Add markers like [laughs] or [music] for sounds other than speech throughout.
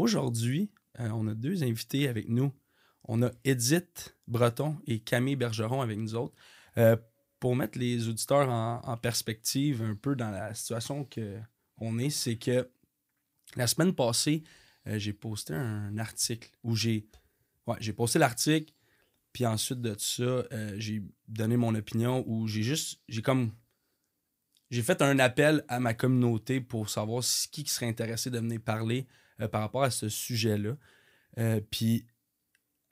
aujourd'hui, euh, on a deux invités avec nous. On a Edith Breton et Camille Bergeron avec nous autres. Euh, pour mettre les auditeurs en, perspective un peu dans la situation qu'on est, c'est que la semaine passée, euh, j'ai posté un article où j'ai ouais, j'ai posté l'article, puis ensuite de ça, j'ai donné mon opinion où j'ai juste, j'ai comme, j'ai fait un appel à ma communauté pour savoir qui serait intéressé de venir parler euh, par rapport à ce sujet-là. Euh, puis,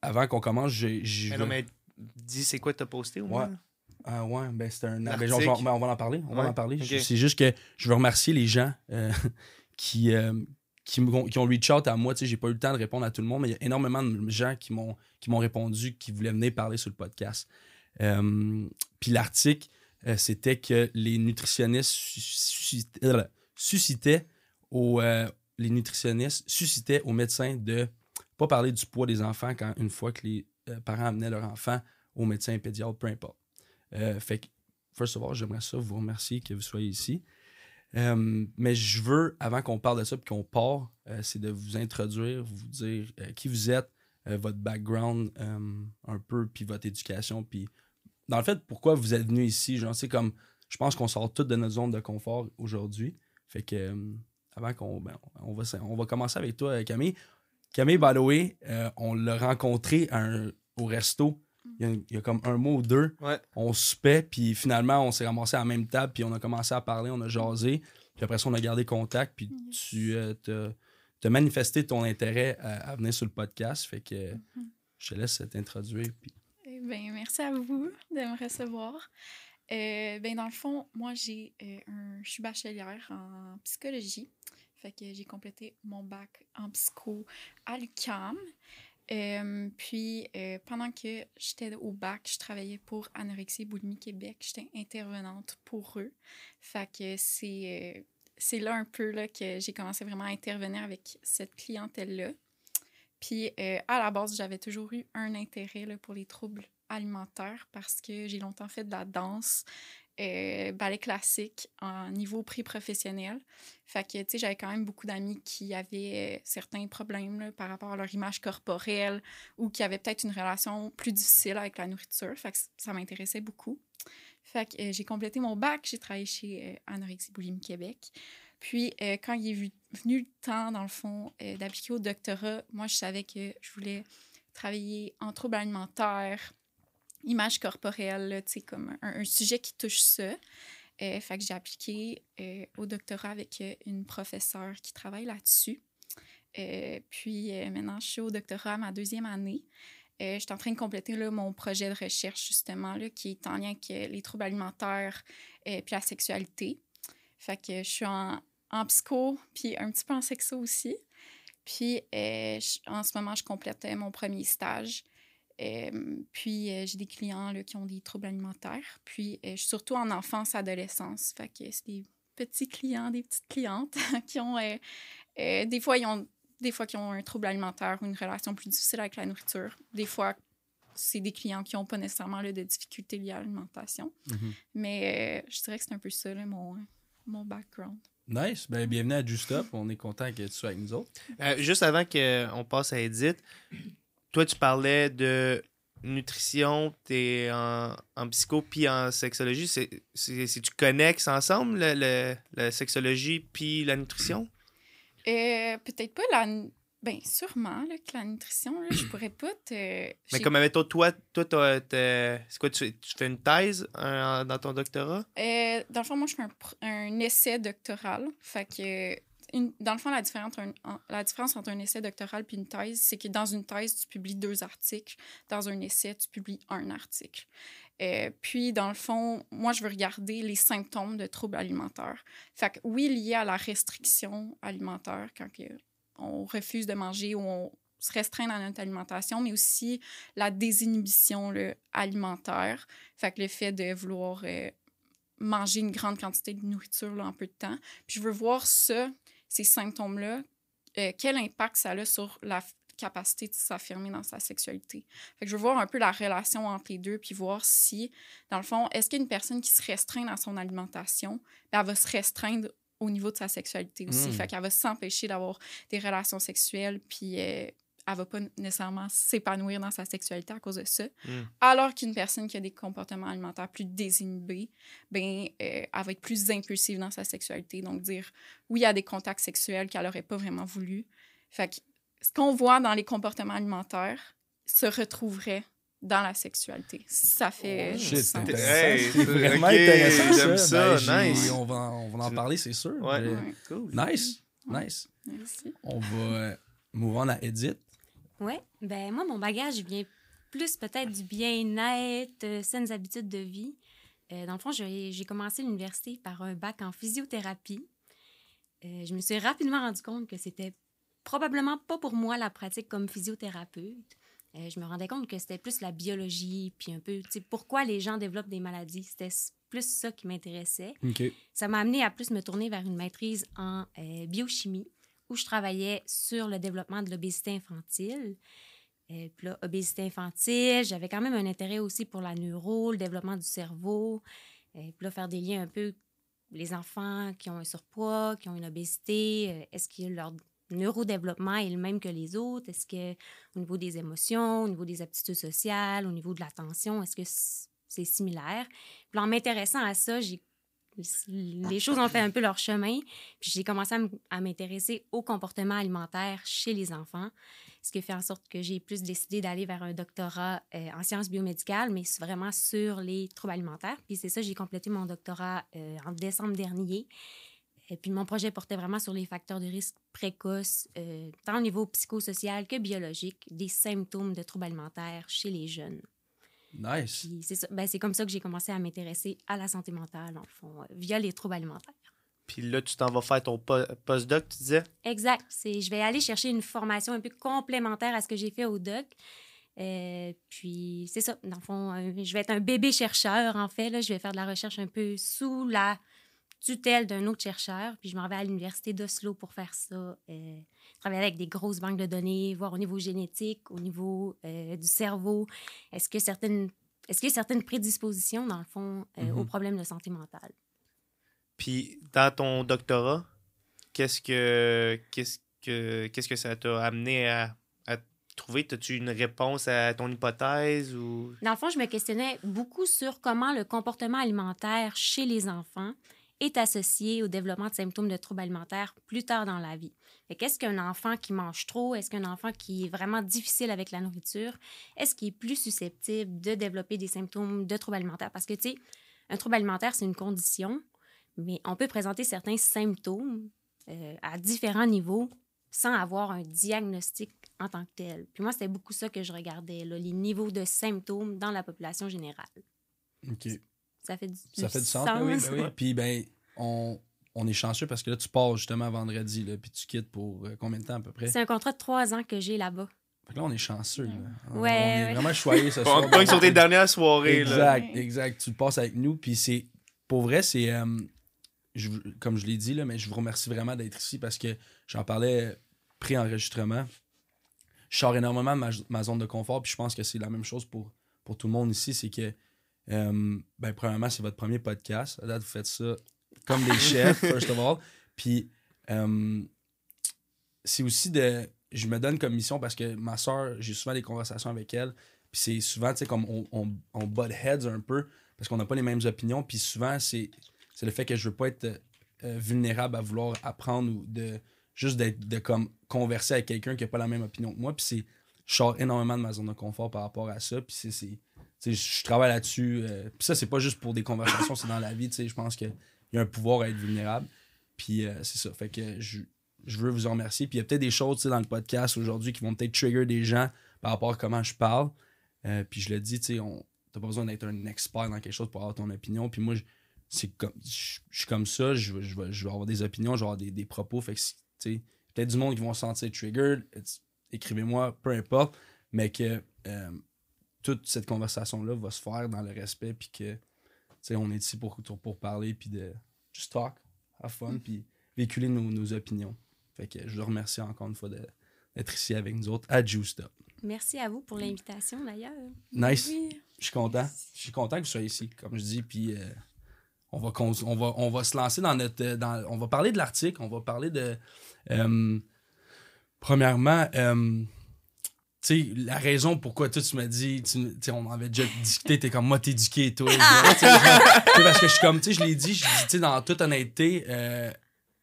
avant qu'on commence, j'ai. Mais non, mais dis, c'est quoi tu as posté au moins? Ah ouais, ben c'est un. Ben, on, va en parler. On va en parler. C'est juste que je veux remercier les gens euh, [laughs] qui, qui, qui, ont reach out à moi. Tu sais, j'ai pas eu le temps de répondre à tout le monde, mais il y a énormément de gens qui m'ont répondu, qui voulaient venir parler sur le podcast. puis l'article, c'était que les nutritionnistes suscitaient, au, les nutritionnistes suscitaient aux médecins de pas parler du poids des enfants quand une fois que les euh, parents amenaient leur enfant au médecin pédiatre, peu importe. Euh, fait que, first of all, j'aimerais ça vous remercier que vous soyez ici. Euh, mais je veux, avant qu'on parle de ça et qu'on part, c'est de vous introduire, vous dire qui vous êtes, votre background un peu, puis votre éducation, puis dans le fait, pourquoi vous êtes venu ici. Comme, je pense qu'on sort tous de notre zone de confort aujourd'hui. Fait que avant qu'on ben, on va, on va commencer avec toi, Camille. Camille, by the way, euh, on l'a rencontré au resto. Il y, a, comme un mois ou deux. On soupait, puis finalement, on s'est ramassé à la même table, puis on a commencé à parler, on a jasé. Puis après ça, on a gardé contact, puis tu euh, as manifesté ton intérêt à, venir sur le podcast. Fait que mm-hmm. je te laisse t'introduire. Puis... Eh ben, merci à vous de me recevoir. Euh, ben dans le fond, moi, j'ai un, je suis bachelière en psychologie. Fait que j'ai complété mon bac en psycho à l'UQAM. Euh, puis, euh, pendant que j'étais au bac, je travaillais pour Anorexie Boulimie Québec. J'étais intervenante pour eux. Fait que c'est, euh, c'est là un peu là, que j'ai commencé vraiment à intervenir avec cette clientèle-là. Puis, à la base, j'avais toujours eu un intérêt là, pour les troubles alimentaires parce que j'ai longtemps fait de la danse euh, ballet classique en niveau pré-professionnel. Fait que, tu sais, j'avais quand même beaucoup d'amis qui avaient euh, certains problèmes par rapport à leur image corporelle ou qui avaient peut-être une relation plus difficile avec la nourriture. Fait que ça m'intéressait beaucoup. Fait que euh, j'ai complété mon bac, j'ai travaillé chez Anorexie Boulimie Québec. Puis, quand il est venu le temps, dans le fond, d'appliquer au doctorat, moi, je savais que je voulais travailler en troubles alimentaires, image corporelle, sais, comme un, sujet qui touche ça. Euh, fait que j'ai appliqué euh, au doctorat avec euh, une professeure qui travaille là-dessus. puis maintenant, je suis au doctorat ma deuxième année. je suis en train de compléter là, mon projet de recherche, justement, là, qui est en lien avec les troubles alimentaires et puis la sexualité. Fait que je suis en, en psycho, puis un petit peu en sexo aussi. Puis en ce moment, je complète mon premier stage puis, euh, j'ai des clients là, qui ont des troubles alimentaires. Puis, euh, je suis surtout en enfance-adolescence. Fait que c'est des petits clients, des petites clientes [laughs] qui ont... Euh, des fois, ils ont des fois qui ont un trouble alimentaire ou une relation plus difficile avec la nourriture. Des fois, c'est des clients qui n'ont pas nécessairement là, de difficultés liées à l'alimentation. Mm-hmm. Mais je dirais que c'est un peu ça, mon, mon background. Nice. Ben, bienvenue à Just Up. On est content que tu sois avec nous autres. juste avant qu'on passe à Edith, toi, tu parlais de nutrition, tu es en, en, psycho puis en sexologie. C'est, c'est, tu connexes ensemble le, la sexologie puis la nutrition? Euh, peut-être pas la. Ben, sûrement là, que la nutrition, là, je pourrais pas te. Mais comme avec toi, toi, toi c'est quoi, tu, tu, fais une thèse dans ton doctorat? Euh, dans le fond, moi, je fais un, un essai doctoral. Fait que dans le fond, la différence, entre un essai doctoral et une thèse, c'est que dans une thèse, tu publies deux articles. Dans un essai, tu publies un article. Euh, puis, dans le fond, moi, je veux regarder les symptômes de troubles alimentaires. Fait que, oui, lié à la restriction alimentaire, quand on refuse de manger ou on se restreint dans notre alimentation, mais aussi la désinhibition alimentaire. Fait que le fait de vouloir euh, manger une grande quantité de nourriture en peu de temps. Puis je veux voir ça ces symptômes-là, euh, quel impact ça a sur la capacité de s'affirmer dans sa sexualité? Fait que je veux voir un peu la relation entre les deux, puis voir si, dans le fond, est-ce qu'une personne qui se restreint dans son alimentation, elle va se restreindre au niveau de sa sexualité aussi. Mm. Fait qu'elle va s'empêcher d'avoir des relations sexuelles, puis euh, elle va pas nécessairement s'épanouir dans sa sexualité à cause de ça. Mm. Alors qu'une personne qui a des comportements alimentaires plus désinhibés, ben, euh, elle va être plus impulsive dans sa sexualité. Donc, dire oui à des contacts sexuels qu'elle n'aurait pas vraiment voulu. Fait que ce qu'on voit dans les comportements alimentaires se retrouverait dans la sexualité. Ça fait Oh, shit, sens. c'est Hey, intéressant. C'est vraiment ok, intéressant, j'aime ça. ça, Ben, nice. On va, en- on va en parler, c'est sûr. Ouais. Mais- Ouais, Cool. Nice, nice. merci. On va move on à Edith. Ouais, ben moi, mon bagage vient plus peut-être du bien-être, euh, saines habitudes de vie. Euh, dans le fond, j'ai commencé l'université par un bac en physiothérapie. Euh, je me suis rapidement rendu compte que c'était probablement pas pour moi la pratique comme physiothérapeute. Je me rendais compte que c'était plus la biologie, puis un peu, tu sais, pourquoi les gens développent des maladies. C'était plus ça qui m'intéressait. Ça m'a amené à plus me tourner vers une maîtrise en biochimie, où je travaillais sur le développement de l'obésité infantile. Euh, puis là, obésité infantile, j'avais quand même un intérêt aussi pour la neuro, le développement du cerveau. Euh, puis là, faire des liens un peu, les enfants qui ont un surpoids, qui ont une obésité, euh, est-ce que leur neurodéveloppement est le même que les autres? Est-ce que au niveau des émotions, au niveau des aptitudes sociales, au niveau de l'attention, est-ce que c'est similaire? Puis en m'intéressant à ça, j'ai les choses ont fait un peu leur chemin. Puis j'ai commencé à m'intéresser au comportement alimentaire chez les enfants, ce qui fait en sorte que j'ai plus décidé d'aller vers un doctorat euh, en sciences biomédicales, mais vraiment sur les troubles alimentaires. Puis c'est ça, j'ai complété mon doctorat euh, en décembre dernier. Et puis mon projet portait vraiment sur les facteurs de risque précoces, euh, tant au niveau psychosocial que biologique, des symptômes de troubles alimentaires chez les jeunes. Nice. C'est ça- ben, c'est comme ça que j'ai commencé à m'intéresser à la santé mentale, en fond, euh, via les troubles alimentaires. Puis là, tu t'en vas faire ton po- postdoc, tu disais? Exact. C'est, je vais aller chercher une formation un peu complémentaire à ce que j'ai fait au doc. Euh, puis c'est ça, dans le fond, euh, je vais être un bébé chercheur, en fait. Là. Je vais faire de la recherche un peu sous la tutelle d'un autre chercheur. Puis je m'en vais à l'université d'Oslo pour faire ça. Euh, travailler avec des grosses banques de données, voir au niveau génétique, au niveau euh, du cerveau. Est-ce que certaines... Est-ce qu'il y a certaines prédispositions, dans le fond, euh, Mhm. aux problèmes de santé mentale? Puis dans ton doctorat, qu'est-ce que qu'est-ce que qu'est-ce que ça t'a amené à, à trouver? As-tu une réponse à ton hypothèse ou? Dans le fond, je me questionnais beaucoup sur comment le comportement alimentaire chez les enfants est associé au développement de symptômes de troubles alimentaires plus tard dans la vie. Qu'est-ce qu'un enfant qui mange trop? Est-ce qu'un enfant qui est vraiment difficile avec la nourriture? Est-ce qu'il est plus susceptible de développer des symptômes de troubles alimentaires? Parce que, tu sais, un trouble alimentaire, c'est une condition, mais on peut présenter certains symptômes euh, à différents niveaux sans avoir un diagnostic en tant que tel. Puis moi, c'était beaucoup ça que je regardais, là, les niveaux de symptômes dans la population générale. OK. Ça fait du, Ça fait du sens, ben oui, ben oui. Puis ben, on, on est chanceux parce que là, tu pars justement vendredi, là, puis tu quittes pour euh, combien de temps à peu près? C'est un contrat de trois ans que j'ai là-bas. Fait que là, on est chanceux. Là. On- Ouais, on est ouais. vraiment choyés ce [laughs] soir. On sur tes dernières soirées, là. Exact, exact. Tu le passes avec nous. Puis c'est. Pour vrai, c'est. euh, je comme je l'ai dit, là, mais je vous remercie vraiment d'être ici parce que j'en parlais pré-enregistrement. Je sors énormément de ma, ma zone de confort. Puis je pense que c'est la même chose pour, pour tout le monde ici. C'est que. Euh, ben, premièrement, c'est votre premier podcast. À date, vous faites ça comme des chefs, [laughs] first of all. Puis. euh, c'est aussi de. Je me donne comme mission parce que ma soeur, j'ai souvent des conversations avec elle. Puis c'est souvent, tu sais, comme on, on, on butt heads un peu parce qu'on n'a pas les mêmes opinions. Puis souvent, c'est c'est le fait que je veux pas être euh, vulnérable à vouloir apprendre ou de juste d'être de comme converser avec quelqu'un qui a pas la même opinion que moi. Puis c'est. Je sors énormément de ma zone de confort par rapport à ça. Puis c'est. Je travaille là-dessus. euh, puis ça, c'est pas juste pour des conversations, c'est dans la vie. Je pense qu'il y a un pouvoir à être vulnérable. Puis euh, c'est ça. Fait que je, je veux vous en remercier. Puis il y a peut-être des choses dans le podcast aujourd'hui qui vont peut-être trigger des gens par rapport à comment je parle. Euh, puis je le dis, tu on- t'as pas besoin d'être un expert dans quelque chose pour avoir ton opinion. Puis moi, je- c'est comme, je suis comme ça, je, je, vais, je vais avoir des opinions, je vais avoir des, des propos. Fait que, tu peut-être du monde qui vont se sentir triggered. Écrivez-moi, peu importe. Mais que toute cette conversation-là va se faire dans le respect. Puis que, tu sais, on est ici pour, pour parler. Puis de just talk, have fun. Puis véhiculer nos, nos opinions. Fait que je vous remercie encore une fois d'être ici avec nous autres à Juiced Up. Merci à vous pour l'invitation, d'ailleurs. Nice. Oui. Je suis content. Je suis content que vous soyez ici, comme je dis. Puis euh, on va, on va, on va se lancer dans notre. euh, Dans, on va parler de l'article, on va parler de. euh, premièrement, euh, sais, la raison pourquoi tu m'as dit, tu sais, on avait déjà discuté, t'es comme moi, t'es éduqué, toi. Tu sais, je- tu sais, parce que je suis comme, tu sais, je l'ai dit, je dis, tu sais, dans toute honnêteté, euh,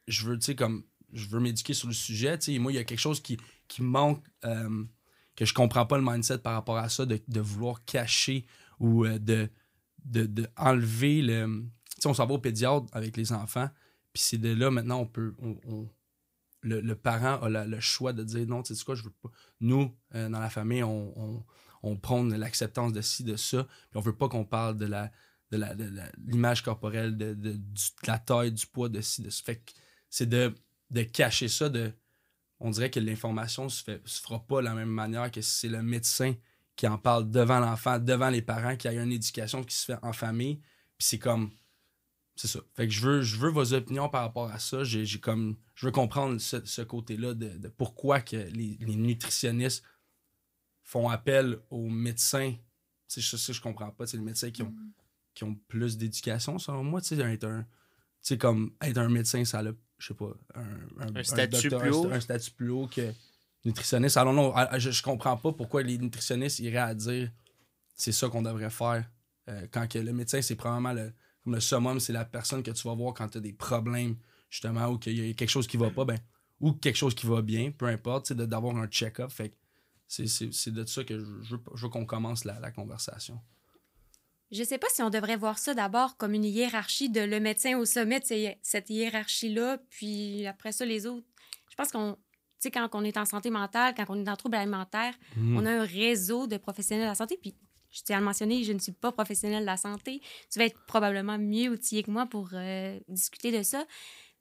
je veux, tu sais, comme, je veux m'éduquer sur le sujet, tu sais, et moi, il y a quelque chose qui, qui manque, euh, que je comprends pas le mindset par rapport à ça, de, de vouloir cacher ou euh, de, de, de enlever le. Tu sais, on s'en va au pédiatre avec les enfants, puis c'est de là, maintenant, on peut. on- le, le parent a le choix de dire non, tu sais quoi, je veux pas. Nous, euh, dans la famille, on, on, on prône l'acceptance de ci, de ça, puis on veut pas qu'on parle de la de l'image corporelle, de, de- la taille, du poids, de ci, de ça. Fait c'est de, de cacher ça, de. On dirait que l'information se, fait, se fera pas de la même manière que si c'est le médecin qui en parle devant l'enfant, devant les parents, qui a une éducation qui se fait en famille. Puis c'est comme. C'est ça. Fait que je veux, je veux vos opinions par rapport à ça. J'ai j'ai comme. Je veux comprendre ce, ce côté-là de, de pourquoi que les, les nutritionnistes font appel aux médecins. C'est ça, ça, je comprends pas. C'est les médecins qui ont, qui ont plus d'éducation, selon moi. Tu sais, être un. Tu sais, comme être un médecin, ça a, je sais pas, un, Un statut plus haut. Un, statut plus haut que nutritionniste. Alors non, je, je comprends pas pourquoi les nutritionnistes iraient à dire c'est ça qu'on devrait faire. Euh, quand que le médecin, c'est probablement le, comme le summum, c'est la personne que tu vas voir quand tu as des problèmes, justement, ou qu'il y a quelque chose qui va pas, ben, ou quelque chose qui va bien, peu importe, de- d'avoir un check-up. Fait c'est- c'est c'est de ça que je, je veux, je veux qu'on commence la, la conversation. Je sais pas si on devrait voir ça d'abord comme une hiérarchie de le médecin au sommet de cette hiérarchie-là, puis après ça, les autres. Je pense qu'on, tu sais, quand on est en santé mentale, quand on est en trouble alimentaire, Mm. on a un réseau de professionnels de la santé, puis je tiens à le mentionner, je ne suis pas professionnelle de la santé. Tu vas être probablement mieux outillé que moi pour euh, discuter de ça.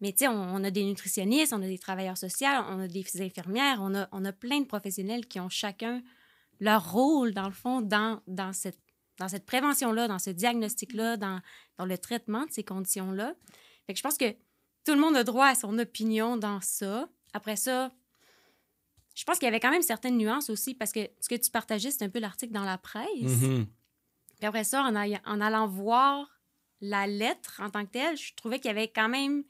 Mais tu sais, on, a des nutritionnistes, on a des travailleurs sociaux, on a des infirmières, on a, on a plein de professionnels qui ont chacun leur rôle, dans le fond, dans, dans cette, dans cette prévention-là, dans ce diagnostic-là, dans, dans le traitement de ces conditions-là. Fait que je pense que tout le monde a droit à son opinion dans ça. Après ça, je pense qu'il y avait quand même certaines nuances aussi, parce que ce que tu partageais, c'est un peu l'article dans la presse. Mhm. Puis après ça, en, aille- en allant voir la lettre en tant que telle, je trouvais qu'il y avait quand même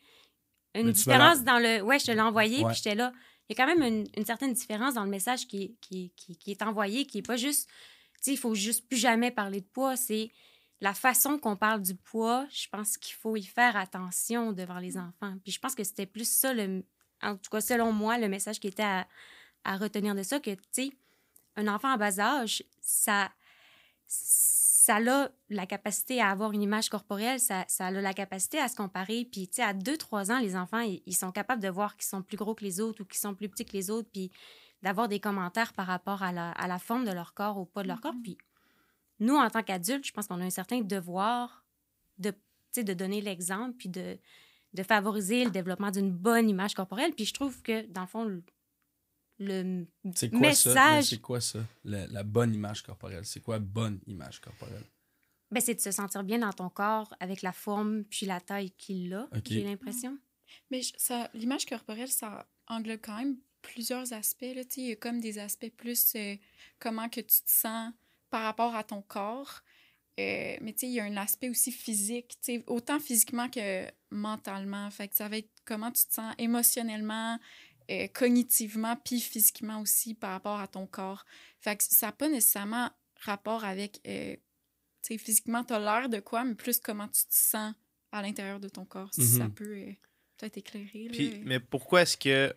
une Mais différence dans le... Ouais, je te l'ai envoyé, Ouais. puis j'étais là. Il y a quand même une, une certaine différence dans le message qui, est- qui, qui, qui est envoyé, qui est pas juste... Tu sais, il faut juste plus jamais parler de poids. C'est la façon qu'on parle du poids, je pense qu'il faut y faire attention devant les enfants. Puis je pense que c'était plus ça, le, en tout cas selon moi, le message qui était à, à retenir de ça, que, tu sais, un enfant en bas âge, ça, ça a la capacité à avoir une image corporelle, ça, ça a la capacité à se comparer. Puis, tu sais, à 2-3 ans, les enfants, ils, ils sont capables de voir qu'ils sont plus gros que les autres ou qu'ils sont plus petits que les autres, puis d'avoir des commentaires par rapport à la, à la forme de leur corps, au poids de leur corps. Puis, nous, en tant qu'adultes, je pense qu'on a un certain devoir de, tu sais, de donner l'exemple, puis de, de favoriser le développement d'une bonne image corporelle. Puis, je trouve que, dans le fond, le, le C'est quoi ça? Mais message, C'est quoi ça? La, la bonne image corporelle. C'est quoi bonne image corporelle? ben, c'est de se sentir bien dans ton corps avec la forme puis la taille qu'il a, Ok. j'ai l'impression. Mais ça, l'image corporelle, ça englobe quand même plusieurs aspects. Là, Tu sais, il y a comme des aspects plus euh, comment que tu te sens par rapport à ton corps. Euh, mais tu sais, il y a un aspect aussi physique, tu sais, autant physiquement que mentalement. Fait que ça va être comment tu te sens émotionnellement, euh, cognitivement, puis physiquement aussi par rapport à ton corps. Fait que ça n'a pas nécessairement rapport avec, euh, tu sais, physiquement, tu as l'air de quoi, mais plus comment tu te sens à l'intérieur de ton corps, si Mhm. ça peut euh, peut-être éclairer. là. Mais pourquoi est-ce que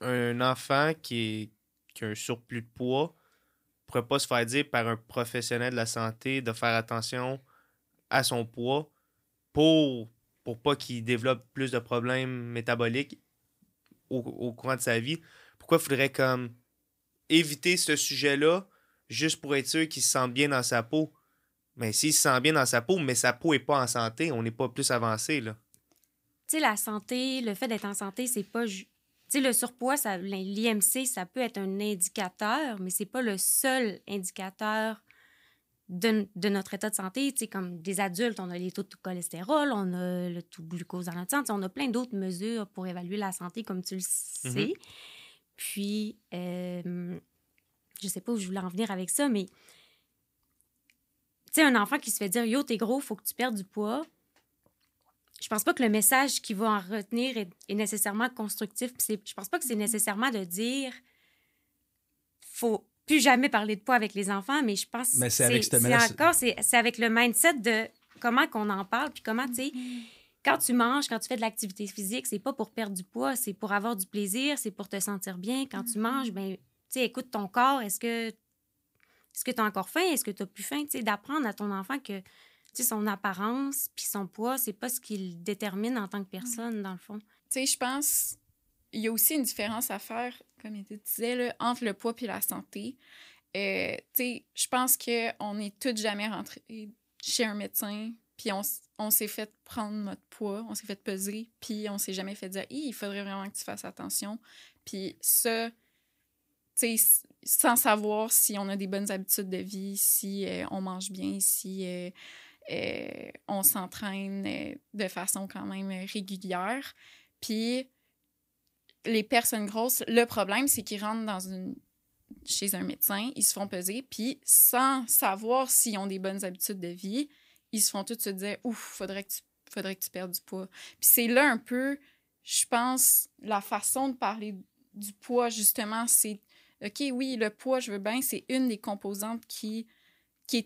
un enfant qui, est, qui a un surplus de poids pourrait pas se faire dire par un professionnel de la santé de faire attention à son poids pour, pour pas qu'il développe plus de problèmes métaboliques au, courant de sa vie? Pourquoi il faudrait comme éviter ce sujet-là juste pour être sûr qu'il se sente bien dans sa peau? Mais s'il se sent bien dans sa peau, mais sa peau est pas en santé, on n'est pas plus avancé, là. Tu sais, la santé, le fait d'être en santé, c'est pas. Tu sais, le surpoids, l'IMC, ça peut être un indicateur, mais c'est pas le seul indicateur de, de notre état de santé. Tu sais, comme des adultes, on a les taux de cholestérol, on a le taux de glucose dans notre sang. Tu sais, on a plein d'autres mesures pour évaluer la santé, comme tu le sais. Puis, euh, je sais pas où je voulais en venir avec ça, mais tu sais, un enfant qui se fait dire Yo, t'es gros, faut que tu perdes du poids. je pense pas que le message qu'il va en retenir est, est nécessairement constructif. Je pense pas que c'est nécessairement de dire faut plus jamais parler de poids avec les enfants, mais je pense Mais que c'est avec cette- encore c'est c'est avec le mindset de comment qu'on en parle puis comment tu sais quand tu manges, quand tu fais de l'activité physique, c'est pas pour perdre du poids, c'est pour avoir du plaisir, c'est pour te sentir bien. Quand tu manges, ben tu sais écoute ton corps, est-ce que est-ce que tu as encore faim, est-ce que tu as plus faim, tu sais d'apprendre à ton enfant que tu sais son apparence puis son poids, c'est pas ce qui le détermine en tant que personne dans le fond. Tu sais, je pense il y a aussi une différence à faire, comme tu disais, là, entre le poids et la santé. Euh, je pense qu'on est toutes jamais rentrées chez un médecin, puis on, on s'est fait prendre notre poids, on s'est fait peser, puis on s'est jamais fait dire il faudrait vraiment que tu fasses attention. Puis ça, tu sais, sans savoir si on a des bonnes habitudes de vie, si euh, on mange bien, si euh, on s'entraîne de façon quand même régulière. Puis les personnes grosses, le problème, c'est qu'ils rentrent dans une chez un médecin, ils se font peser, puis sans savoir s'ils ont des bonnes habitudes de vie, ils se font tout se dire Ouf, faudrait que tu, faudrait que tu perdes du poids. Puis c'est là un peu, je pense, la façon de parler du poids, justement, c'est OK, oui, le poids, je veux bien, c'est une des composantes qui, qui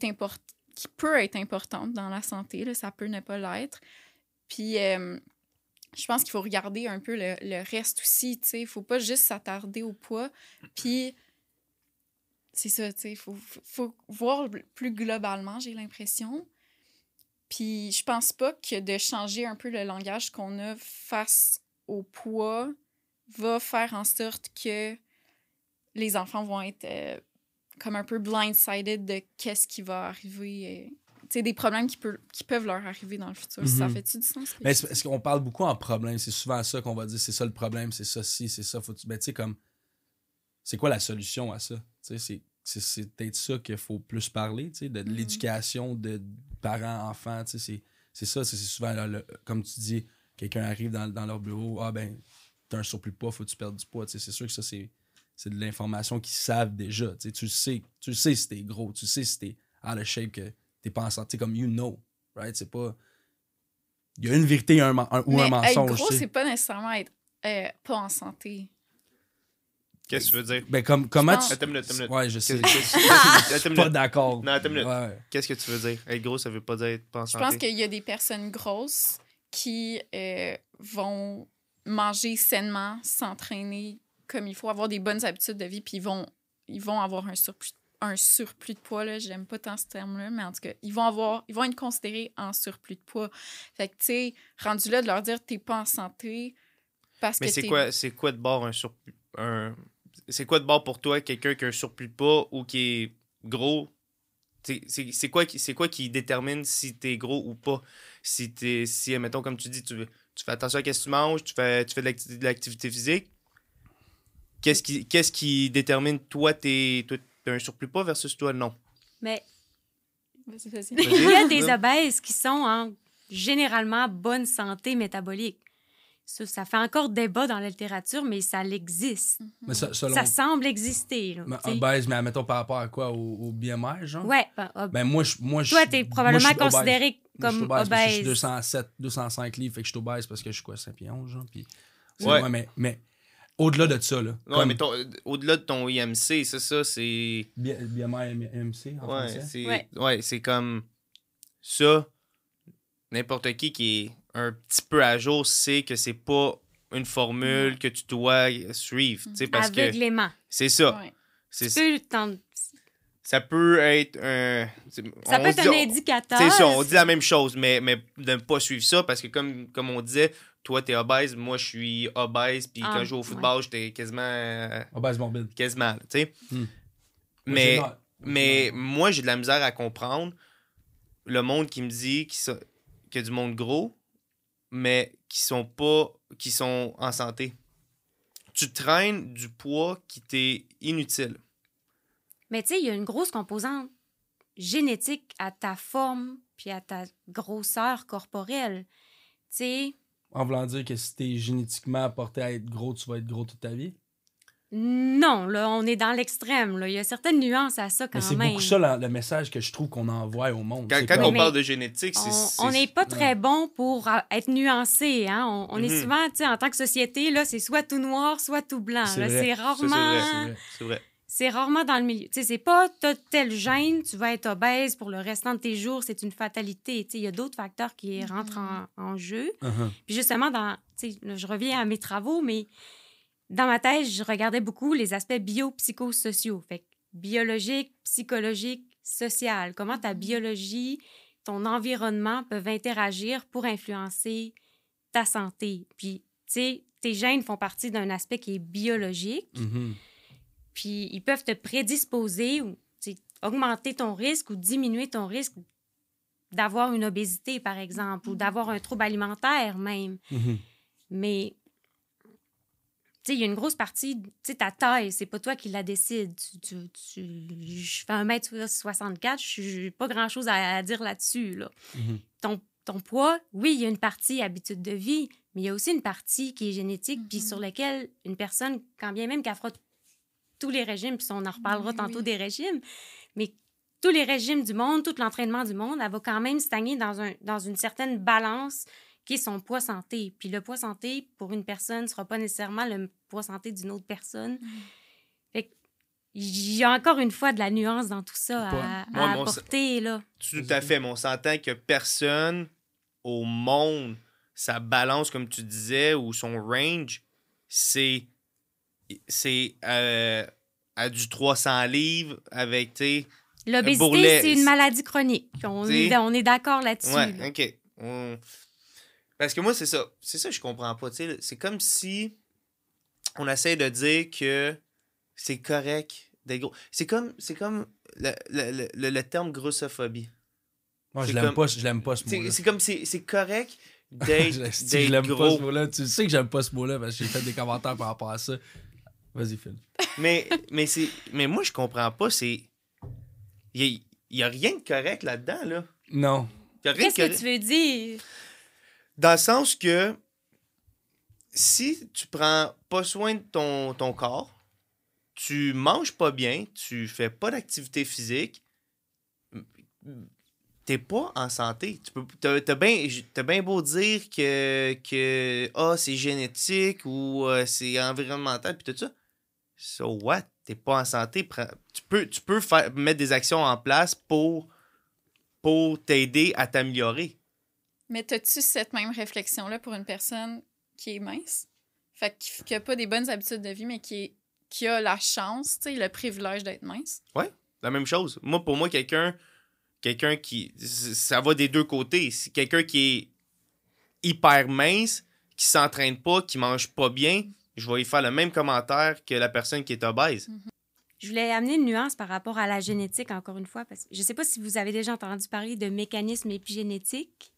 peut être importante dans la santé, là, ça peut ne pas l'être. Puis euh, je pense qu'il faut regarder un peu le, le reste aussi, tu sais. Il faut pas juste s'attarder au poids. Puis c'est ça, tu sais. Il faut, faut, voir plus globalement, j'ai l'impression. Puis je pense pas que de changer un peu le langage qu'on a face au poids va faire en sorte que les enfants vont être euh, comme un peu blindsided de qu'est-ce qui va arriver. Des problèmes qui, peut- qui peuvent leur arriver dans le futur. Ça Mhm. fait-tu du sens? Mais c'est parce qu'on parle beaucoup en problème. C'est souvent ça qu'on va dire, c'est ça le problème, c'est ça, si, c'est ça. Faut tu... Ben, tu sais, comme, c'est quoi la solution à ça? C'est- peut-être ça qu'il faut plus parler, de, Mhm. l'éducation de parents, enfants, tu sais, c'est- c'est ça, c'est souvent, là, le- comme tu dis, quelqu'un arrive dans, dans leur bureau, ah ben, t'as un surplus de poids, faut que tu perdes du poids, c'est sûr que ça, c'est c'est de l'information qu'ils savent déjà, tu sais, tu le sais, tu sais si t'es gros, tu sais si t'es out of shape, que t'es pas en santé, comme you know, right? C'est pas... Il y a une vérité et un, ou Mais un être mensonge, gros, tu sais. c'est pas nécessairement être euh, pas en santé. Qu'est-ce que tu veux dire? Ben, comme, comment tu... Attends une minute, attends une minute. Ouais, je sais. [laughs] Je suis pas d'accord. Non, attends une minute. Ouais, ouais. Qu'est-ce que tu veux dire? Être gros, ça veut pas dire être pas en Je santé. pense qu'il y a des personnes grosses qui euh, vont manger sainement, s'entraîner comme il faut, avoir des bonnes habitudes de vie, puis ils vont, ils vont avoir un surplus, un surplus de poids. Là. J'aime pas tant ce terme-là, mais en tout cas, ils vont, avoir, ils vont être considérés en surplus de poids. Fait que, tu sais, rendu là, de leur dire t'es pas en santé parce Mais que c'est t'es- quoi, c'est quoi de bord un surplus? Un... C'est quoi de bord pour toi, quelqu'un qui a un surplus de poids ou qui est gros? C'est- C'est c'est quoi, qui- c'est quoi qui détermine si t'es gros ou pas? Si, t'es, si mettons, comme tu dis, tu, tu fais attention à ce que tu manges, tu fais, tu fais de l'acti- de l'activité physique, qu'est-ce qui, qui détermine toi, t'es, toi, t'as un surplus poids versus toi, non? Mais Vas-y, vas-y. Vas-y. il y a des obèses qui sont en généralement bonne santé métabolique. Ça, ça fait encore débat dans la littérature, mais ça l'existe. Mais ça, selon... Ça semble exister. là, Mais obèse, mais admettons par rapport à quoi? Au, au BMI, genre? Ouais, ben, ob- Ben moi, je, moi, je toi, t'es moi, probablement je obèse. considéré Moi, je comme obèse que Je suis obèse. 207, 205 livres, fait que je suis obèse parce que je suis quoi, 5 pieds 11, genre. Puis, Ouais. mais au-delà de ça, là. Non, comme mais au-delà de ton IMC, c'est ça, c'est. BMI MC en Ouais, français? c'est Ouais. ouais, c'est comme ça. N'importe qui qui est un petit peu à jour sait que c'est pas une formule que tu dois suivre, tu sais, parce que Aveuglément. c'est ça. Ouais. C'est Tu peux t'en- ça peut être un Ça peut être dit- un on- indicateur. C'est ça, on dit la même chose, mais, mais de ne pas suivre ça parce que comme, comme on disait, toi t'es obèse, moi je suis obèse, puis Ah, quand je joue au football, j'étais quasiment euh, Obèse morbide. quasiment, tu sais. Hmm. Moi, Mais mal. Mais moi, j'ai de la misère à comprendre le monde qui me dit qu'il y a du monde gros, mais qui sont pas qui sont en santé. Tu traînes du poids qui t'est inutile. Mais tu sais, il y a une grosse composante génétique à ta forme puis à ta grosseur corporelle. Tu sais, En voulant dire que si t'es génétiquement apporté à être gros, tu vas être gros toute ta vie? Non, là, on est dans l'extrême. là. Il y a certaines nuances à ça quand Mais c'est même. beaucoup ça la- le message que je trouve qu'on envoie au monde. Quand, C'est quand comme- on parle de génétique, c'est. On- c'est- On n'est pas très bon pour euh, être nuancé. Hein? On, on est Mhm. souvent, tu sais, en tant que société, là, c'est soit tout noir, soit tout blanc. C'est là. vrai. C'est Ça, c'est rarement, c'est vrai. C'est vrai. C'est rarement dans le milieu. Tu sais, c'est pas t'as tel gène, tu vas être obèse pour le restant de tes jours, c'est une fatalité. Tu sais, il y a d'autres facteurs qui rentrent en, en jeu. Uh-huh. Puis justement, dans, tu sais, là, je reviens à mes travaux, mais dans ma thèse, je regardais beaucoup les aspects biopsychosociaux. Fait que biologique, psychologique, social. Comment ta biologie, ton environnement peuvent interagir pour influencer ta santé. Puis, tu sais, tes gènes font partie d'un aspect qui est biologique. Mhm. Puis ils peuvent te prédisposer ou augmenter ton risque ou diminuer ton risque d'avoir une obésité, par exemple, ou d'avoir un trouble alimentaire même. Mhm. Mais il y a une grosse partie, tu sais, ta taille, c'est pas toi qui la décide. Tu, tu, tu- je fais 1m64, je n'ai pas grand-chose à, à dire là-dessus. Là. Mhm. Ton, ton poids, oui, il y a une partie habitude de vie, mais il y a aussi une partie qui est génétique, puis Mhm. sur laquelle une personne, quand bien même qu'elle fera tous les régimes, puis on en reparlera Oui, tantôt oui. des régimes, mais tous les régimes du monde, tout l'entraînement du monde, elle va quand même stagner dans, un, dans une certaine balance qui est son poids santé. Puis le poids santé, pour une personne, ne sera pas nécessairement le poids santé d'une autre personne. Fait que, il y a encore une fois de la nuance dans tout ça à, Moi, apporter, là. Tout à fait, mais on s'entend que personne au monde, sa balance, comme tu disais, ou son range, c'est. C'est euh, à du 300 livres avec, tu sais. L'obésité, bourrelet, c'est une maladie chronique. On, T'sais? est, on est d'accord là-dessus. Ouais, là. ok. On- Parce que moi, c'est ça. C'est ça que je comprends pas. tu sais. C'est comme si on essaie de dire que c'est correct d'être gros. C'est comme, c'est comme le, le- le- le- terme grossophobie. Moi, je l'aime comme- pas, je l'aime pas ce C'est mot-là. c'est comme c'est c'est correct [laughs] d'être Je- si, l'aime pas gros. ce mot-là. Tu sais que j'aime pas ce mot-là parce que j'ai fait des commentaires par rapport à ça. Vas-y, Phil. mais mais c'est mais moi je comprends pas c'est il y, a- rien de correct là-dedans là. Non. Y a rien de Qu'est-ce que tu veux dire? Dans le sens que si tu prends pas soin de ton, ton corps, tu manges pas bien, tu fais pas d'activité physique, t'es pas en santé. Tu peux, t'as, t'as bien t'as bien beau dire que, que ah, c'est génétique ou euh, c'est environnemental puis tout ça. So what? T'es pas en santé. Tu peux, tu peux faire, mettre des actions en place pour, pour t'aider à t'améliorer. Mais as-tu cette même réflexion-là pour une personne qui est mince? Fait que- qui n'a pas des bonnes habitudes de vie, mais qui, est- qui a la chance, tu sais, le privilège d'être mince? La même chose. Moi, pour moi, quelqu'un quelqu'un qui. Ça va des deux côtés. Quelqu'un qui est hyper mince, qui s'entraîne pas, qui mange pas bien, je vais y faire le même commentaire que la personne qui est obèse. Je voulais amener une nuance par rapport à la génétique, encore une fois, parce que je ne sais pas si vous avez déjà entendu parler de mécanismes épigénétiques.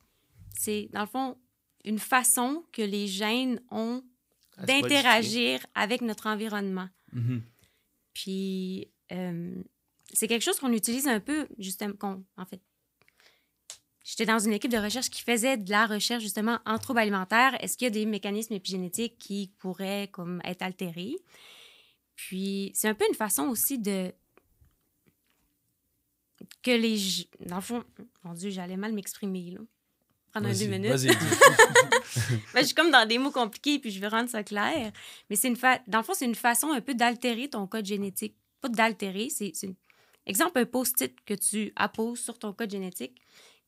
C'est, dans le fond, une façon que les gènes ont d'interagir avec notre environnement. Mhm. Puis, euh, c'est quelque chose qu'on utilise un peu, justement, qu'on- en fait. J'étais dans une équipe de recherche qui faisait de la recherche, justement, en troubles alimentaires. Est-ce qu'il y a des mécanismes épigénétiques qui pourraient, comme, être altérés? Puis, c'est un peu une façon aussi de... que les... Dans le fond, mon Dieu, j'allais mal m'exprimer, là. Prendre un deux minutes. Vas-y. [laughs] Ben, je suis comme dans des mots compliqués, puis je veux rendre ça clair. Mais c'est une fa... dans le fond, c'est une façon un peu d'altérer ton code génétique. Pas d'altérer, c'est, c'est une- exemple un post-it que tu apposes sur ton code génétique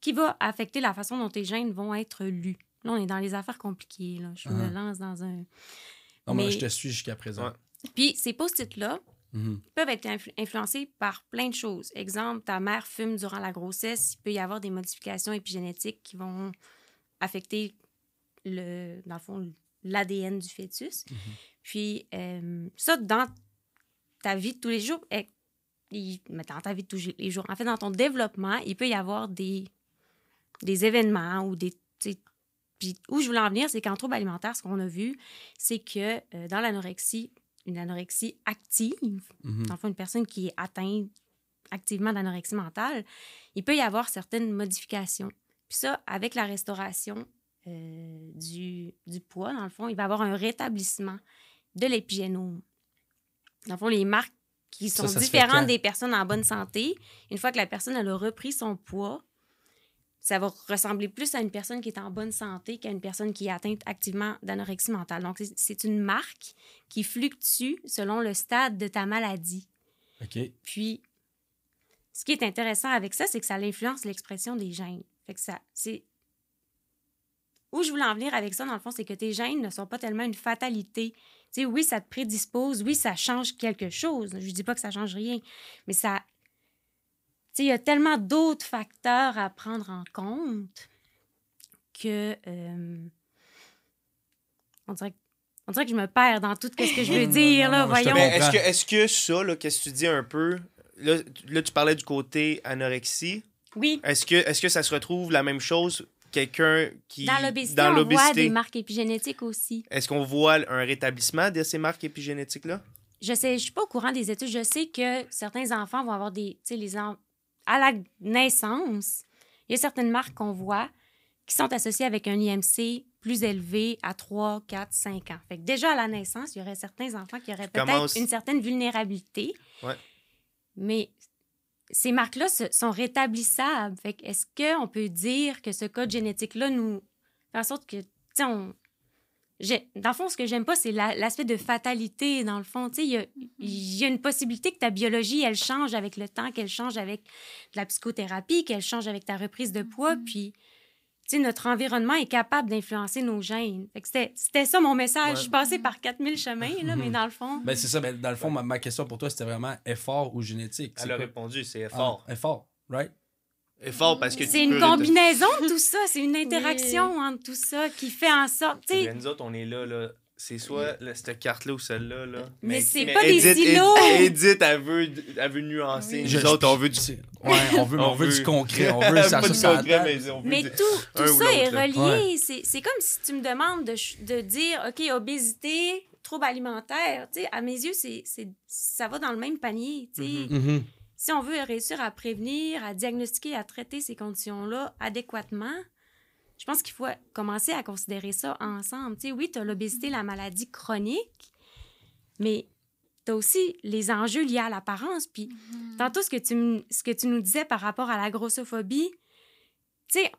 qui va affecter la façon dont tes gènes vont être lus. Là, on est dans les affaires compliquées. Là. Je me Ah. lance dans un. Non, mais Mais- je te suis jusqu'à présent. Ouais. Puis ces post-it-là Mhm. peuvent être influ- influencés par plein de choses. Exemple, ta mère fume durant la grossesse, il peut y avoir des modifications épigénétiques qui vont affecter le, dans le fond, l'ADN du fœtus. Puis euh, ça, dans ta vie de tous les jours, eh, il- mais dans ta vie de tous les jours, en fait, dans ton développement, il peut y avoir des, des événements ou des... Puis où je voulais en venir, c'est qu'en trouble alimentaire, ce qu'on a vu, c'est que euh, dans l'anorexie, une anorexie active, Mhm. dans le fond, une personne qui est atteinte activement d'anorexie mentale, il peut y avoir certaines modifications. Puis ça, avec la restauration euh, du, du poids, dans le fond, il va y avoir un rétablissement de l'épigénome. dans le fond, les marques qui sont ça différentes des personnes en bonne santé, une fois que la personne elle a repris son poids, ça va ressembler plus à une personne qui est en bonne santé qu'à une personne qui est atteinte activement d'anorexie mentale. Donc, c'est- une marque qui fluctue selon le stade de ta maladie. OK. Puis, ce qui est intéressant avec ça, c'est que ça influence l'expression des gènes. Fait que ça, c'est. Où je voulais en venir avec ça, dans le fond, c'est que tes gènes ne sont pas tellement une fatalité. Tu sais, oui, ça te prédispose, oui, ça change quelque chose. Je dis pas que ça change rien, mais ça. Tu sais, il y a tellement d'autres facteurs à prendre en compte que. euh, on, dirait, que- on dirait que je me perds dans tout ce que je veux dire, non, là, non, voyons. Est-ce que, est-ce que ça, là, qu'est-ce que tu dis un peu, là, tu- là, tu parlais du côté anorexie, Oui. est-ce que, est-ce que ça se retrouve la même chose, quelqu'un qui... Dans l'obésité, dans on voit l'obésité? des marques épigénétiques aussi. Est-ce qu'on voit un rétablissement de ces marques épigénétiques-là? Je sais, je suis pas au courant des études. Je sais que certains enfants vont avoir des, tu sais, les en- à la naissance, il y a certaines marques qu'on voit qui sont associées avec un IMC plus élevé à 3, 4, 5 ans. Fait que déjà à la naissance, il y aurait certains enfants qui auraient peut-être Commence- une certaine vulnérabilité. Ouais. Mais ces marques-là sont rétablissables. Fait que est-ce qu'on peut dire que ce code génétique-là nous fait en sorte que, on, dans le fond, ce que j'aime pas, c'est la- l'aspect de fatalité, dans le fond. Tu sais, il y a, il y a une possibilité que ta biologie, elle change avec le temps, qu'elle change avec de la psychothérapie, qu'elle change avec ta reprise de poids, puis... Tu sais, notre environnement est capable d'influencer nos gènes. C'était- C'était ça mon message. Ouais. Je suis passée par 4000 chemins, là, mais dans le fond... Ben, c'est ça. Ben, dans le fond, ma, ma question pour toi, c'était vraiment effort ou génétique? Elle a quoi? répondu, c'est Ah, effort. effort, parce que C'est une peux- combinaison de tout ça. [laughs] C'est une interaction entre tout ça qui fait en sorte... tu sais, Ben, nous autres, on est là, là. C'est soit là, cette carte-là ou celle-là. Là. Mais c'est pas des Edith, silos. Edith, [laughs] Edith, elle veut, elle veut nuancer. Oui. Nous autres, on veut du... c'est- Ouais, on veut, [laughs] on veut du concret. On veut ça concret, mais on veut Mais du- tout, ça est relié. C'est C'est comme si tu me demandes de, de dire, OK, obésité, trouble alimentaire. Tu sais, à mes yeux, c'est c'est- ça va dans le même panier. tu sais. Mhm. Mhm. Si on veut réussir à prévenir, à diagnostiquer, à traiter ces conditions-là adéquatement, je pense qu'il faut commencer à considérer ça ensemble. Tu sais, oui, tu as l'obésité, la maladie chronique, mais tu as aussi les enjeux liés à l'apparence. Puis tantôt, ce que, tu, m- ce que tu nous disais par rapport à la grossophobie, tu sais,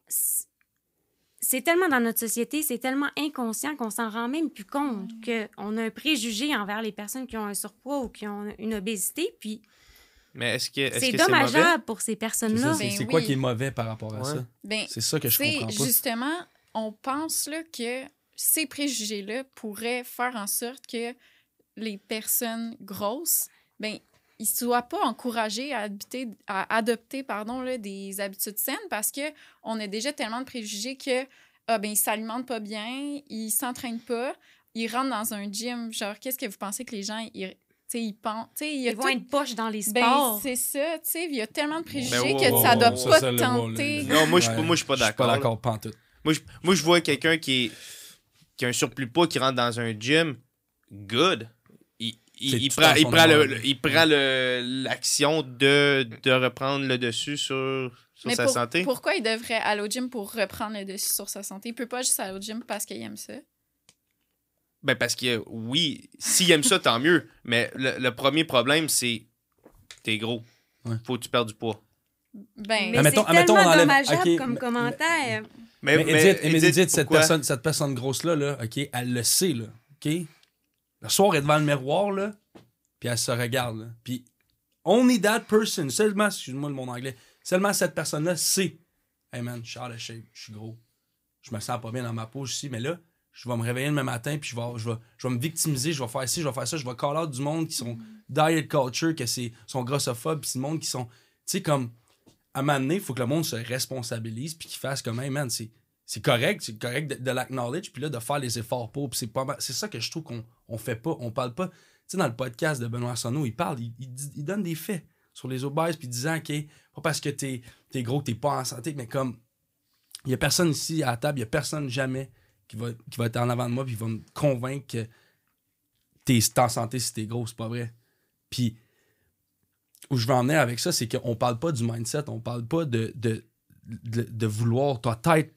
c'est tellement dans notre société, c'est tellement inconscient qu'on s'en rend même plus compte qu'on a un préjugé envers les personnes qui ont un surpoids ou qui ont une obésité. Puis Mais est-ce que est-ce c'est que c'est dommageable pour ces C'est personnes-là. ça, c'est Ben c'est quoi oui. qui est mauvais par rapport à Ouais. ça? Ben, C'est ça que je comprends pas. justement, on pense là, que ces préjugés-là pourraient faire en sorte que les personnes grosses, ben, ils ne soient pas encouragés à, habiter, à adopter pardon, là, des habitudes saines parce que on a déjà tellement de préjugés que ah, ben, ils s'alimentent pas bien, ils s'entraînent pas, ils rentrent dans un gym. Genre, qu'est-ce que vous pensez que les gens, ils, tu sais, ils pensent... tu sais, il y a Ils vont tout- être poches dans les ben, sports. c'est ça, tu sais, il y a tellement de préjugés Ben, wow, que wow, ça wow, doit wow, pas ça, te le- tenter. Non, moi, je Ouais. pas- je suis pas Je suis d'accord. pas d'accord, pantoute. Moi, je, moi, je vois quelqu'un qui, est, qui a un surplus poids qui rentre dans un gym, good. Il, il, prend, en il prend, le, il prend le- l'action de, de reprendre le dessus sur, sur Mais sa pour- santé. pourquoi il devrait aller au gym pour reprendre le dessus sur sa santé? Il peut pas juste aller au gym parce qu'il aime ça. Ben parce que oui, s'il aime ça, tant mieux. Mais le, le premier problème, c'est t'es gros. Ouais. Faut que tu perdes du poids. Ben, Mais Admettons- c'est admettons, tellement on enlève- dommageable ok, comme mais- commentaire. Mais, Mais, Edith, mais Edith, cette, pourquoi? personne, cette personne grosse-là, là, OK, elle le sait, là, OK? Le soir, elle est devant le miroir, là, puis elle se regarde, là. Puis, only that person, seulement, excuse-moi le mon anglais, seulement cette personne-là sait, hey man, je suis out of shape, je suis gros, je me sens pas bien dans ma peau ici, mais là, je vais me réveiller le matin, puis je vais, je, vais, je vais me victimiser, je vais faire ci, je vais faire ça, je vais call out du monde qui sont diet culture, que c'est sont grossophobes, puis du monde qui sont, tu sais, comme, à un moment donné, il faut que le monde se responsabilise puis qu'il fasse comme, hey man, c'est, c'est correct, c'est correct de, de l'acknowledge, puis là, de faire les efforts pour. Puis c'est, pas mal- c'est ça que je trouve qu'on on fait pas. On parle pas. Tu sais, dans le podcast de Benoît Arsenault, il parle, il, donne des faits sur les obèses, puis disant, OK, pas parce que t'es, t'es gros que t'es pas en santé, mais comme, il y a personne ici à table, il y a personne jamais qui va, qui va être en avant de moi, puis il va me convaincre que t'es, en santé si t'es gros, c'est pas vrai. Puis, où je veux en venir avec ça, c'est qu'on parle pas du mindset, on parle pas de, de, de, vouloir ta tête,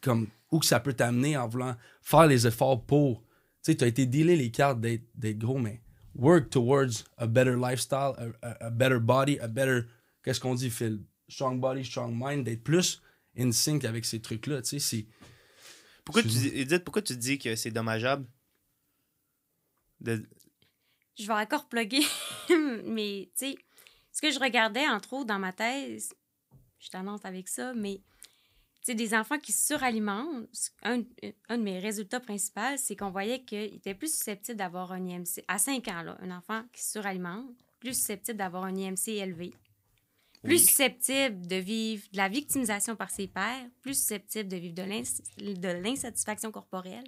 comme où que ça peut t'amener en voulant faire les efforts pour. Tu sais, tu as été dealé les cartes d'être gros, mais work towards a better lifestyle, a, a- a better body, a better. Qu'est-ce qu'on dit, Phil? Strong body, strong mind, d'être plus in sync avec ces trucs-là. Tu sais, c'est. Pourquoi tu, dis- Edith, pourquoi tu dis que c'est dommageable? De... je vais encore plugger, [laughs] mais tu sais, ce que je regardais entre autres dans ma thèse, je t'annonce avec ça, mais tu sais, des enfants qui suralimentent, un, un de mes résultats principaux, c'est qu'on voyait qu'ils étaient plus susceptibles d'avoir un IMC. À 5 ans, là, un enfant qui suralimente, plus susceptible d'avoir un IMC élevé, plus Oui. susceptible de vivre de la victimisation par ses pairs, plus susceptible de vivre de l'ins- de l'insatisfaction corporelle,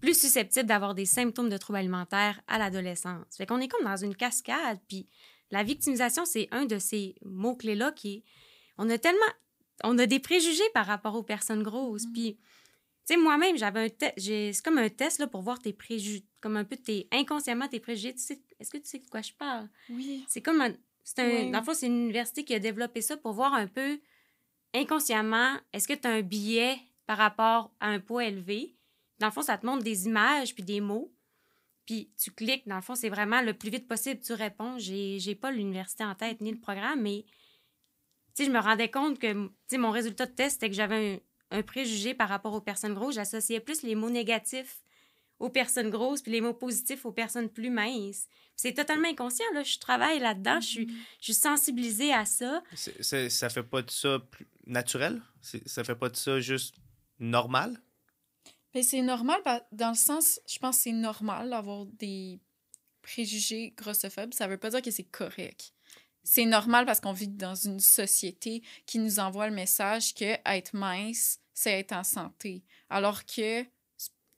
plus susceptible d'avoir des symptômes de troubles alimentaires à l'adolescence. Fait qu'on est comme dans une cascade, puis la victimisation, c'est un de ces mots-clés-là qui est... On a tellement... On a des préjugés par rapport aux personnes grosses, puis... Tu sais, moi-même, j'avais un test... C'est comme un test, là, pour voir tes préjugés, comme un peu tes... inconsciemment tes préjugés. Tu sais... Est-ce que tu sais de quoi je parle? Oui. C'est comme un. Un. Dans le fond, c'est une université qui a développé ça pour voir un peu inconsciemment, est-ce que tu as un billet par rapport à un poids élevé? Dans le fond, ça te montre des images puis des mots. Puis tu cliques, dans le fond, c'est vraiment le plus vite possible, tu réponds. J'ai j'ai pas l'université en tête ni le programme, mais je me rendais compte que mon résultat de test, c'était que j'avais un, un préjugé par rapport aux personnes grosses. J'associais plus les mots négatifs aux personnes grosses puis les mots positifs aux personnes plus minces. C'est totalement inconscient, là. Je travaille là-dedans, je suis, je suis sensibilisée à ça. ça fait pas de ça plus naturel? Ça fait pas de ça juste normal? Ben, c'est normal, dans le sens, je pense que c'est normal d'avoir des préjugés grossophobes. Ça veut pas dire que c'est correct. C'est normal parce qu'on vit dans une société qui nous envoie le message que être mince, c'est être en santé. Alors que,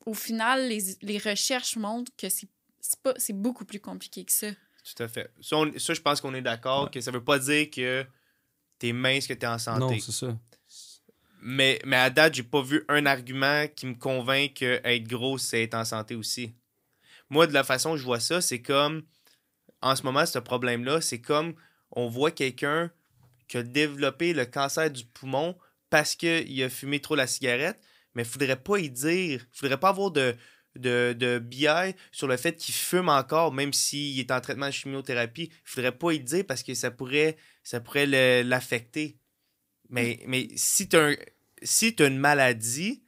au final, les, les recherches montrent que c'est c'est pas- c'est beaucoup plus compliqué que ça. Tout à fait. Ça, on- ça, je pense qu'on est d'accord Ouais. que ça veut pas dire que t'es mince, que t'es en santé. Non, c'est ça. Mais, mais à date, j'ai pas vu un argument qui me convainc que être gros, c'est être en santé aussi. Moi, de la façon que je vois ça, c'est comme, en ce moment, ce problème-là, c'est comme on voit quelqu'un qui a développé le cancer du poumon parce qu'il a fumé trop la cigarette, mais il faudrait pas y dire, il faudrait pas avoir de, de, de biais sur le fait qu'il fume encore, même s'il est en traitement de chimiothérapie. Il faudrait pas y dire parce que ça pourrait, ça pourrait l'affecter. Mais, mais si tu as, si t'as une maladie,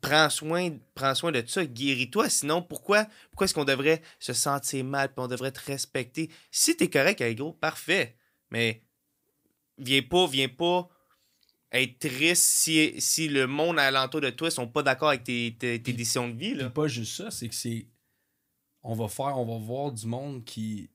prends soin, prends soin de ça, guéris-toi. Sinon, pourquoi, pourquoi est-ce qu'on devrait se sentir mal puis on devrait te respecter? Si tu es correct avec gros, parfait. Mais viens pas, viens pas être triste si, si le monde alentour de toi sont pas d'accord avec tes, tes, tes Puis- décisions de vie. Là. pas juste ça, c'est que c'est. On va faire, on va voir du monde qui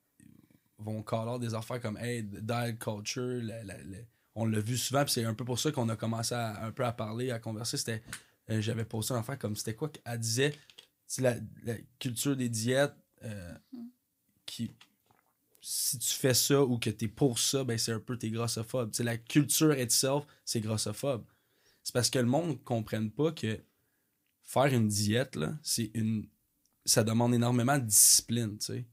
vont caler des affaires comme Hey, diet culture, la- la- la- on l'a vu souvent, puis c'est un peu pour ça qu'on a commencé à, un peu à parler, à converser. C'était. euh, J'avais posté une affaire comme c'était quoi qu'elle disait c'est la, la culture des diètes euh, qui. Si tu fais ça ou que t'es pour ça, ben c'est un peu t'es grossophobe. C'est la culture itself, c'est grossophobe. C'est parce que le monde ne comprenne pas que faire une diète, c'est une. Ça demande énormément de discipline, tu sais.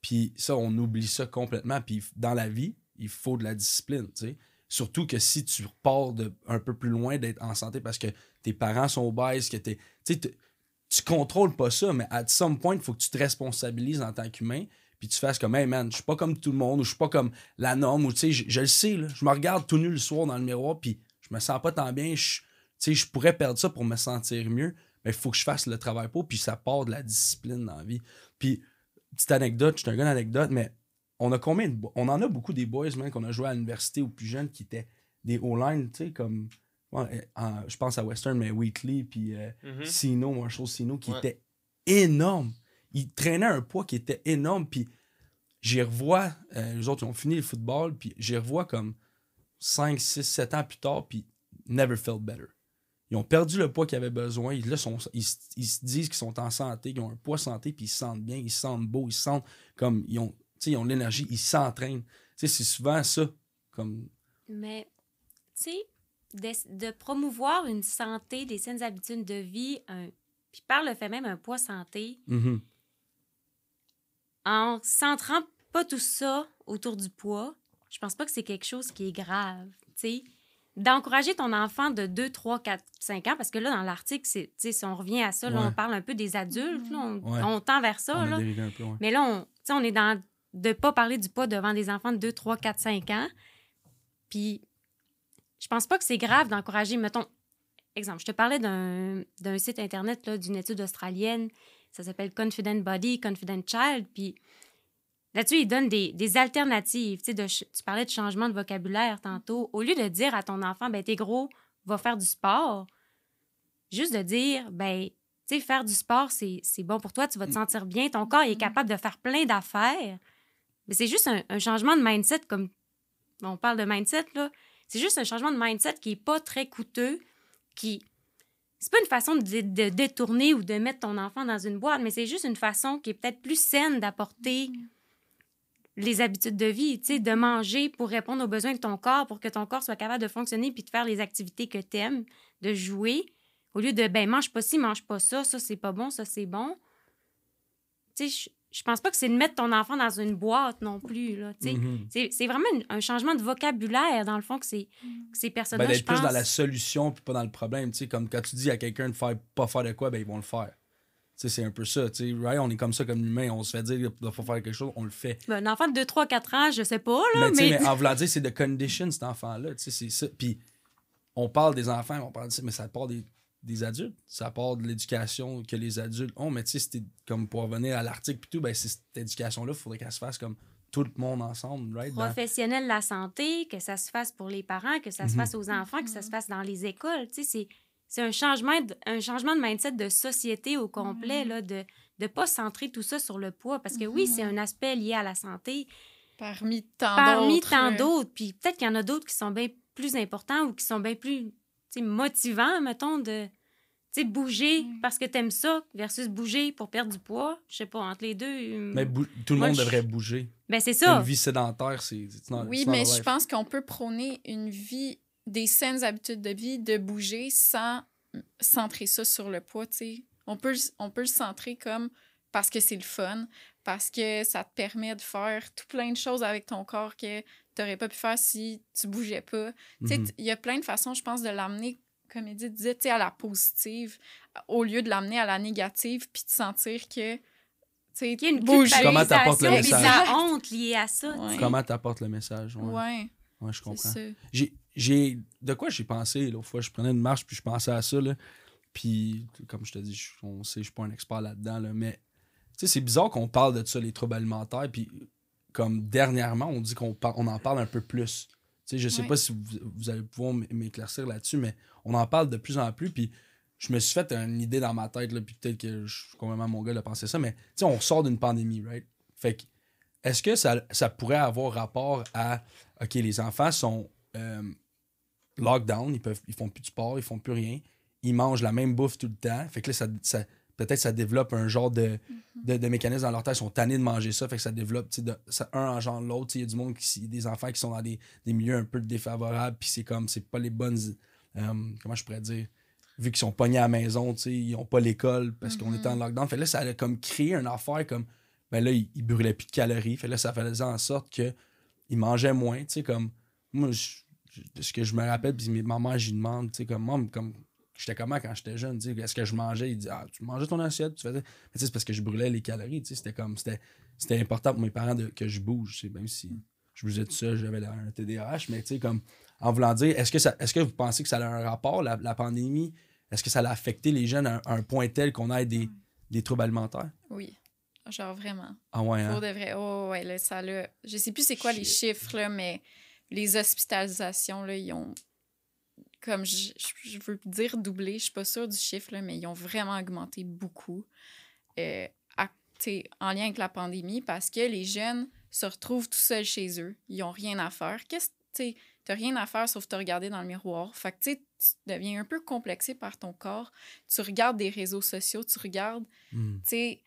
Puis ça, on oublie ça complètement. Puis dans la vie, il faut de la discipline, tu sais. Surtout que si tu repars de, un peu plus loin d'être en santé parce que tes parents sont obèses, que t'es. Tu sais, tu contrôles pas ça, mais à some point, il faut que tu te responsabilises en tant qu'humain. Puis tu fasses comme, hey man, je suis pas comme tout le monde, ou je suis pas comme la norme, ou tu sais, je, je le sais, là. Je me regarde tout nu le soir dans le miroir, puis je me sens pas tant bien. Je, tu sais, je pourrais perdre ça pour me sentir mieux, mais il faut que je fasse le travail pour, puis ça part de la discipline dans la vie. Puis, petite anecdote, je suis un gars d'anecdote, mais on a combien de On en a beaucoup des boys, man, qu'on a joué à l'université ou plus jeunes qui étaient des O-line, tu sais, comme. ouais, en- je pense à Western, mais Wheatley, puis euh, Mhm. Sino, Marshall Sino, qui Ouais. était énorme. Il traînait un poids qui était énorme, puis j'y revois, euh, les autres, ils ont fini le football, puis j'y revois comme 5, 6, 7 ans plus tard, puis never felt better. Ils ont perdu le poids qu'ils avaient besoin. Ils, là, sont, ils, se- ils se disent qu'ils sont en santé, qu'ils ont un poids santé, puis ils se sentent bien, ils se sentent beaux, ils se sentent comme. Ils ont, ils ont l'énergie, ils s'entraînent. C'est souvent ça. Comme, Mais, tu sais, de, de promouvoir une santé, des saines habitudes de vie, un, puis par le fait même un poids santé, mhm. En centrant pas tout ça autour du poids, je pense pas que c'est quelque chose qui est grave, tu sais. D'encourager ton enfant de 2, 3, 4, 5 ans, parce que là, dans l'article, si on revient à ça, là, Ouais. on parle un peu des adultes, là, on, Ouais. on tend vers ça, on là. peu, ouais. Mais là, on- on est dans de pas parler du poids devant des enfants de 2, 3, 4, 5 ans. Puis, je pense pas que c'est grave d'encourager, mettons, exemple, je te parlais d'un site Internet, d'une étude australienne, ça s'appelle Confident Body, Confident Child, puis là-dessus, ils donnent des, alternatives. Tu tu parlais de changement de vocabulaire tantôt. Au lieu de dire à ton enfant, ben t'es gros, va faire du sport, juste de dire, ben, tu sais, faire du sport, c'est bon pour toi, tu vas te sentir bien, ton corps il est capable de faire plein d'affaires. Mais c'est juste un, un changement de mindset, comme on parle de mindset, là. C'est juste un changement de mindset qui est pas très coûteux, qui. C'est pas une façon de, de détourner ou de mettre ton enfant dans une boîte, mais c'est juste une façon qui est peut-être plus saine d'apporter les habitudes de vie, tu sais, de manger pour répondre aux besoins de ton corps, pour que ton corps soit capable de fonctionner puis de faire les activités que t'aimes, de jouer, au lieu de, ben, mange pas ci, mange pas ça, ça c'est pas bon, ça c'est bon. Tu sais, je- pense pas que c'est de mettre ton enfant dans une boîte non plus, là. Mhm. C'est- C'est vraiment une- un changement de vocabulaire, dans le fond, que, c'est- ces Ben, personnes-là, je d'être plus dans la solution puis pas dans le problème. Tu sais, comme quand tu dis à quelqu'un de faire pas faire de quoi, ben ils vont le faire. C'est un peu ça. Right? On est comme ça comme humain. On se fait dire de pas faire quelque chose, on le fait. Ben, un enfant de 2, 3, 4 ans, je sais pas, là, mais, tu sais, mais... mais [laughs] en voulant dire, c'est de condition cet enfant-là. C'est ça. Puis on parle des enfants, on parle de ça, mais ça part des, des adultes. Ça part de l'éducation que les adultes ont. Mais tu sais, c'était comme pour revenir à l'article puis tout, ben c'est cette éducation-là, il faudrait qu'elle se fasse comme tout le monde ensemble, right? Professionnels de la santé, que ça se fasse pour les parents, que ça se Mhm. fasse aux enfants, que ça se fasse dans les écoles. Tu sais, c'est, c'est un changement, de, un changement de mindset de société au complet, là, de ne pas centrer tout ça sur le poids. Parce que oui, c'est un aspect lié à la santé, Parmi tant parmi d'autres. tant euh, d'autres. Puis peut-être qu'il y en a d'autres qui sont bien plus importants ou qui sont bien plus tu sais, motivants, mettons, de bouger Mm. parce que t'aimes ça versus bouger pour perdre du poids. Je sais pas, entre les deux. euh, Mais tout le Moi, monde je- devrait bouger. ben c'est Une ça. vie sédentaire, c'est. Oui, mais je pense qu'on peut prôner une vie, des saines habitudes de vie, de bouger sans centrer ça sur le poids, tu sais. On peut, le- on peut le centrer comme parce que c'est le fun, parce que ça te permet de faire tout plein de choses avec ton corps que tu n'aurais pas pu faire si tu bougeais pas. Tu sais, Mhm. il y a plein de façons, je pense, de l'amener, comme Edith disait, tu sais, à la positive, au lieu de l'amener à la négative, puis de sentir que, tu sais, Il y a une bouger. Comment t'apportes le message? la honte liée à ça. Ouais. Comment t'apportes le message? Ouais, Ouais, Ouais, je c'est comprends. ça. J'ai, j'ai- de quoi j'ai pensé l'autre fois? Je prenais une marche puis je pensais à ça. Là. Puis, comme je te dis, je, on sait, je suis pas un expert là-dedans. Là, mais tu sais, c'est bizarre qu'on parle de ça, les troubles alimentaires. Puis, comme dernièrement, on dit qu'on par- on en parle un peu plus. Tu sais, je sais pas si vous, vous allez pouvoir m'éclaircir là-dessus, mais on en parle de plus en plus. Puis, je me suis fait une idée dans ma tête, là, puis peut-être que je suis complètement mon gars de penser ça, mais on sort d'une pandémie, right? Fait que, est-ce que ça, ça pourrait avoir rapport à, OK, les enfants sont euh, lockdown, ils, peuvent, ils font plus de sport, ils font plus rien, ils mangent la même bouffe tout le temps, fait que là, ça, ça- peut-être ça développe un genre de, de, de mécanisme dans leur tête, ils sont tannés de manger ça, fait que ça développe, tu sais, de- ça, un engendre l'autre, il y a du monde, qui, des enfants qui sont dans des, des milieux un peu défavorables, puis c'est comme, c'est pas les bonnes, euh, comment je pourrais dire, vu qu'ils sont pognés à la maison, ils ont pas l'école parce qu'on Mhm. était en lockdown. Fait là, ça a comme créé une affaire comme, ben là, ils, ils brûlaient plus de calories. Fait là, ça faisait en sorte que ils mangeaient moins, tu sais, comme, moi, je- je- ce que je me rappelle, puis mes mamans, j'y demande, tu sais, comme, moi, comme, j'étais comment quand j'étais jeune, tu sais, est-ce que je mangeais? Il dit, ah, tu mangeais ton assiette, tu faisais. Mais tu sais, c'est parce que je brûlais les calories, tu sais, c'était comme, c'était, c'était important pour mes parents de, que je bouge, même si je bougeais tout ça, j'avais un TDAH, mais tu sais, comme, en voulant dire, est-ce que, ça, est-ce que vous pensez que ça a un rapport, la, la pandémie? Est-ce que ça a affecté les jeunes à, un- à un point tel qu'on ait des, des troubles alimentaires? Oui. Genre vraiment. Ah ouais, Pour hein? de vrai. Oh, ouais, là, ça là. Je sais plus c'est quoi les chiffres, là, mais les hospitalisations, là, ils ont. Comme je, je- veux dire doublé, je suis pas sûre du chiffre, là, mais ils ont vraiment augmenté beaucoup euh, à- tu en lien avec la pandémie parce que les jeunes se retrouvent tout seuls chez eux. Ils ont rien à faire. Qu'est-ce tu n'as rien à faire sauf te regarder dans le miroir. Fait que tu tu deviens un peu complexé par ton corps. Tu regardes des réseaux sociaux, tu regardes Hmm. tu sais,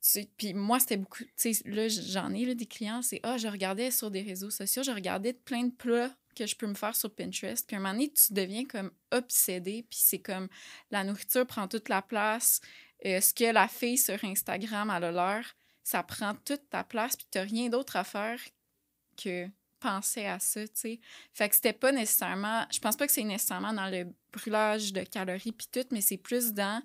tu- puis moi, c'était beaucoup. Tu sais, là, j'en ai là, des clients, c'est Ah, je regardais sur des réseaux sociaux, je regardais plein de plats que je peux me faire sur Pinterest. Puis un moment donné, tu deviens comme obsédé, puis c'est comme la nourriture prend toute la place. Euh, ce que la fille sur Instagram a l'heure, ça prend toute ta place, puis t'as rien d'autre à faire que penser à ça, tu sais. Fait que c'était pas nécessairement. Je pense pas que c'est nécessairement dans le brûlage de calories, puis tout, mais c'est plus dans.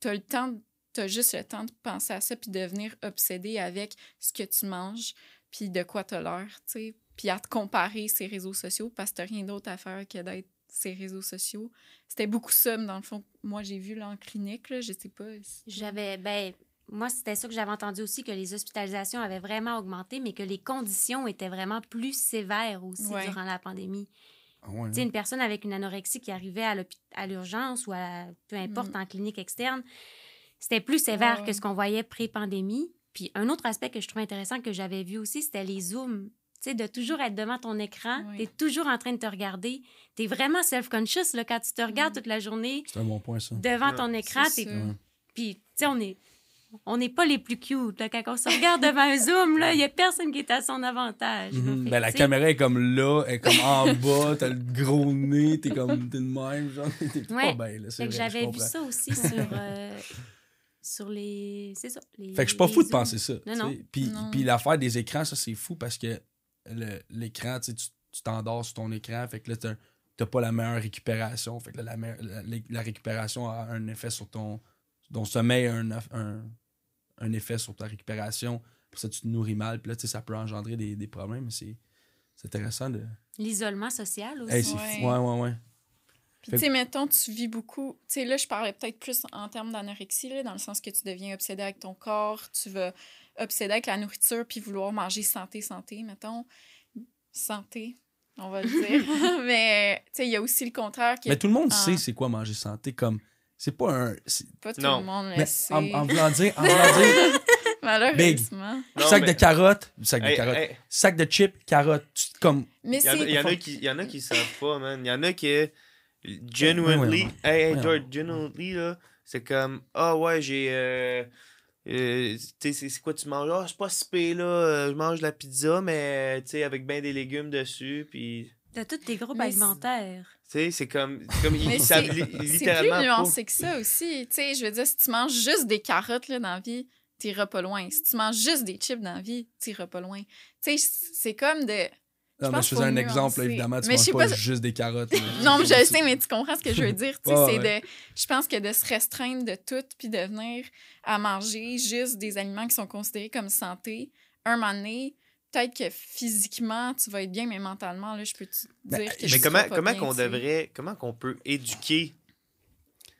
T'as le temps de as juste le temps de penser à ça puis de devenir obsédé avec ce que tu manges puis de quoi tu as l'air, tu sais. Puis à te comparer ces réseaux sociaux parce que tu rien d'autre à faire que d'être ces réseaux sociaux. C'était beaucoup ça, mais dans le fond, moi, j'ai vu là, en clinique, là, je sais pas. J'avais, ben, moi, c'était ça que j'avais entendu aussi, que les hospitalisations avaient vraiment augmenté, mais que les conditions étaient vraiment plus sévères aussi Ouais. durant la pandémie. Ah ouais, Tu sais, une personne avec une anorexie qui arrivait à l'urgence ou à la- peu importe Mm. en clinique externe, c'était plus sévère Ouais. que ce qu'on voyait pré-pandémie. Puis un autre aspect que je trouvais intéressant que j'avais vu aussi, c'était les zooms. Tu sais, de toujours être devant ton écran, Oui. tu es toujours en train de te regarder. Tu es vraiment self-conscious quand tu te regardes Mm. toute la journée C'est un bon point, ça. devant Ouais, ton écran. t'es-. Puis, tu sais, on est... On n'est pas les plus cute. Là. Quand on se regarde [laughs] devant un zoom, il n'y a personne qui est à son avantage. là. Mhm. Fait Ben, la caméra est comme là, elle est comme en [laughs] bas, t'as le gros nez, t'es comme t'es de même, genre, [laughs] t'es Ouais. pas bien, là, j'avais vu ça aussi sur, euh, sur les. C'est ça. Les, Fait que je suis pas fou de penser ça. Non, non. Puis, puis l'affaire des écrans, ça, c'est fou parce que l'écran, tu t'endors sur ton écran, fait que là, t'as- t'as pas la meilleure récupération. Fait que là, la, la, la récupération a un effet sur ton. Ton sommeil a un, un, un effet sur ta récupération. Pour ça, tu te nourris mal. Puis là, ça peut engendrer des, des problèmes. mais C'est c'est intéressant de. L'isolement social aussi. Hey, Ouais. Ouais, ouais, ouais. Puis, tu sais, mettons, tu vis beaucoup. Tu sais, là, je parlais peut-être plus en termes d'anorexie, là, dans le sens que tu deviens obsédé avec ton corps, tu vas obsédé avec la nourriture, puis vouloir manger santé, santé, mettons. Santé, on va le dire. [laughs] [laughs] Mais, tu sais, il y a aussi le contraire qui Mais tout le monde Ah. sait c'est quoi manger santé. Comme. C'est pas un. pas tout Non. le monde le Mais sait. en, en voulant dire. En voulant dire [laughs] Malheureusement. Non, sac mais- de carottes. Sac de Hey, carottes. hey, Sac de chips, carottes. Comme. Mais Il y, en il y en a qui, il y en a qui savent pas, man. Il y en a qui, genuinely, Ouais, ouais, hey, hey, George, genuinely, là, c'est comme, ah ouais, j'ai, euh, euh, c'est c'est quoi tu manges? Ah, c'est pas si pire, là, euh, je mange la pizza, mais, tu sais, avec ben des légumes dessus, puis, T'as tous tes groupes Mais alimentaires. tu sais, c'est comme, comme, savent c'est- li- [laughs] C'est littéralement plus nuancé que ça aussi. Tu sais, je veux dire, si tu manges juste des carottes là, dans la vie, t'iras pas loin. Si tu manges juste des chips dans la vie, t'iras pas loin. Tu sais, c'est comme de. Non, mais je faisais un exemple, là, évidemment. Tu Mais je manges sais pas, pas- juste des carottes. [laughs] Non, mais je le sais, mais tu comprends ce que je veux dire. Tu sais, [laughs] Ouais, c'est ouais. de. Je pense que de se restreindre de tout puis de venir à manger juste des aliments qui sont considérés comme santé, un moment donné, peut-être que physiquement, tu vas être bien, mais mentalement, là, je peux te dire Ben, que Mais je comment, pas comment qu'on devrait, comment qu'on peut éduquer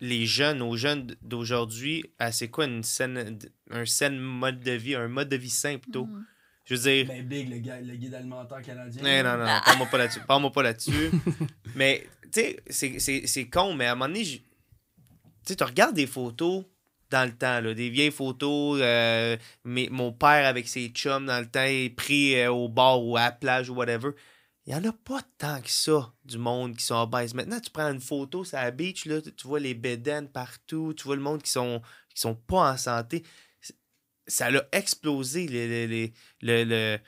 les jeunes, aux jeunes d'aujourd'hui, à c'est quoi une saine, un saine mode de vie, un mode de vie sain plutôt? Mhm. Je veux dire, Ben, Big, le, gui- le guide alimentaire canadien. Eh, non, non, non, parle-moi pas là-dessus. Parle-moi pas là-dessus. [laughs] mais, tu sais, c'est- c'est- c'est con, mais à un moment donné, je- tu sais, tu regardes des photos dans le temps, là, des vieilles photos, euh, mais mon père avec ses chums dans le temps est pris euh, au bar ou à la plage ou whatever. Il y en a pas tant que ça du monde qui sont obèses. Maintenant, tu prends une photo sur la beach, là, tu tu vois les bédaines partout, tu vois le monde qui sont, qui sont pas en santé. Ça a explosé le, le,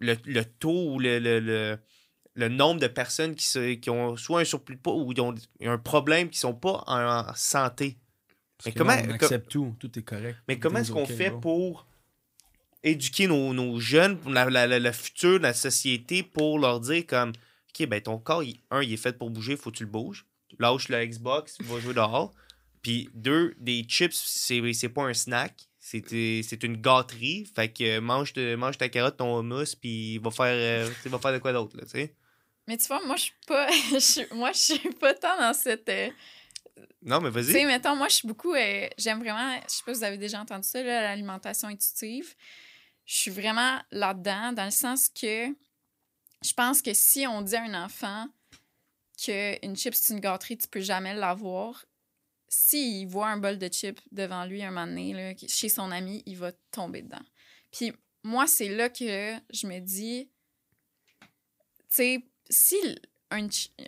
le, le taux ou le, le, le, le nombre de personnes qui, se, qui ont soit un surplus de poids ou qui ont un problème qui sont pas en, en santé. Parce Mais comment- là, on accepte tout. Tout est correct. Mais comment est-ce qu'on fait pour éduquer nos, nos jeunes, pour la, la- la- le futur de la société, pour leur dire comme OK, ben ton corps, il- un, il est fait pour bouger, faut que tu le bouges. Lâche le Xbox, va jouer dehors. Puis deux, des chips, c'est c'est pas un snack. C'est une gâterie. Fait que euh, mange, te- mange ta carotte, ton hummus, puis va faire, euh, tu va faire de quoi d'autre, là, tu sais. Mais tu vois, moi, je suis pas. [laughs] moi, je suis pas tant dans cette. euh, Non, mais Tu sais, vas-y. mettons, moi, je suis beaucoup. euh, J'aime vraiment. Je sais pas si vous avez déjà entendu ça, là, l'alimentation intuitive. Je suis vraiment là-dedans, dans le sens que je pense que si on dit à un enfant qu'une chip, c'est une gâterie, tu peux jamais l'avoir, s'il voit un bol de chips devant lui un moment donné, là, chez son ami, il va tomber dedans. Puis moi, c'est là que je me dis, tu sais, si un,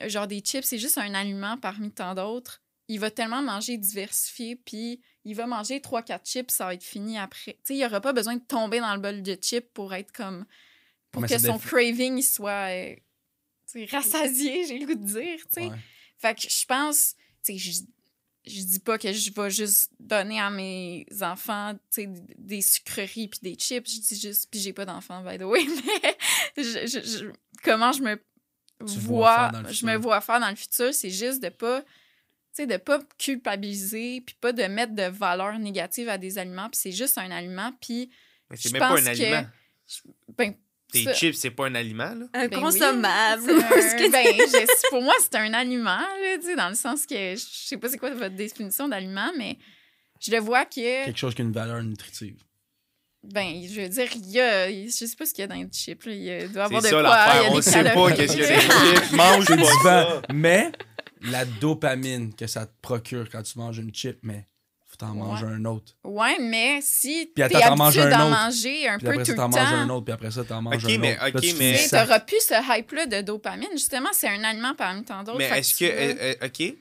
genre des chips, c'est juste un aliment parmi tant d'autres, il va tellement manger diversifié, puis il va manger 3-4 chips, ça va être fini après. Tu sais, il aura pas besoin de tomber dans le bol de chips pour être comme. pour Mais que son craving il soit euh, tu sais, rassasié, [laughs] j'ai le goût de dire, tu sais. Ouais. Fait que je pense, tu sais, je, dis pas que je vais juste donner à mes enfants, des sucreries puis des chips. Je dis juste, puis j'ai pas d'enfants, by the way, [laughs] mais je, je- je- comment je me Tu vois vois, faire dans le je me futur. vois faire dans le futur, c'est juste de pas de pas culpabiliser, puis pas de mettre de valeur négative à des aliments, puis c'est juste un aliment, puis Mais c'est Je même pas pense un que- aliment. ben, Tes ça- chips, c'est pas un aliment, là? Un Ben consommable. un- ben, je- pour moi, c'est un aliment, là, tu sais, dans le sens que je sais pas c'est quoi votre définition d'aliment, mais je le vois que, Quelque chose qui a une valeur nutritive. ben, je veux dire, il y a, je sais pas ce qu'il y a dans les chips, là, il doit avoir de ça quoi, il On sait pas qu'est-ce qu'il y a dans les chips. [laughs] Mange pas ça. Mais la dopamine que ça te procure quand tu manges une chip, mais t'en Ouais. manger un autre. Ouais, mais si manges habitué un d'en autre. manger un Puis peu après tout ça, le t'en manges un temps, autre, puis après ça, t'en manges un mais- autre. Ok, tu mais- tu t'auras plus ce hype-là de dopamine. Justement, c'est un aliment parmi tant d'autres. Mais est-ce que. tu euh, euh, OK.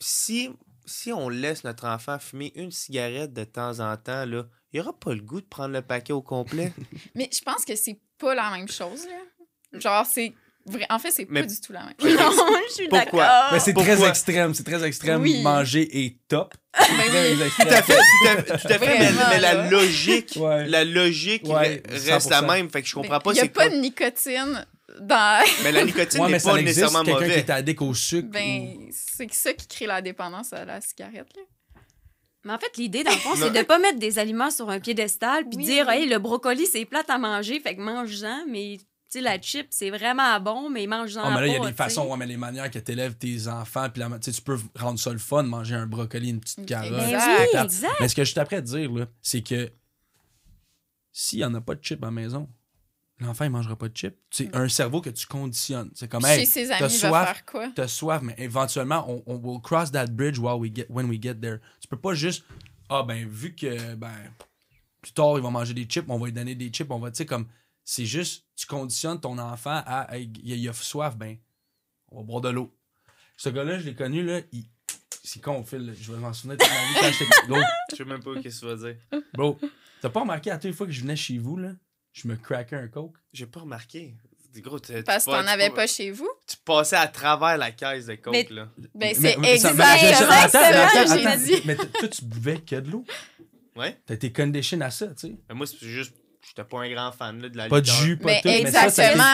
Si, si on laisse notre enfant fumer une cigarette de temps en temps, là, il aura pas le goût de prendre le paquet au complet. [laughs] Mais je pense que c'est pas la même chose, là. Genre, c'est... En fait, c'est Mais- pas du tout la même chose. [laughs] Non, je suis Pourquoi? d'accord. Mais c'est très extrême, c'est très extrême. Oui. Manger est top. Ben oui. extrême. Tout à fait, tout à fait, tout à fait, mais, Vraiment, mais la logique, Ouais. la logique Ouais, reste la 100%. même. Fait que je comprends pas Il y a pas quoi. de nicotine dans... [laughs] Mais la nicotine Ouais, mais n'est pas existe, nécessairement quelqu'un qui mauvais. est addict au sucre. Ben, c'est ça qui crée la dépendance à la cigarette, là. Mais en fait, l'idée, dans le fond, c'est de pas mettre des aliments sur un piédestal puis Oui. dire, hey, le brocoli, c'est plate à manger, fait que mange-en, mais sais, la chip, c'est vraiment bon, mais mange-en. Ah, mais là, il y a des façons, ouais, mais les manières que tu élèves tes enfants, puis tu peux rendre ça le fun, manger un brocoli, une petite carotte. Ben Exact. oui, exact. Mais ce que je suis de dire, là, c'est que s'il n'y en a pas de chip à la maison, l'enfant, il mangera pas de chip. C'est un cerveau que tu conditionnes. C'est comme, hey, ses t'as soif, faire quoi? t'as soif, mais éventuellement, on, on will cross that bridge while we get, when we get there. Tu peux pas juste, ah, ben, vu que, ben, plus tard, il va manger des chips, on va lui donner des chips, on va, tu sais, comme, c'est juste, tu conditionnes ton enfant à, hey, il, il a soif, ben, on va boire de l'eau. Ce gars-là, je l'ai connu, là, il. C'est con, Phil, là, je vais m'en souvenir toute ma vie quand j'étais. Gros, Je sais même pas ce que tu vas dire. Bro, t'as pas remarqué à toutes les fois que je venais chez vous, là, je me craquais un coke? J'ai pas remarqué. Gros, Parce que t'en avais pas- chez vous? Tu passais à travers la caisse de coke, Mais- là. Ben, c'est exactement. Mais toi, tu buvais que de l'eau? Ouais. T'as été conditioned à ça, tu sais. Mais moi, c'est juste. J'étais pas un grand fan là, de la Pas de jus, pas de tout. Mais ça,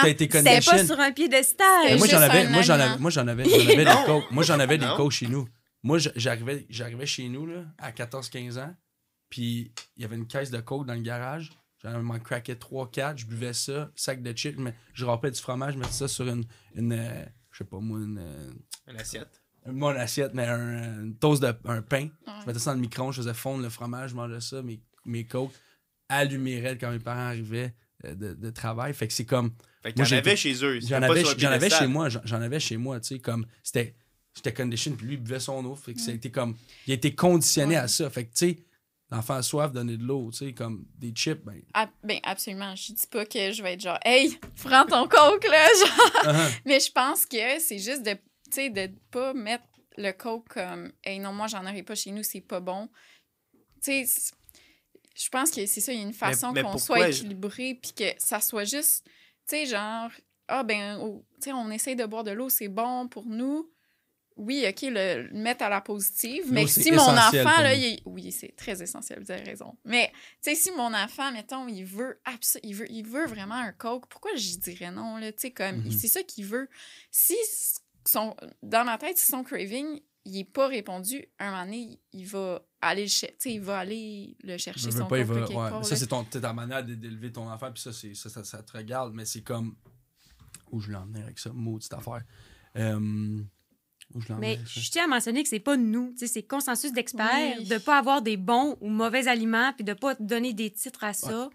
été C'était pas sur un piédestal. Moi, j'en avais, moi, j'en avais, moi, j'en avais, j'en avais des [laughs] coke. Moi, j'en avais des coke chez nous. Moi, j'arrivais, j'arrivais chez nous, là, à 14-15 ans. Puis, il y avait une caisse de coke dans le garage. J'en m'en craquais 3-4. Je buvais ça, sac de chips. Mais je remplis du fromage, je mettais ça sur une, une euh, je sais pas moi, une, euh, Une assiette. Moi, une assiette, mais un, une toast de un pain. Je mettais ça dans le micro je faisais fondre le fromage, je mangeais ça, mes, mes alluméraient quand mes parents arrivaient euh, de, de travail. Fait que c'est comme. Fait que Moi, t'en j'ai avais chez eux. J'en avais, j'en chez moi, j'en j'en avais chez moi, tu sais, comme. C'était. J'étais puis lui, il buvait son eau. Fait que ça a été comme. Il a été conditionné Ouais. à ça. Fait que, tu sais, l'enfant a soif, donner de l'eau, tu sais, comme des chips, ben. Ah, ben, absolument. Je dis pas que je vais être genre, hey, prends ton coke, là. Genre. uh-huh. [laughs] Mais je pense que c'est juste de, tu sais, de pas mettre le coke comme, hey, non, moi, j'en aurais pas chez nous, c'est pas bon. Tu sais, c'est- je pense que c'est ça, il y a une façon qu'on soit équilibré, puis que ça soit juste, tu sais, genre, ah, ben, oh, tu sais, on essaye de boire de l'eau, c'est bon pour nous. Oui, OK, le, le mettre à la positive. Mais si mon enfant, là, il est- oui, c'est très essentiel, vous avez raison. Mais, tu sais, si mon enfant, mettons, il veut, il veut, il veut vraiment un coke, pourquoi j'y dirais non, là? Tu sais, comme, Mhm. c'est ça qu'il veut. Si son, dans ma tête, si son craving, il n'est pas répondu, un moment donné, il va aller le, cher- tu sais, il va aller le chercher, Je veux son pas, il coke va- quelque ouais. part, Ça, c'est ta manière d'élever ton enfant, puis ça, c'est, ça, ça, ça te regarde, mais c'est comme. Où je l'emmenais avec ça, maudite affaire. Euh, Où je Mais avec ça? je tiens à mentionner que c'est pas nous, c'est consensus d'experts Oui. de pas avoir des bons ou mauvais aliments puis de pas donner des titres à ça.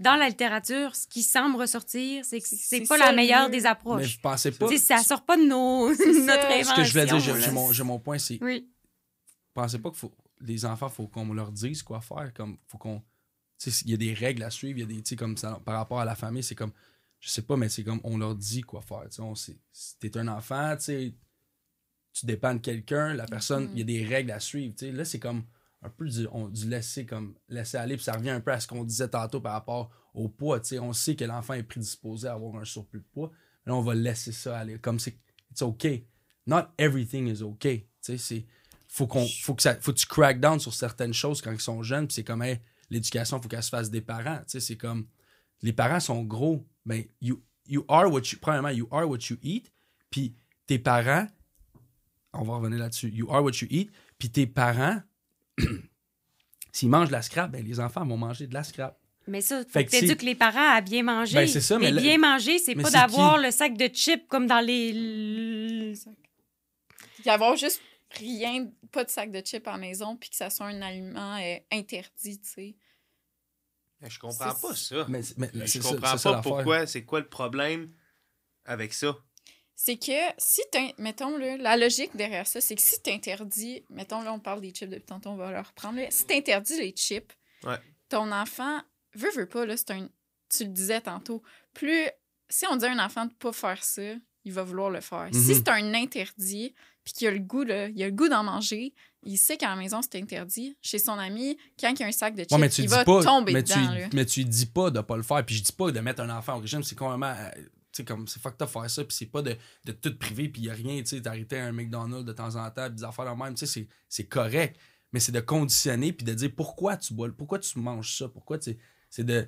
Dans la littérature, ce qui semble ressortir, c'est que C'est- pas ça la le meilleure mieux. des Mais approches. je pensais pas. Tu sais, ça sort pas de nos ça. [laughs] notre Ce Ce que je voulais dire, j'ai, invention, mon, point, c'est. Oui. pensez pas que faut, les enfants, faut qu'on leur dise quoi faire. Comme, faut qu'on. Tu sais, il y a des règles à suivre, il y a des. Tu sais, comme ça, par rapport à la famille, c'est comme. Je sais pas, mais c'est comme on leur dit quoi faire. Tu t'es un enfant, tu sais, tu dépends de quelqu'un, la personne, Mhm. il y a des règles à suivre. Tu sais, là, c'est comme un peu du, on, du laisser comme laisser aller, puis ça revient un peu à ce qu'on disait tantôt par rapport au poids. On sait que l'enfant est prédisposé à avoir un surplus de poids, mais là, on va laisser ça aller. Comme c'est. It's okay. Not everything is sais, c'est faut qu'on faut que ça faut tu crack down sur certaines choses quand ils sont jeunes puis c'est comme l'éducation faut qu'elle se fasse des parents c'est comme les parents sont gros ben you you are what you premièrement you are what you eat puis tes parents on va revenir là-dessus. You are what you eat. Puis tes parents, [clears throat] s'ils mangent de la scrap, ben, les enfants vont manger de la scrap. Mais ça, Fait fait que t'éduques les parents à bien manger. Ben, c'est ça, mais là- bien manger, c'est mais pas c'est d'avoir qui? le sac de chips comme dans les. Il y avoir juste rien, pas de sac de chips à la maison, puis que ça soit un aliment euh, interdit, tu sais. Mais Je comprends C'est- pas ça. Mais, mais je c'est ça, comprends c'est pas pourquoi, c'est quoi le problème avec ça? C'est que si t'in- mettons là, la logique derrière ça, c'est que si t'interdis, mettons là, on parle des chips depuis tantôt, on va le reprendre. là. Si t'interdis les chips, Ouais. ton enfant veut, veut pas, là, c'est un. Tu le disais tantôt. Plus. Si on dit à un enfant de pas faire ça, il va vouloir le faire. Si Mhm. c'est un interdit, puis qu'il a le goût, là, il a le goût d'en manger, il sait qu'à la maison, c'est interdit. Chez son ami, quand il y a un sac de chips, Ouais, tu il va pas, tomber mais dedans. tu, là. mais tu dis pas de pas le faire. Puis je dis pas de mettre un enfant au régime, c'est complètement. Sais, comme c'est fucked up faire ça. Puis c'est pas de, de tout priver, puis y a rien, tu sais, d'arrêter un McDonald's de temps en temps, puis des affaires de même. Tu sais, c'est- c'est correct. Mais c'est de conditionner, puis de dire pourquoi tu bois, pourquoi tu manges ça, pourquoi tu. C'est de.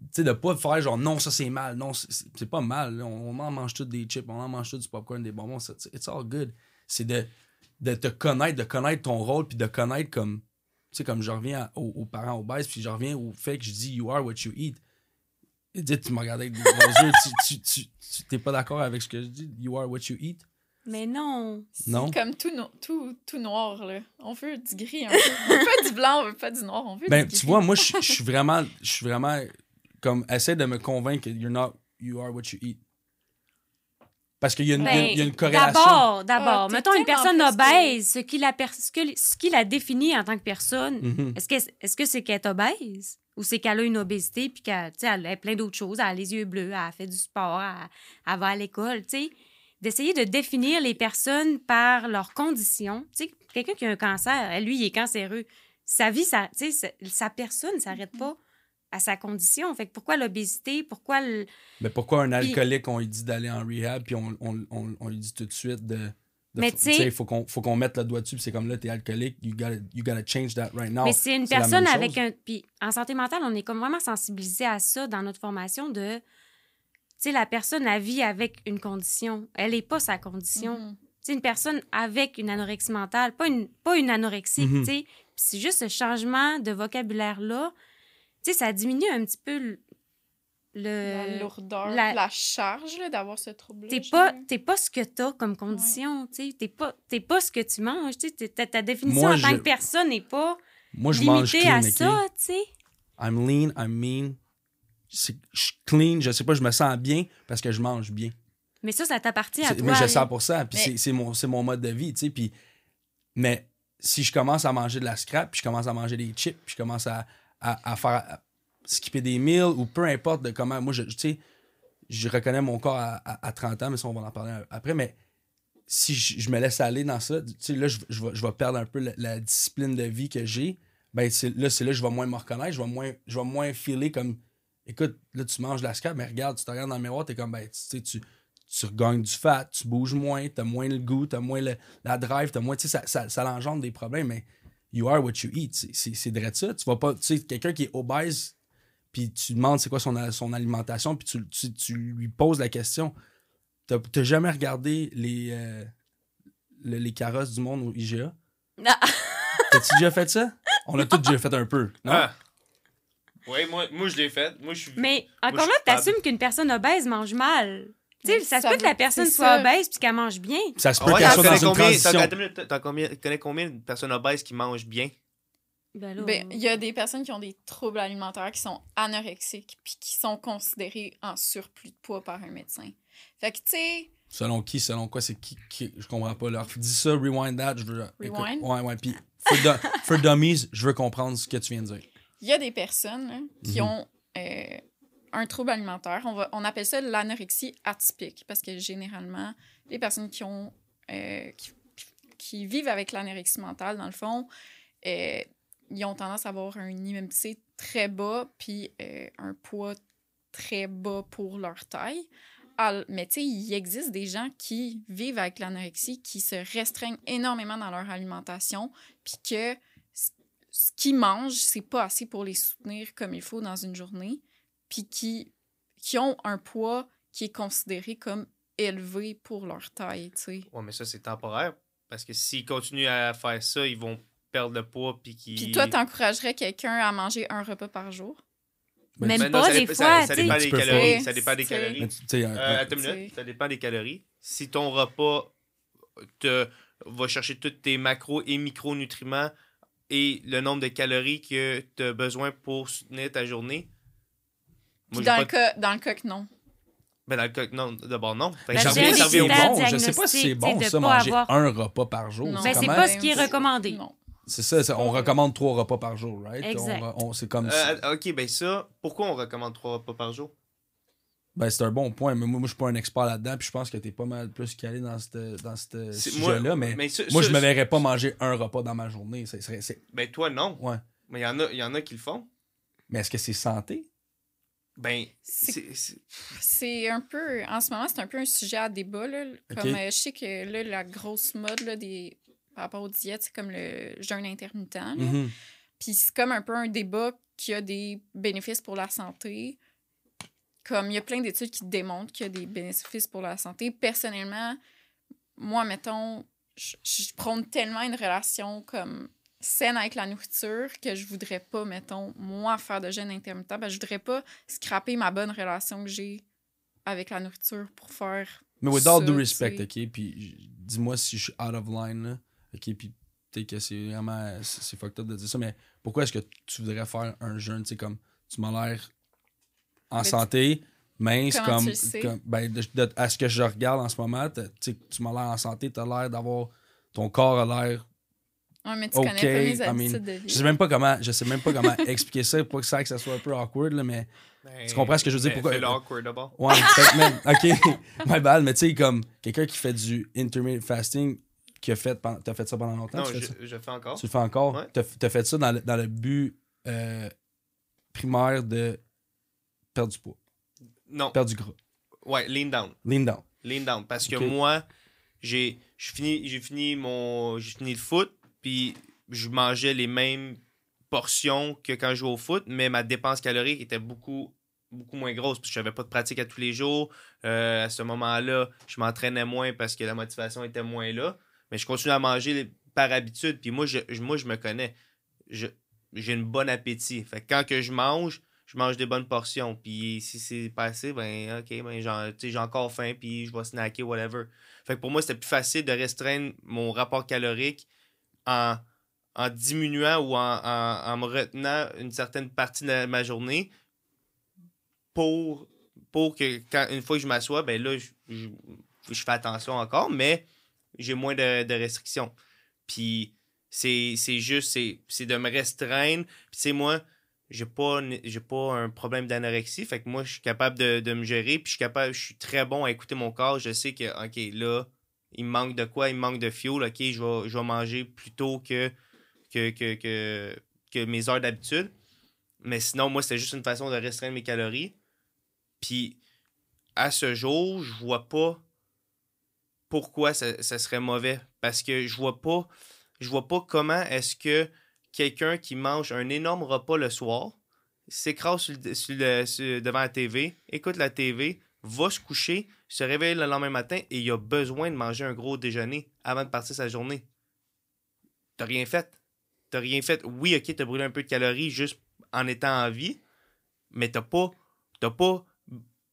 Tu sais, de pas faire genre non, ça c'est mal. Non, c'est- c'est c'est pas mal. On, en mange tous des chips, on en mange tous du popcorn, des bonbons. ça, It's all good. C'est de, de te connaître, de connaître ton rôle, puis de connaître comme tu sais, comme je reviens aux, aux parents obèses, puis je reviens au fait que je dis you are what you eat. Et dis, tu me regardais avec des gros yeux, tu, tu, tu, tu- t'es pas d'accord avec ce que je dis? You are what you eat? Mais non. Non? C'est comme tout, no- tout, tout noir, là. On veut du gris un peu. On veut pas du blanc, on veut pas du noir, on veut Ben, du tu vois, moi, je je suis vraiment, je suis vraiment, comme, essaie de me convaincre que you're not, you are what you eat. Parce qu'il y, a une- il y a une- il y a une corrélation. D'abord, d'abord, Ah, t'es mettons une tellement personne plus que- obèse, ce qui, la per- ce, que- ce qui la définit en tant que personne, Mhm. est-ce que est-ce que c'est qu'elle est obèse? Ou c'est qu'elle a une obésité puis qu'elle tu sais, elle a plein d'autres choses, elle a les yeux bleus, elle a fait du sport, elle, elle va à l'école, tu sais, d'essayer de définir les personnes par leurs conditions. Tu sais, quelqu'un qui a un cancer, lui, il est cancéreux. Sa vie, sais, sa- sa personne ne s'arrête pas à sa condition. Fait que pourquoi l'obésité? Pourquoi le... Mais pourquoi un Puis- alcoolique, on lui dit d'aller en rehab, puis on, on, on, on lui dit tout de suite de. Mais tu sais- il faut qu'on faut qu'on mette le doigt dessus, c'est comme là, t'es alcoolique, you gotta, you gotta change that right now. Mais c'est une personne avec un. Puis en santé mentale, on est comme vraiment sensibilisé à ça dans notre formation de. Tu sais, la personne, elle vit avec une condition. Elle n'est pas sa condition. Mhm. Tu sais, une personne avec une anorexie mentale, pas une, pas une anorexie, Mhm. tu sais. C'est juste ce changement de vocabulaire-là. Tu sais, ça diminue un petit peu le. La lourdeur, la- la, charge là, d'avoir ce trouble T'es pas, t'es pas ce que t'as comme condition, tu sais. T'es pas, t'es pas ce que tu manges, tu sais. T'es- Ta, ta définition Moi, en tant que personne n'est pas Moi, je limitée à ça, tu sais. I'm lean, I'm mean. C'est- Je suis clean, je sais pas, je me sens bien parce que je mange bien. Mais ça, ça t'appartient à toi. mais je là. sens pour ça, puis Mais- c'est- c'est mon, c'est mon mode de vie, tu sais. Puis, mais si je commence à manger de la scrap, puis je commence à manger des chips, puis je commence à, à, à faire à skipper des meals ou peu importe de comment. Moi, je, tu sais, je reconnais mon corps à, à- à 30 ans, mais ça, on va en parler après. Mais si je, me laisse aller dans ça, tu sais, là, je, je vais, je vais perdre un peu la, discipline de vie que j'ai. Ben, là, c'est là que je vais moins me reconnaître, je vais moins, je vais moins filer comme. Écoute, là, tu manges de la scrap, mais regarde, tu te regardes dans le miroir, t'es comme, ben, tu sais, tu tu regagnes du fat, tu bouges moins, t'as moins le goût, t'as moins le- la drive, t'as moins, tu sais, ça, ça, ça engendre des problèmes, mais you are what you eat, c'est- de ça. Tu vas pas, tu sais, quelqu'un qui est obèse, puis tu demandes c'est quoi son, son alimentation, puis tu, tu, tu lui poses la question, t'as jamais regardé les, euh, le- les carrosses du monde au IGA? Ah. [laughs] T'as-tu déjà fait ça? On a tous déjà fait un peu, non? Ah. Oui, moi, moi je l'ai fait. Moi, je suis. Mais encore suis là, t'assumes qu'une personne obèse mange mal. Tu sais, ça se peut que la personne soit ça. obèse puis qu'elle mange bien. Ça se Ah peut ouais, qu'elle t'en soit dans une combien, transition. t'en- connais combien de personnes obèses qui mangent bien? Ben Ben, il y a des personnes qui ont des troubles alimentaires qui sont anorexiques puis qui sont considérées en surplus de poids par un médecin. Fait que, tu sais, Selon qui, selon quoi, c'est qui, qui- Je comprends pas. Leur, dis ça, rewind that, je veux. écoute, Rewind? ouais, ouais. Puis, for, for dummies, je veux comprendre ce que tu viens de dire. il y a des personnes là, qui Mhm. ont euh, un trouble alimentaire. On, va, on appelle ça l'anorexie atypique parce que généralement, les personnes qui ont euh, qui, qui vivent avec l'anorexie mentale, dans le fond, euh, ils ont tendance à avoir un IMC très bas puis euh, un poids très bas pour leur taille. Mais tu sais, il existe des gens qui vivent avec l'anorexie, qui se restreignent énormément dans leur alimentation, puis que ce qu'ils mangent, c'est pas assez pour les soutenir comme il faut dans une journée, puis qui, qui ont un poids qui est considéré comme élevé pour leur taille, tu sais. Ouais, mais ça, c'est temporaire. Parce que s'ils continuent à faire ça, ils vont perdre le poids. Puis, qu'ils- Puis toi, t'encouragerais quelqu'un à manger un repas par jour? Ben, Même Ben non, pas, ça des dépend- fois, Ça, dépend des calories. faire. Ça dépend des calories. Euh, attends une minute, ça dépend des calories. Si ton repas te va chercher tous tes macros et micronutriments et le nombre de calories que tu as besoin pour soutenir ta journée. Dans, pas le cas, dans le cas que non. Ben, dans le cas, non, d'abord non. Fait Ben, je j'ai sais pas si au c'est bon. bon. Je sais pas si c'est diagnostic, bon, tu sais, ça, manger avoir- un repas par jour. Non. Ben, c'est pas ce qui est recommandé. Non. C'est ça, ça, on recommande trois repas par jour, right? Exact. On- on- c'est comme ça. Euh, ok, ben ça, pourquoi on recommande trois repas par jour? Ben, c'est un bon point, mais moi, moi je suis pas un expert là-dedans, puis je pense que t'es pas mal plus calé dans ce dans ce C'est- sujet-là, mais, mais ça- moi, ça- je me verrais pas manger un repas dans ma journée. Ça serait- c'est- Ben toi, non. ouais. Mais il y, en a- y en a qui le font. Mais est-ce que c'est santé? Ben, C'est- c'est- c'est- C'est un peu. En ce moment, c'est un peu un sujet à débat. Là. Comme euh, je sais que là, la grosse mode là, des, par rapport aux diètes, c'est comme le jeûne intermittent. Mhm. Puis c'est comme un peu un débat qui a des bénéfices pour la santé. Comme il y a plein d'études qui démontrent qu'il y a des bénéfices pour la santé. Personnellement, moi, mettons, je, je prône tellement une relation comme saine avec la nourriture que je voudrais pas, mettons, moi, faire de jeûne intermittent. Ben, je voudrais pas scraper ma bonne relation que j'ai avec la nourriture pour faire Mais with all Ça, due tu respect, ok? Puis dis-moi si je suis out of line, là. Ok? Puis peut-être que c'est vraiment. C'est c'est fucked up de dire ça, mais pourquoi est-ce que tu voudrais faire un jeûne? Tu sais, comme tu m'as l'air en Mais tu- santé, mince, Comment comme. tu ben, de- de- à ce que je regarde en ce moment, tu sais, tu m'as l'air en santé, t'as l'air d'avoir. Ton corps a l'air. Ouais, mais tu Ok, connais pas mes I mean, habitudes de Je vie. sais même pas comment, je sais même pas comment [laughs] expliquer ça, pas que ça, que ça soit un peu awkward, là, mais. ben, Tu comprends ce que je veux dire? ben, Pourquoi- fais-le awkward d'abord. Ouais, fait que, man, ok, [laughs] my bad, mais tu sais, comme quelqu'un qui fait du intermittent fasting, qui a fait, t'as fait ça pendant longtemps, Non, tu, fais je, ça? je fais encore. tu le fais encore, Ouais. t'as, t'as fait ça dans le, dans le but euh, primaire de perdre du poids, Non, perdre du gras, ouais, lean down. lean down. Lean down. Parce que moi, j'ai j'ai fini, j'ai fini mon. J'ai fini le foot, puis je mangeais les mêmes portions que quand je jouais au foot, mais ma dépense calorique était beaucoup beaucoup moins grosse parce que j'avais pas de pratique à tous les jours. Euh, à ce moment-là, je m'entraînais moins parce que la motivation était moins là. Mais je continuais à manger par habitude. Puis moi, je, moi, je me connais. J'ai une bonne appétit. Fait que quand que je mange, je mange des bonnes portions. Puis si c'est pas assez, ben ok, ben j'ai encore faim, puis je vais snacker, whatever. Fait que pour moi, c'était plus facile de restreindre mon rapport calorique en, en diminuant ou en, en, en me retenant une certaine partie de ma journée pour, pour que quand, une fois que je m'assois, ben là, je, je, je fais attention encore, mais j'ai moins de, de restrictions. Puis c'est c'est juste, c'est c'est de me restreindre. Puis sais, moi, j'ai pas, pas un problème d'anorexie. Fait que moi, je suis capable de, de me gérer. Puis je suis capable, je suis très bon à écouter mon corps. Je sais que, OK, là, il me manque de quoi? Il me manque de fuel. OK, je vais, je vais manger plus tôt que, que, que, que, que mes heures d'habitude. Mais sinon, moi, c'était juste une façon de restreindre mes calories. Puis à ce jour, je vois pas pourquoi ça, serait mauvais. Parce que je vois pas je vois pas comment est-ce que quelqu'un qui mange un énorme repas le soir, s'écrase devant la TV, écoute la TV, va se coucher, se réveille le lendemain matin et il a besoin de manger un gros déjeuner avant de partir sa journée. T'as rien fait. T'as rien fait. Oui, ok, t'as brûlé un peu de calories juste en étant en vie, mais t'as pas, t'as pas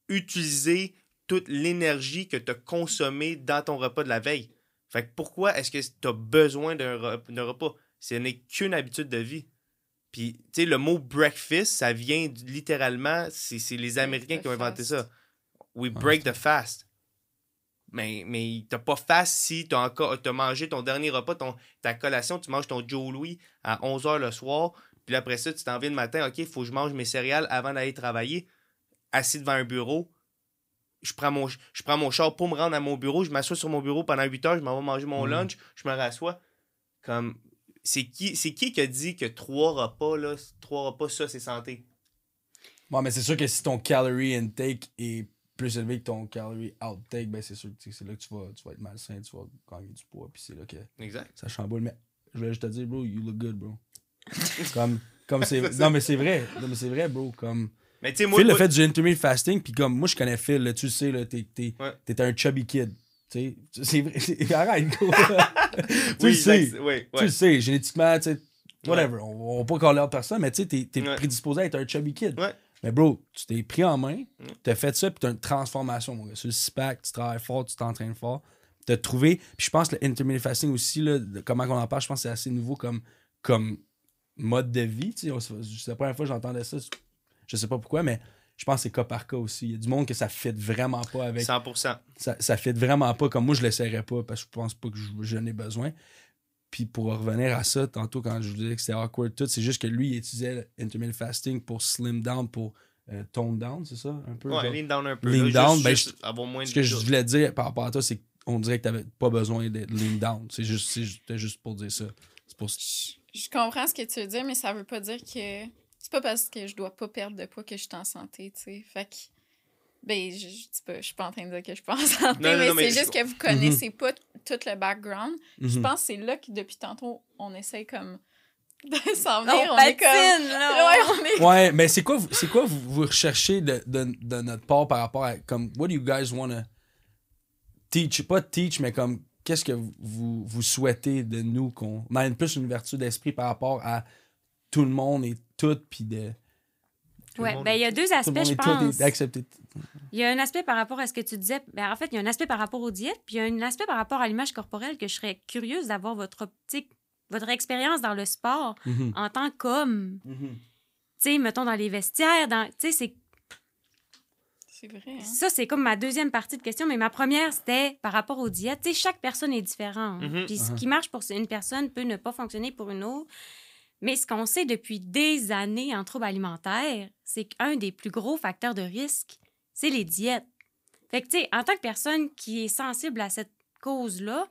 utilisé toute l'énergie que t'as consommée dans ton repas de la veille. Fait que pourquoi est-ce que t'as besoin d'un re- d'un repas? Ce n'est qu'une habitude de vie. Puis, tu sais, le mot breakfast, ça vient littéralement, c'est c'est les Américains qui ont inventé fast. ça. We break the fast. Mais, mais t'as pas fast si t'as encore t'as mangé ton dernier repas, ton, ta collation, tu manges ton Joe Louis à 11h le soir, puis après ça, tu t'en viens le matin, ok, il faut que je mange mes céréales avant d'aller travailler, assis devant un bureau. Je prends, mon, je prends mon char pour me rendre à mon bureau, je m'assois sur mon bureau pendant 8 heures, je m'en vais manger mon Mm. lunch, je me rassois. Comme, c'est qui, c'est qui qui a dit que trois repas, là, trois repas, ça, c'est santé? Bon, mais c'est sûr que si ton calorie intake est plus élevé que ton calorie outtake, ben c'est sûr que c'est là que tu vas, tu vas être malsain, tu vas gagner du poids, puis c'est là que Exact. ça chamboule. Mais je voulais juste te dire, bro, you look good, bro. [laughs] comme, comme c'est. Non, mais c'est vrai. Non, mais c'est vrai, bro. Comme. Mais tu sais, moi, Phil a fait du intermittent fasting, puis comme moi je connais Phil, là, tu le sais, là, t'es, t'es, Ouais. t'es un chubby kid. Tu sais, c'est vrai. [laughs] Arrête. [laughs] Tu le sais. exact- oui, Tu le ouais. sais, génétiquement, tu sais, whatever. On, on va pas l'autre personne, mais tu sais, t'es, t'es Ouais. prédisposé à être un chubby kid. Ouais. Mais bro, tu t'es pris en main, t'as fait ça, puis t'as une transformation, mon gars. Sur le SPAC, tu travailles fort, tu t'entraînes fort. T'as trouvé. Puis je pense que le intermittent fasting aussi, là, de comment on en parle, je pense que c'est assez nouveau comme, comme mode de vie. tu sais. C'est la première fois que j'entendais ça. Je sais pas pourquoi, mais je pense que c'est cas par cas aussi. Il y a du monde que ça fit vraiment pas avec 100%. ça, ça fit vraiment pas comme moi je l'essayerais pas parce que je pense pas que je- j'en ai besoin. Puis pour revenir à ça, tantôt quand je vous disais que c'était awkward tout, c'est juste que lui il utilisait l'intermittent fasting pour slim down, pour euh, tone down, c'est ça? Un peu. Ouais, genre? lean down un peu. Lean là, down, juste, ben, juste avoir moins de Ce que je voulais dire par rapport à toi, c'est qu'on dirait que t'avais pas besoin d'être lean down. C'est juste, c'est juste, c'était juste pour dire ça. C'est pour Je comprends ce que tu veux dire, mais ça veut pas dire que. C'est pas parce que je dois pas perdre de poids que je suis en santé, tu sais. Fait que. Ben, je, je, dis pas- je suis pas en train de dire que je suis pas en [laughs] santé, Non, mais, non, mais c'est juste que vous connaissez pas tout le background. Je Mhm. pense que c'est là que depuis tantôt, on essaye comme [laughs] de s'en On venir. On est comme. là. Ouais, on est. Ouais, mais c'est quoi, vous- c'est quoi vous, vous recherchez de, de, de notre part par rapport à comme what do you guys wanna teach, pas teach, mais comme qu'est-ce que vous, vous souhaitez de nous qu'on ait plus une ouverture d'esprit par rapport à tout le monde et tout, puis de monde ben il y a est- deux tout le aspects, monde je pense. Il y a un aspect par rapport à ce que tu disais. Ben, en fait, il y a un aspect par rapport aux diètes, puis il y a un aspect par rapport à l'image corporelle que je serais curieuse d'avoir votre optique, votre expérience dans le sport Mhm. en tant qu'homme. Mhm. Tu sais, mettons dans les vestiaires, dans, tu sais, c'est C'est vrai, hein? ça, c'est comme ma deuxième partie de question, mais ma première, c'était par rapport aux diètes. Tu sais, chaque personne est différente. Mhm. Puis ce Uh-huh. qui marche pour une personne peut ne pas fonctionner pour une autre. Mais ce qu'on sait depuis des années en troubles alimentaires, c'est qu'un des plus gros facteurs de risque, c'est les diètes. Fait que, tu sais, en tant que personne qui est sensible à cette cause-là,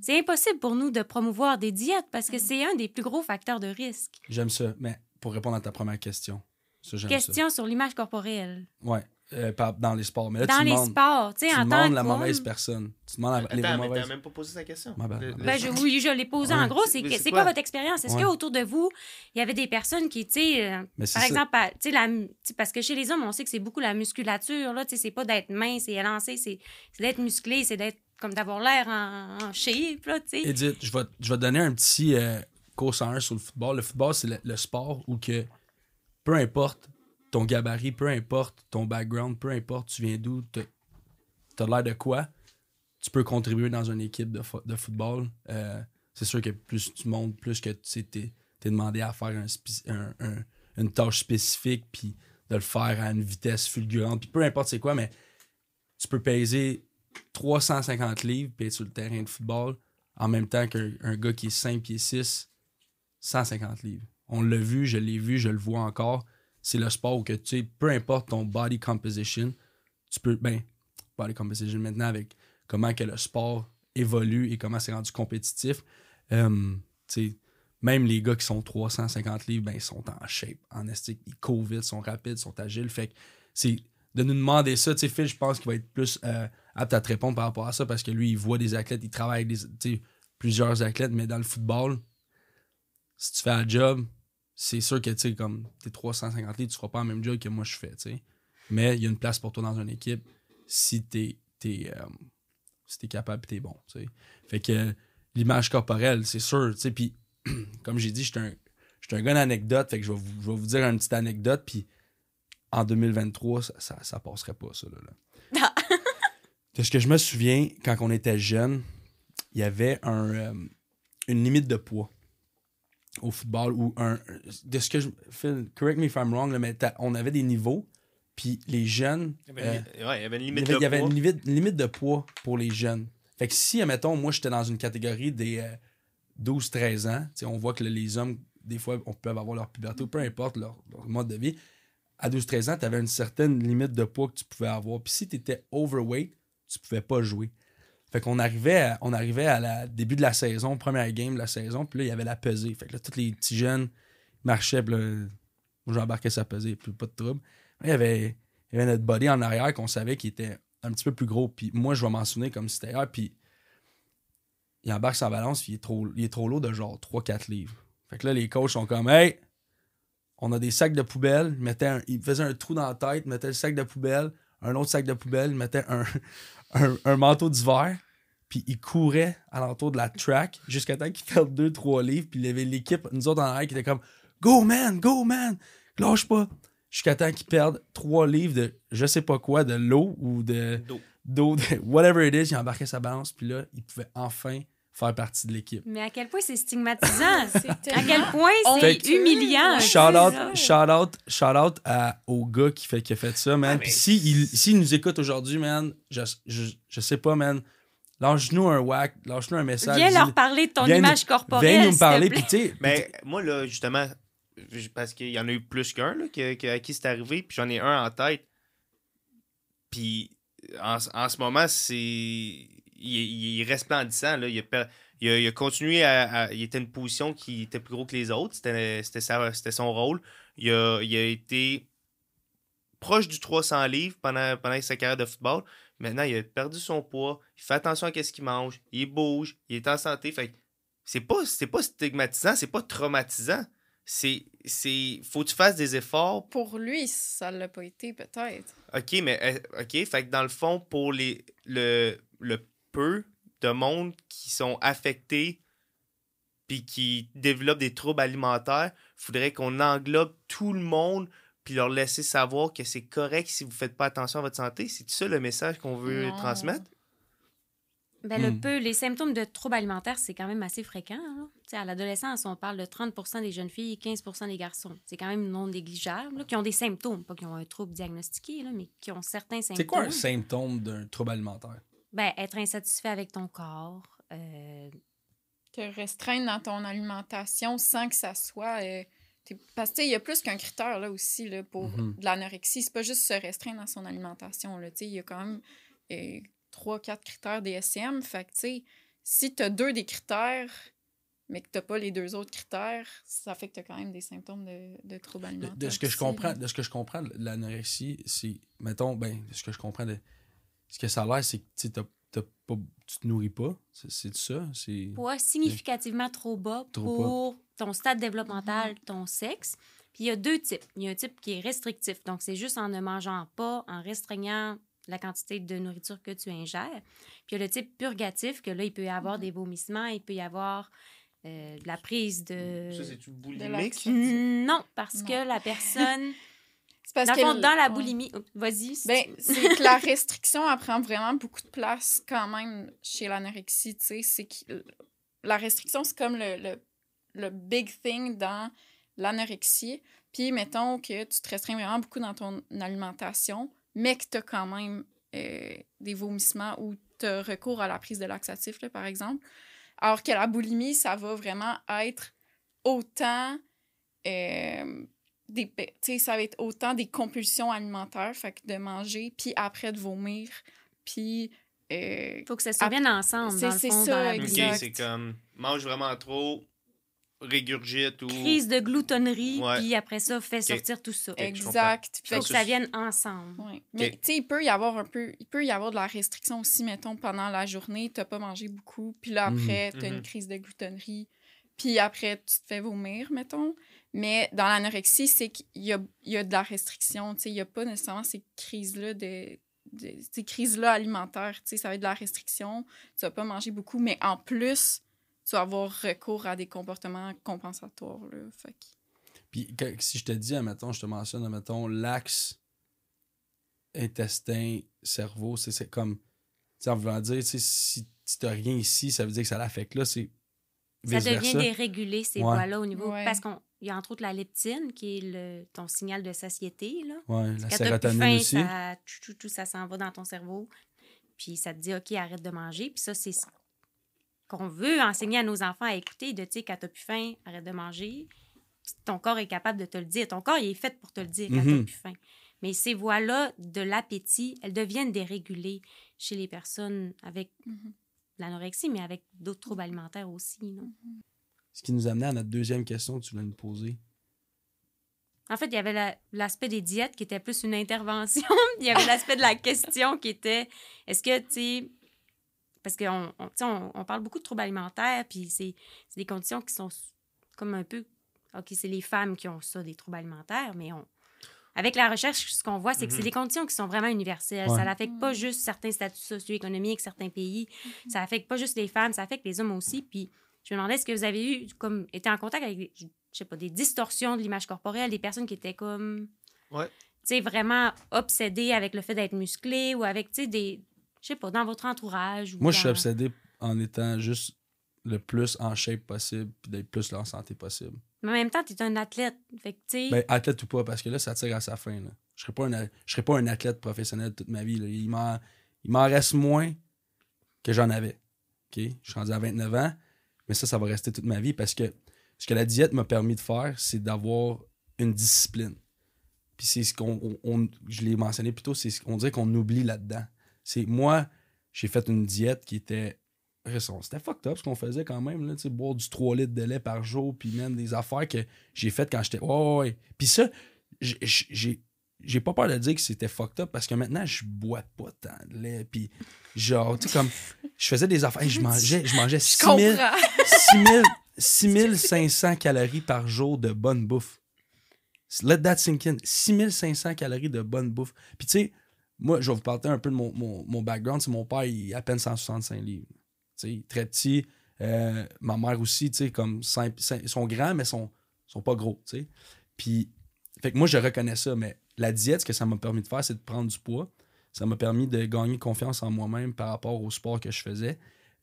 c'est impossible pour nous de promouvoir des diètes parce que c'est un des plus gros facteurs de risque. J'aime ça, mais pour répondre à ta première question, ça j'aime ça. Question sur l'image corporelle. Ouais, euh, dans les sports. Mais là, Dans tu les demandes, sports, tu sais, en tant demandes la mauvaise personne. Tu demandes la, les Attends, mais mauvaises. t'as même pas posé ta question. Le- le- Ben, je, oui, je l'ai posé Ouais. en gros. C'est quoi? quoi votre expérience? Est-ce Ouais. qu'autour de vous, il y avait des personnes qui, tu sais, euh, par ça. exemple, tu sais, parce que chez les hommes, on sait que c'est beaucoup la musculature, là, tu sais, c'est pas d'être mince et élancé, c'est c'est d'être musclé, c'est d'être comme d'avoir l'air en, en shape, là, tu sais. Edith, je vais, je vais te donner un petit euh, cours 101 sur le football. Le football, c'est le, le sport où que peu importe ton gabarit, peu importe ton background, peu importe tu viens d'où, t'as l'air de quoi, tu peux contribuer dans une équipe de, fo- de football. Euh, c'est sûr que plus tu montes, plus que tu t'es t'es demandé à faire un un- un- une tâche spécifique, puis de le faire à une vitesse fulgurante. Puis peu importe c'est quoi, mais tu peux peser 350 livres puis être sur le terrain de football en même temps qu'un un gars qui est 5 pieds 6, 150 livres. On l'a vu, je l'ai vu, je le vois encore. C'est le sport que tu peu importe ton body composition, tu peux, ben, body composition maintenant avec comment que le sport évolue et comment c'est rendu compétitif. Euh, tu sais, même les gars qui sont 350 livres, ben, ils sont en shape, en esthétique, ils courent vite, sont rapides, sont agiles. Fait que c'est de nous demander ça. Tu sais, Phil, je pense qu'il va être plus euh, apte à te répondre par rapport à ça parce que lui, il voit des athlètes, il travaille avec des, plusieurs athlètes, mais dans le football, si tu fais un job, c'est sûr que, tu sais, comme t'es 350 livres, tu feras pas le même job que moi je fais, tu sais. Mais il y a une place pour toi dans une équipe si t'es t'es, euh, si t'es capable et t'es bon, tu sais. Fait que l'image corporelle, c'est sûr, tu sais, puis [clears throat] comme j'ai dit, j'étais un, j'étais un gars d'anecdote, fait que je vais, vous, je vais vous dire une petite anecdote, puis en 2023, ça, ça, ça passerait pas, ça, là. là. [laughs] de ce que je me souviens, quand on était jeune, il y avait un, euh, une limite de poids au football ou un de ce que je Phil, correct me if I'm wrong là, mais on avait des niveaux puis les jeunes Il y avait euh, une- ouais, il y avait une il y limite avait, il y de avait poids. une limite, une limite de poids pour les jeunes. Fait que si, admettons, moi, j'étais dans une catégorie des euh, 12-13 ans, tu sais, on voit que les hommes, des fois, on peut avoir leur puberté peu importe leur, leur mode de vie. À 12-13 ans, tu avais une certaine limite de poids que tu pouvais avoir. Puis si tu étais overweight, tu pouvais pas jouer. Fait qu'on arrivait à, on arrivait à la début de la saison, première game de la saison, puis là, il y avait la pesée. Fait que là, tous les petits jeunes marchaient, puis là, j'embarquais sa pesée, puis pas de trouble. Il y avait, il y avait notre body en arrière qu'on savait qui était un petit peu plus gros. Puis moi, je vais m'en souvenir comme si c'était hier. Puis il embarque sa balance, il est trop, il est trop lourd de genre 3-4 livres. Fait que là, les coachs sont comme, hey, on a des sacs de poubelle. Ils, mettaient un- un trou dans la tête, mettaient le sac de poubelle, un autre sac de poubelle, mettaient un, [laughs] un, un manteau d'hiver. Puis il courait alentour de la track jusqu'à temps qu'il perde deux, trois livres, puis il y avait l'équipe, nous autres en arrière, qui était comme Go man, go man, lâche pas. Jusqu'à temps qu'il perde trois livres de je sais pas quoi, de l'eau ou de D'eau. d'eau, de [laughs] whatever it is, il embarquait sa balance, puis là, il pouvait enfin faire partie de l'équipe. Mais à quel point c'est stigmatisant? [laughs] C'est à quel point c'est humiliant? Shout out, shout out, shout out à, au gars qui, fait, qui a fait ça, man. Ah, Puis mais- si il, s'il nous écoute aujourd'hui, man, je, je, je sais pas, man, lâche-nous un whack, lâche-nous un message. Viens dis- leur parler de ton nous- image corporelle. Viens nous parler, puis tu sais, Mais moi, là, justement, parce qu'il y en a eu plus qu'un là, que- que- à qui c'est arrivé, puis j'en ai un en tête. Puis en, en ce moment, c'est. Il, il est resplendissant. Là. Il, a, per- il, a, il a continué à, à- Il était une position qui était plus gros que les autres. C'était, c'était son rôle. Il a, il a été proche du 300 livres pendant, pendant sa carrière de football. Maintenant, il a perdu son poids. Il fait attention à ce qu'il mange. Il bouge. Il est en santé. Fait c'est pas, c'est pas stigmatisant. C'est pas traumatisant. C'est. c'est faut que tu fasses des efforts Pour lui, ça l'a pas été, peut-être. OK, mais euh, OK, fait que dans le fond, pour les le, le peu de monde qui sont affectés puis qui développent des troubles alimentaires, faudrait qu'on englobe tout le monde puis leur laisser savoir que c'est correct si vous faites pas attention à votre santé. C'est ça le message qu'on veut Non. transmettre? Ben, le Hmm. peu, les symptômes de troubles alimentaires, c'est quand même assez fréquent. hein. Tu sais, À l'adolescence, on parle de 30 des jeunes filles et 15 des garçons. C'est quand même non négligeable, là, qui ont des symptômes, pas qui ont un trouble diagnostiqué, là, mais qui ont certains symptômes. c'est quoi un symptôme d'un trouble alimentaire? Ben, être insatisfait avec ton corps. euh, Te restreindre dans ton alimentation sans que ça soit. euh, Parce que il y a plus qu'un critère là aussi là, pour Mhm. de l'anorexie. C'est pas juste se restreindre dans son alimentation. là. Tu sais, Il y a quand même euh, trois, quatre critères DSM. Fait que tu sais, si tu as deux des critères, mais que tu pas les deux autres critères, ça fait que tu as quand même des symptômes de, de troubles De, alimentaires. de ce que je comprends, là. de ce que je comprends de l'anorexie, c'est, mettons, ben, de ce que je comprends de ce que ça a l'air, c'est que tu sais, t'as- t'as pas, tu te nourris pas. C'est, ça? C'est... poids significativement trop bas Trop pour ton stade développemental, ton sexe. Puis il y a deux types. Il y a un type qui est restrictif. Donc, c'est juste en ne mangeant pas, en restreignant la quantité de nourriture que tu ingères. Puis il y a le type purgatif, que là, il peut y avoir des vomissements, il peut y avoir euh, de la prise de... Ça, c'est-tu de boulimique? Non, parce Non. que la personne... [laughs] C'est parce dans, que fond, dans la boulimie... oh, Vas-y. si Ben, tu c'est que la [laughs] restriction, elle prend vraiment beaucoup de place quand même chez l'anorexie, tu sais. C'est que la restriction, c'est comme le, le, le big thing dans l'anorexie. Puis, mettons que tu te restreins vraiment beaucoup dans ton alimentation, mais que tu as quand même euh, des vomissements ou tu as recours à la prise de laxatif, là, par exemple. Alors que la boulimie, ça va vraiment être autant... euh, des, sais, ça va être autant des compulsions alimentaires, fait que de manger, puis après de vomir, puis... euh, faut que ça survienne ensemble, c'est- dans le c'est fond, ça, dans la OK, boulimie. exact. c'est comme mange vraiment trop, régurgite ou. Crise de gloutonnerie, Ouais. puis après ça, fait sortir tout ça. comprends. exact. Il faut que Ça, vienne ensemble. Ouais. Mais tu sais, il peut y avoir un peu, il peut y avoir de la restriction aussi, mettons, pendant la journée, t'as pas mangé beaucoup, puis là, Mhm. après, t'as Mhm. une crise de gloutonnerie, puis après, tu te fais vomir, mettons. Mais dans l'anorexie, c'est qu'il y a, il y a de la restriction, tu sais, il y a pas nécessairement ces crises-là de, de- ces crises-là alimentaires, tu sais, ça va être de la restriction, tu vas pas manger beaucoup, mais en plus, tu vas avoir recours à des comportements compensatoires, là, fait que- Puis que- si je te dis, admettons, je te mentionne, admettons, l'axe intestin, cerveau, c'est, c'est comme, tu sais, en voulant dire, tu sais, si, si t'as rien ici, ça veut dire que ça l'affecte là, c'est Ça devient dérégulé, ces Ouais. voies-là, au niveau. Ouais. Parce qu'il y a entre autres la leptine, qui est le, ton signal de satiété. Là. Ouais, la sérotonine faim, aussi. Ça, tout, tout, tout, ça s'en va dans ton cerveau. Puis ça te dit, OK, arrête de manger. Puis ça, c'est ce qu'on veut enseigner à nos enfants à écouter, de, tu sais, quand t'as plus faim, arrête de manger. Ton corps est capable de te le dire. Ton corps, il est fait pour te le dire quand Mhm. t'as plus faim. Mais ces voies-là de l'appétit, elles deviennent dérégulées chez les personnes avec Mhm. l'anorexie, mais avec d'autres troubles alimentaires aussi. là. Ce qui nous amenait à notre deuxième question que tu voulais nous poser. En fait, il y avait la- l'aspect des diètes qui était plus une intervention. [laughs] il y avait l'aspect de la question qui était est-ce que, tu sais, parce qu'on on, parle beaucoup de troubles alimentaires, puis c'est c'est des conditions qui sont comme un peu. OK, c'est les femmes qui ont ça, des troubles alimentaires, mais on, avec la recherche, ce qu'on voit, c'est que c'est des conditions qui sont vraiment universelles. Ouais. Ça n'affecte pas juste certains statuts socio-économiques, certains pays. Ça affecte pas juste les femmes, ça affecte les hommes aussi. Puis je me demandais, est-ce que vous avez eu, comme, été en contact avec, des- je sais pas, des distorsions de l'image corporelle, des personnes qui étaient comme. Ouais. Tu sais, vraiment obsédées avec le fait d'être musclées ou avec, tu sais, des. Je sais pas, dans votre entourage. Ou Moi, je suis obsédé en étant juste le plus en shape possible puis d'être plus en santé possible. Mais en même temps, tu es un athlète. Fait que, tu sais. Ben, athlète ou pas, parce que là, ça tire à sa fin. Là. Je serais pas un, a- je serais pas un athlète professionnel toute ma vie. là. Il m'en il m'en reste moins que j'en avais. Je suis rendu à 29 ans, mais ça, ça va rester toute ma vie parce que ce que la diète m'a permis de faire, c'est d'avoir une discipline. Puis c'est ce qu'on. on- on- je l'ai mentionné plus tôt, c'est ce qu'on dirait qu'on oublie là-dedans. C'est moi, j'ai fait une diète qui était. C'était fucked up ce qu'on faisait quand même, là, tu sais, boire du 3 litres de lait par jour, puis même des affaires que j'ai faites quand j'étais. Ouais. Puis ça, j'ai- pas peur de dire que c'était fucked up parce que maintenant, je bois pas tant de lait. Puis genre, tu sais, comme. Je faisais des affaires. je mangeais, je mangeais Je 6000 comprends. 6000 6500 calories par jour de bonne bouffe. Let that sink in. 6500 calories de bonne bouffe. Puis tu sais, moi, je vais vous parler un peu de mon, mon, mon background. C'est mon père, il a à peine 165 livres. Tu sais, très petit. Euh, ma mère aussi, comme, ils sont grands, mais ils sont, sont pas gros. Puis, fait que moi, je reconnais ça, mais la diète, ce que ça m'a permis de faire, c'est de prendre du poids. Ça m'a permis de gagner confiance en moi-même par rapport au sport que je faisais.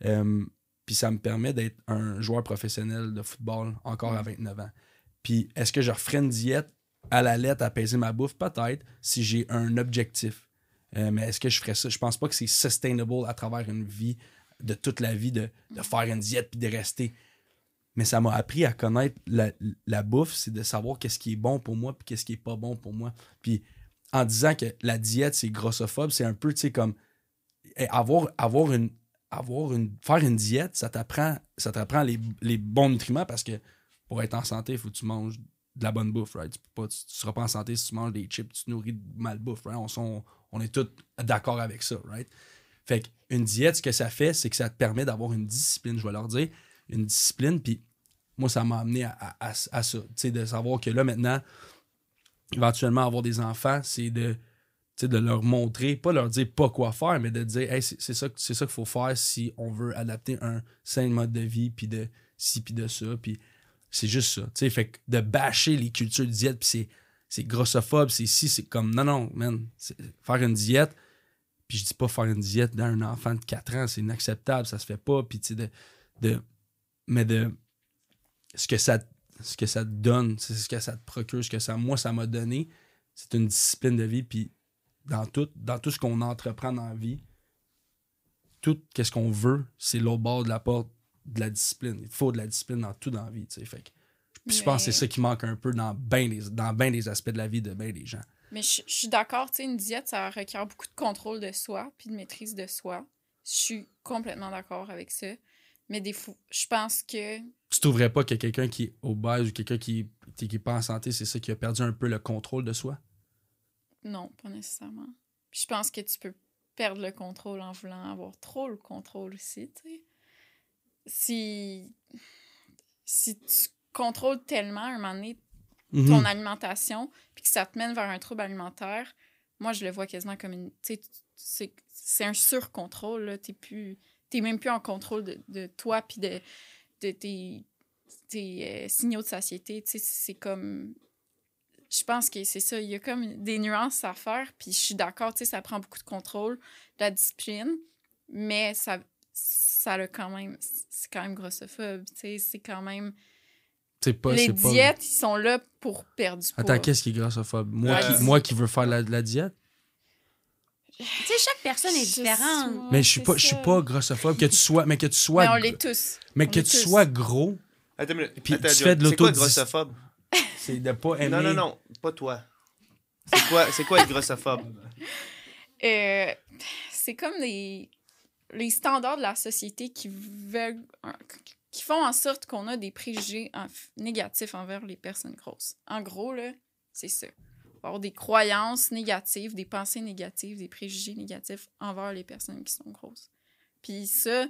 Euh, puis ça me permet d'être un joueur professionnel de football encore à 29 ans. Puis est-ce que je referais une diète à la lettre, apaiser ma bouffe? Peut-être, si j'ai un objectif. Euh, mais est-ce que je ferais ça? Je pense pas que c'est sustainable à travers une vie, de toute la vie, de, de faire une diète puis de rester. Mais ça m'a appris à connaître la, la bouffe, c'est de savoir qu'est-ce qui est bon pour moi puis qu'est-ce qui est pas bon pour moi. Puis en disant que la diète, c'est grossophobe, c'est un peu, tu sais, comme avoir, avoir une, avoir une, faire une diète, ça t'apprend, ça t'apprend les, les bons nutriments parce que pour être en santé, il faut que tu manges de la bonne bouffe, right? Tu, tu seras pas en santé si tu manges des chips, tu te nourris de mal bouffe, right? On, sont- on est tous d'accord avec ça, right? Fait qu'une diète, ce que ça fait, c'est que ça te permet d'avoir une discipline, je vais leur dire, une discipline, puis moi, ça m'a amené à, à- à- à ça, tu sais, de savoir que là, maintenant, éventuellement, avoir des enfants, c'est de, de leur montrer, pas leur dire pas quoi faire, mais de dire, hey, c'est ça, ça qu'il faut faire si on veut adapter un sain mode de vie, puis de ci, puis de ça, puis c'est juste ça. Tu sais, fait que de bâcher les cultures de diète, puis c'est, c'est grossophobe, c'est si, c'est comme, non, non, man, faire une diète, puis je dis pas faire une diète d'un enfant de 4 ans, c'est inacceptable, ça se fait pas, puis tu sais, de, de, mais de, ce que ça, ce que ça te donne, c'est ce que ça te procure, ce que ça, moi, ça m'a donné, c'est une discipline de vie, puis dans tout, dans tout ce qu'on entreprend dans la vie, tout ce qu'on veut, c'est l'autre bord de la porte de la discipline. Il faut de la discipline dans tout dans la vie, tu sais. Fait que, puis je pense que c'est ça qui manque un peu dans bien les, dans ben des aspects de la vie de bien des gens. Mais je, je suis d'accord, tu sais, une diète, ça requiert beaucoup de contrôle de soi, puis de maîtrise de soi. Je suis complètement d'accord avec ça. Mais des fois, je pense que Tu trouverais pas que quelqu'un qui est obèse ou quelqu'un qui n'est qui est pas en santé, c'est ça qui a perdu un peu le contrôle de soi? non, pas nécessairement. Je pense que tu peux perdre le contrôle en voulant avoir trop le contrôle aussi, tu sais. Si, si tu contrôles tellement à un moment donné Mhm. ton alimentation, puis que ça te mène vers un trouble alimentaire, moi, je le vois quasiment comme une. Tu sais, c'est un surcontrôle, là. T'es plus. T'es même plus en contrôle de, de toi, puis de, de tes, tes euh, signaux de satiété. Tu sais, c'est comme. Je pense que c'est ça. Il y a comme des nuances à faire, puis je suis d'accord, tu sais, ça prend beaucoup de contrôle, de la discipline, mais ça. Ça a quand même. C'est quand même grossophobe, tu sais, c'est quand même pas, les c'est pas- diètes, ils sont là pour perdre du poids. Attends, qu'est-ce qui est grossophobe? Moi, Euh, qui, moi qui veux faire la, la diète? Tu sais, chaque personne est différente. mais je suis c'est pas, je suis pas grossophobe. Que tu sois, mais que tu sois, Mais on l'est tous. mais on que tu tous. sois gros, Attends, minute. Puis Attends, tu fais de C'est quoi l'autodis- grossophobe? [laughs] c'est de pas aimer. Non, non, non, pas toi. C'est quoi, c'est quoi être grossophobe? Euh, c'est comme les, les standards de la société qui veulent qui font en sorte qu'on a des préjugés en- négatifs envers les personnes grosses. En gros, là, c'est ça. On va avoir des croyances négatives, des pensées négatives, des préjugés négatifs envers les personnes qui sont grosses. Puis ça,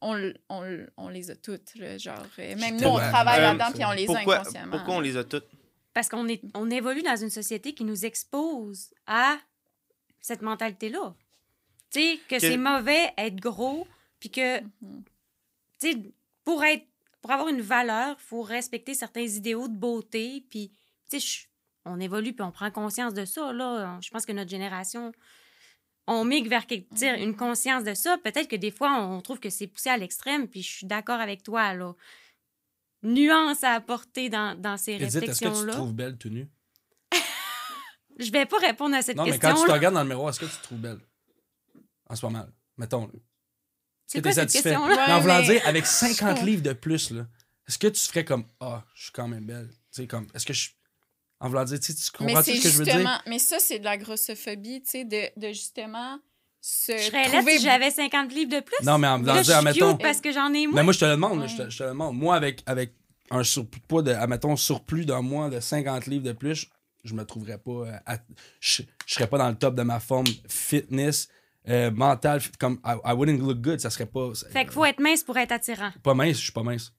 on, on, on les a toutes. là, genre, euh, même nous, on travaille Euh, là-dedans, puis on les a inconsciemment. pourquoi on les a toutes? parce qu'on est, on évolue dans une société qui nous expose à cette mentalité-là. Tu sais, que, Que- c'est mauvais être gros, puis que, Mhm. tu sais, pour être, pour avoir une valeur, il faut respecter certains idéaux de beauté, puis, tu sais, on évolue, puis on prend conscience de ça, là. Je pense que notre génération, on migre vers quelque- Mhm. une conscience de ça. Peut-être que des fois, on trouve que c'est poussé à l'extrême, puis je suis d'accord avec toi, là. Nuance à apporter dans, dans ces Edith, est-ce que tu te réflexions-là. trouves belle tout nu? [laughs] Je vais pas répondre à cette Non, mais quand tu te regardes dans le miroir, est-ce que tu te trouves belle? En ce moment, mettons. C'est que quoi t'es cette satisfait? question-là? Ouais, Mais en voulant mais- dire, avec 50 comprends. livres de plus, là, est-ce que tu ferais comme Ah, je suis quand même belle? Tu sais, comme, est-ce que je. En voulant dire, tu sais, tu Mais comprends ce que je veux dire? justement, mais ça, c'est de la grossophobie, tu sais, de, de justement se Je serais trouver... si j'avais 50 livres de plus. Non, mais en voulant Là, dire, admettons. cute parce que j'en ai Mais moins. moi, je te le demande, là, Ouais. je, te, je te le demande. Moi, avec, avec un surpoids de, admettons, surplus d'un mois de 50 livres de plus, je me trouverais pas. euh, à- je, je serais pas dans le top de ma forme fitness, euh, mentale. fit- Comme, I, I wouldn't look good, ça serait pas. ça- Fait qu'il faut être mince pour être attirant. Pas mince, je suis pas mince.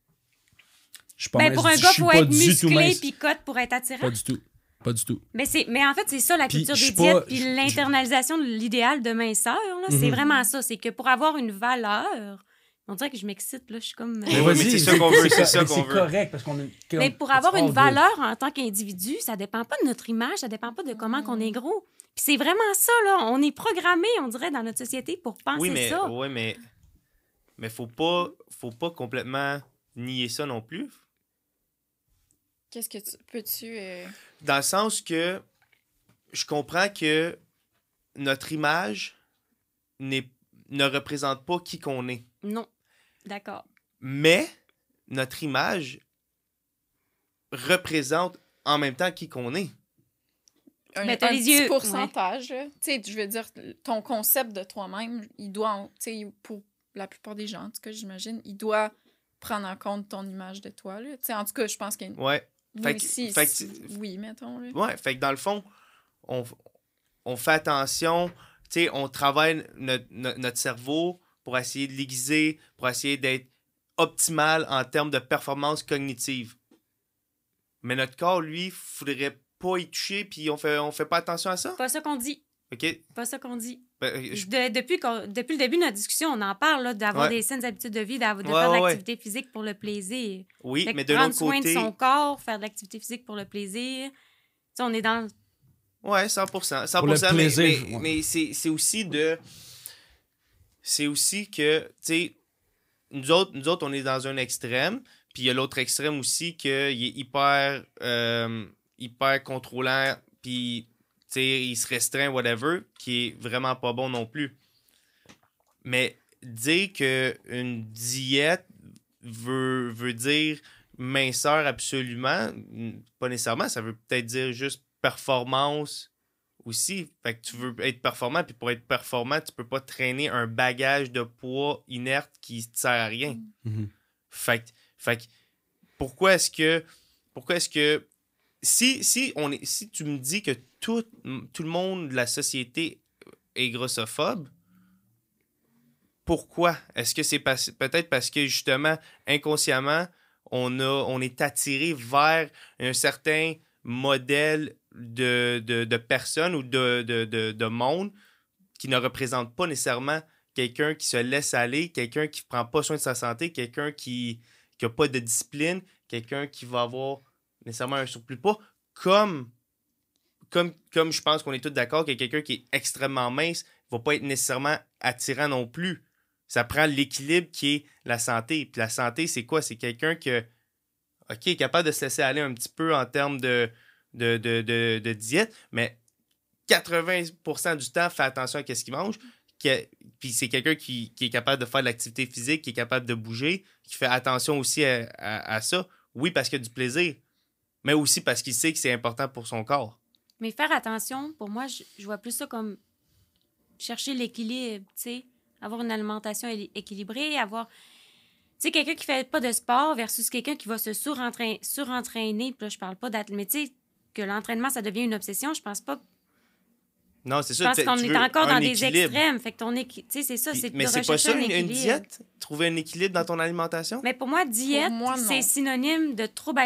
Je suis pas Ben, mince. pour un je gars, suis faut pas être musclé mince. puis cote pour être attirant. Pas du tout. Pas du tout. Mais, c'est, mais en fait, c'est ça la culture des suis pas- diètes puis l'internalisation de l'idéal de minceur. Là, C'est Mhm. vraiment ça. C'est que pour avoir une valeur, on dirait que je m'excite. Là, je suis comme... Mais ouais, mais c'est ça qu'on veut, c'est ça qu'on veut. correct parce qu'on est. Mais pour avoir une valeur en tant qu'individu, ça dépend pas de notre image, ça dépend pas de comment qu'on est gros. Puis c'est vraiment ça, là. On est programmé, on dirait, dans notre société pour penser Oui, mais, ça. ouais, mais, mais faut pas, faut pas complètement nier ça non plus. Qu'est-ce que tu... Peux-tu... euh, Dans le sens que je comprends que notre image n'est, ne représente pas qui qu'on est. Non. D'accord. Mais notre image représente en même temps qui qu'on est. un, Ben, un les petit yeux, pourcentage. Tu sais, je veux dire, ton concept de toi-même, il doit, tu sais, pour la plupart des gens, en tout cas, j'imagine, il doit prendre en compte ton image de toi. Là. Tu sais, en tout cas, je pense Ouais. nous Fait que- aussi, fait que si- oui, mettons. Là. Ouais, fait que dans le fond, on, on fait attention, tu sais, on travaille notre, notre- notre cerveau pour essayer de l'aiguiser, pour essayer d'être optimal en termes de performance cognitive. Mais notre corps, lui, faudrait pas y toucher, puis on fait, on fait pas attention à ça? Pas ça qu'on dit. OK? Pas ça qu'on dit. Ben, euh, je- De- depuis, qu'on- depuis le début de notre discussion, on en parle, là, d'avoir Ouais. des saines habitudes de vie, d'avoir- de Ouais, faire de ouais, ouais. l'activité physique pour le plaisir. oui, Fait mais de prendre l'autre soin côté... de son corps, faire de l'activité physique pour le plaisir. Tu sais, on est dans... Ouais, 100%. 100% Pour le mais- plaisir, mais, ouais. mais c'est c'est aussi de. C'est aussi que, tu sais, nous autres, nous autres, on est dans un extrême, puis il y a l'autre extrême aussi qu'il est hyper, euh, hyper contrôlant, puis, il se restreint, whatever, qui est vraiment pas bon non plus. Mais dire qu'une diète veut, veut dire minceur absolument, pas nécessairement. Ça veut peut-être dire juste performance aussi. Fait que tu veux être performant, puis pour être performant, tu peux pas traîner un bagage de poids inerte qui te sert à rien. Mhm. Fait, fait pourquoi est-ce que pourquoi est-ce que si, si on est si tu me dis que tout, tout le monde de la société est grossophobe, pourquoi? Est-ce que c'est peut-être parce que justement, inconsciemment, on, a, on est attiré vers un certain modèle de, de, de personne ou de, de, de, de monde qui ne représente pas nécessairement quelqu'un qui se laisse aller, quelqu'un qui ne prend pas soin de sa santé, quelqu'un qui n'a pas de discipline, quelqu'un qui va avoir nécessairement un surplus de poids, comme, comme, comme je pense qu'on est tous d'accord que quelqu'un qui est extrêmement mince ne va pas être nécessairement attirant non plus. Ça prend l'équilibre qui est la santé. Puis la santé, c'est quoi? C'est quelqu'un que, OK, est capable de se laisser aller un petit peu en termes de, de, de, de, diète, mais 80% du temps, fait attention à ce qu'il mange. que- Puis c'est quelqu'un qui, qui est capable de faire de l'activité physique, qui est capable de bouger, qui fait attention aussi à- à ça. Oui, parce qu'il y a du plaisir, mais aussi parce qu'il sait que c'est important pour son corps. Mais faire attention, pour moi, je, vois plus ça comme chercher l'équilibre, tu sais, avoir une alimentation équilibrée, avoir... Tu sais, quelqu'un qui fait pas de sport versus quelqu'un qui va se surentraîner, surentraîner. Puis là, je parle pas d'athlète, que l'entraînement, ça devient une obsession, je pense pas Non, c'est Je ça. pense tu- qu'on est encore dans des équilibre. extrêmes. Fait que ton équi- Tu sais, c'est ça, c'est mais c'est pas ça un une, diète? Trouver un équilibre dans ton alimentation? Mais pour moi, diète, c'est synonyme de trouble.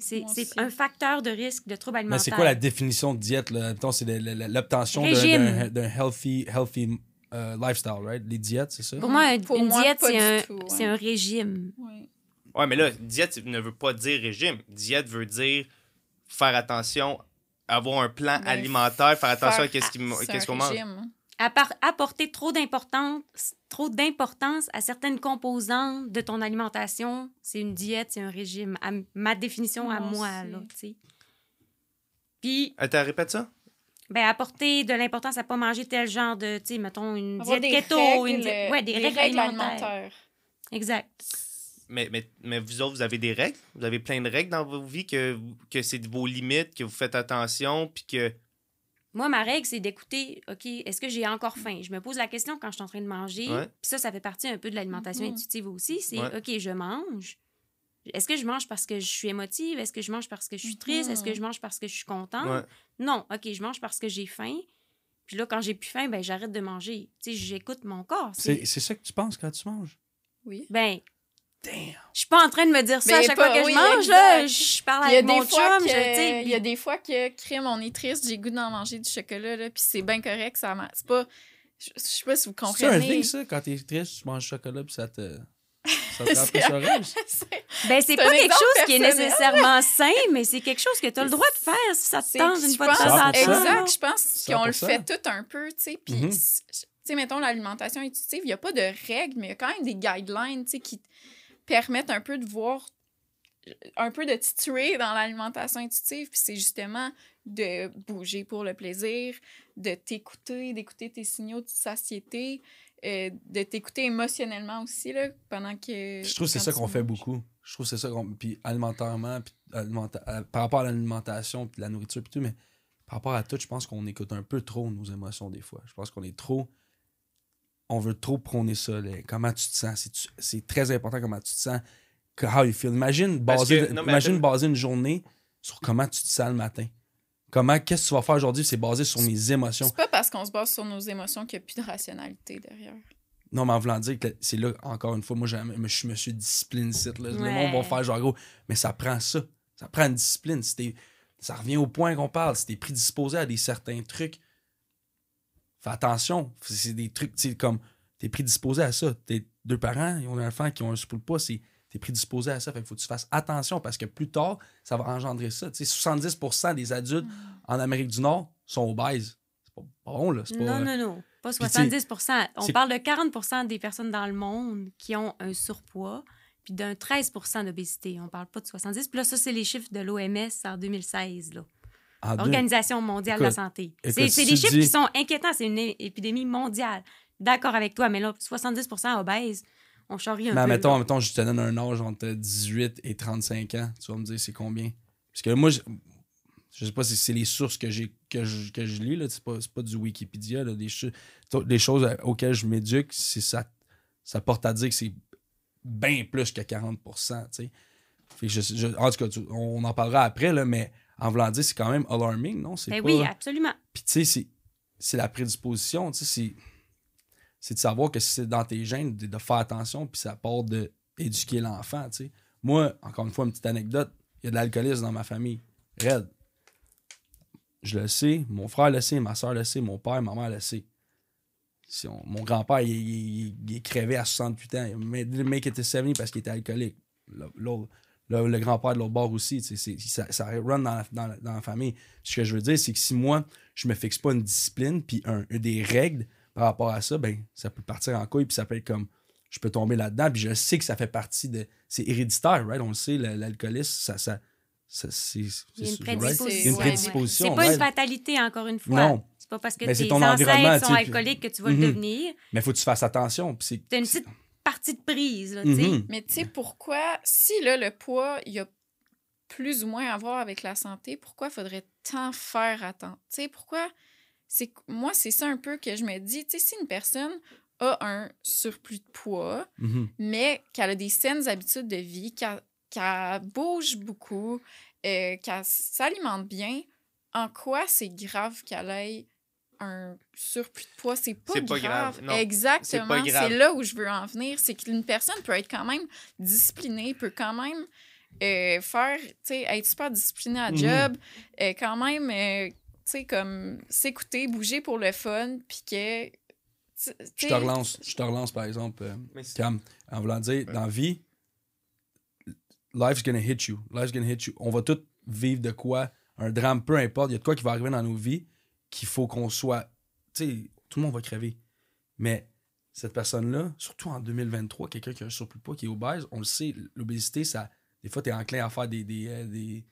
C'est un facteur de risque de trouble Mais alimentaire. c'est quoi la définition de diète? c'est l'obtention d'un- healthy, healthy euh, lifestyle, right? Les diètes, c'est ça? Pour moi, Pour une moi, diète, un, ouais. c'est un régime. Oui. Ouais, mais là, diète ne veut pas dire régime. Diète veut dire faire attention, avoir un plan Ben, alimentaire, faire attention à qu'est-ce un qu'on mange. régime. Appar- apporter trop d'importance, trop d'importance à certaines composantes de ton alimentation, c'est une diète, c'est un régime. À ma définition à Moi aussi. là, tu sais. Puis, Attends, répète ça? ben, apporter de l'importance à pas manger tel genre de, tu sais, mettons, une Avoir diète des keto, règles, une diète- ouais, des, règles, alimentaires. Exact. Mais, mais, mais vous autres, vous avez des règles? Vous avez plein de règles dans vos vies que, que c'est vos limites, que vous faites attention, puis que... Moi, ma règle, c'est d'écouter, OK, est-ce que j'ai encore faim? Je me pose la question quand je suis en train de manger. Puis ça, ça fait partie un peu de l'alimentation Mhm. intuitive aussi. C'est, Ouais. OK, je mange. Est-ce que je mange parce que je suis émotive? Est-ce que je mange parce que je suis triste? Est-ce que Mhm. je mange parce que je suis contente? Ouais. Non, OK, je mange parce que j'ai faim. Puis là, quand j'ai plus faim, ben j'arrête de manger. Tu sais, j'écoute mon corps. C'est C'est... c'est ça que tu penses quand tu manges? Oui. Ben, Damn! je suis pas en train de me dire ça à chaque pas- fois que oui, je mange, là. Je parle Il y a avec mon des fois chum, que, je, tu sais, il y a des fois que crime on est triste, j'ai le goût d'en manger du chocolat là, puis c'est bien correct, ça m'a- c'est pas je je sais pas si vous C'est un comprenez. thing, ça? Quand t'es triste, tu manges du chocolat puis ça te... Ça te? [laughs] C'est- [laughs] Ben, c'est C'est pas un quelque chose qui est nécessairement sain, mais c'est quelque chose que tu as le droit de faire si ça te c'est- tente une je fois de pense- temps en temps. Exact, je pense qu'on le 100%. fait tout un peu, tu sais, puis Mhm. c- tu sais mettons l'alimentation intuitive, il y a pas de règles, mais il y a quand même des guidelines, tu sais qui permettent un peu de voir un peu de titrer dans l'alimentation intuitive, puis c'est justement de bouger pour le plaisir, de t'écouter, d'écouter tes signaux de satiété, euh, de t'écouter émotionnellement aussi, là, pendant que... Je trouve que c'est ça qu'on fait beaucoup. Je trouve que c'est ça qu'on. Puis alimentairement, puis alimenta- euh, par rapport à l'alimentation, puis la nourriture, puis tout, mais par rapport à tout, je pense qu'on écoute un peu trop nos émotions des fois. Je pense qu'on est trop. On veut trop prôner ça. là. Comment tu te sens? C'est- C'est très important comment tu te sens. que- How you feel. Imagine baser, que- non, mais imagine attends. baser une journée sur comment tu te sens le matin. Comment, qu'est-ce que tu vas faire aujourd'hui, c'est basé sur mes émotions. C'est pas parce qu'on se base sur nos émotions qu'il n'y a plus de rationalité derrière. Non, mais en voulant dire que c'est là, encore une fois, moi, j'aime- je suis monsieur discipline site. Là. Le Ouais. monde va faire genre gros. Mais ça prend ça. Ça prend une discipline. Si ça revient au point qu'on parle. Si t'es prédisposé à des certains trucs, fais attention. C'est des trucs, tu sais, comme t'es prédisposé à ça. Tes deux parents, ils ont un enfant qui ont un surpoids de poids, c'est t'es prédisposé à ça. Fait qu'il faut que tu fasses attention parce que plus tard, ça va engendrer ça. Tu sais, 70% des adultes en Amérique du Nord sont obèses. C'est pas bon, là. C'est pas, Non, non, non. Pas Puis, tu sais, 70% On c'est- parle de 40% des personnes dans le monde qui ont un surpoids, puis d'un 13% d'obésité. On parle pas de 70 Puis là, ça, c'est les chiffres de l'OMS en 2016. Là. Deux- Organisation mondiale de la santé. C'est des chiffres dis- qui sont inquiétants. C'est une épidémie mondiale. D'accord avec toi, mais là, 70% obèses, on charrie un Mais peu. mettons, là. mettons, je te donne un âge entre 18 et 35 ans. Tu vas me dire c'est combien? Parce que moi, je, je sais pas si c'est les sources que j'ai que je, que je lis, là. C'est pas, pas du Wikipédia, là. Des, des choses auxquelles je m'éduque, c'est ça, ça porte à dire que c'est bien plus que 40 tu sais. Fait que je, je- en tout cas, tu- on en parlera après, là, mais en voulant dire, c'est quand même alarming, non? C'est Ben pas... oui, absolument. Puis tu sais, c'est- la prédisposition, tu sais, c'est, de savoir que c'est dans tes gènes de, de faire attention, puis ça part de éduquer l'enfant, tu sais. Moi, encore une fois, une petite anecdote, il y a de l'alcoolisme dans ma famille. Red. Je le sais, mon frère le sait, ma soeur le sait, mon père, ma mère le sait. Si on- mon grand-père, il, il- il est crevé à 68 ans. Mais le mec était 70 parce qu'il était alcoolique. L'autre- le- le grand-père de l'autre bord aussi. ça, ça run dans la, dans la- dans la famille. Ce que je veux dire, c'est que si moi, je me fixe pas une discipline puis un, des règles par rapport à ça, ben ça peut partir en couille puis ça peut être comme je peux tomber là-dedans puis je sais que ça fait partie de c'est héréditaire right? On le sait l'alcoolisme ça ça, c'est Il une prédisposition. Il une prédisposition C'est pas right? une fatalité, encore une fois. Non. C'est pas parce que c'est tes ancêtres sont alcooliques que tu vas Mhm. le devenir. mais faut que tu fasses attention c'est une petite partie de prise, là. Mhm. Mais tu sais, pourquoi, si là, le poids, il y a plus ou moins à voir avec la santé, pourquoi faudrait tant faire? Tu sais, pourquoi? C'est Moi, c'est ça un peu que je me dis. Tu sais, si une personne a un surplus de poids, Mhm. mais qu'elle a des saines habitudes de vie, qu'elle qu'elle bouge beaucoup, euh, qu'elle s'alimente bien, en quoi c'est grave qu'elle ait un surplus de poids, c'est pas, grave. grave, non. Exactement. C'est là où je veux en venir. C'est qu'une personne peut être quand même disciplinée, peut quand même euh, faire, tu sais, être super disciplinée à Mhm. job, euh, quand même, euh, tu sais, comme s'écouter, bouger pour le fun, puis que. Je sais, te relance, je te relance par exemple, euh, Cam, en voulant dire, dans la vie, life's gonna hit you. Life's gonna hit you. On va tous vivre de quoi, un drame, peu importe. Il y a de quoi qui va arriver dans nos vies qu'il faut qu'on soit. Tu sais, tout le monde va crever. Mais cette personne-là, surtout en 2023, quelqu'un qui a un surplus de poids, qui est obèse, on le sait, l'obésité, ça. Des fois, tu es enclin à faire des. des, euh, des-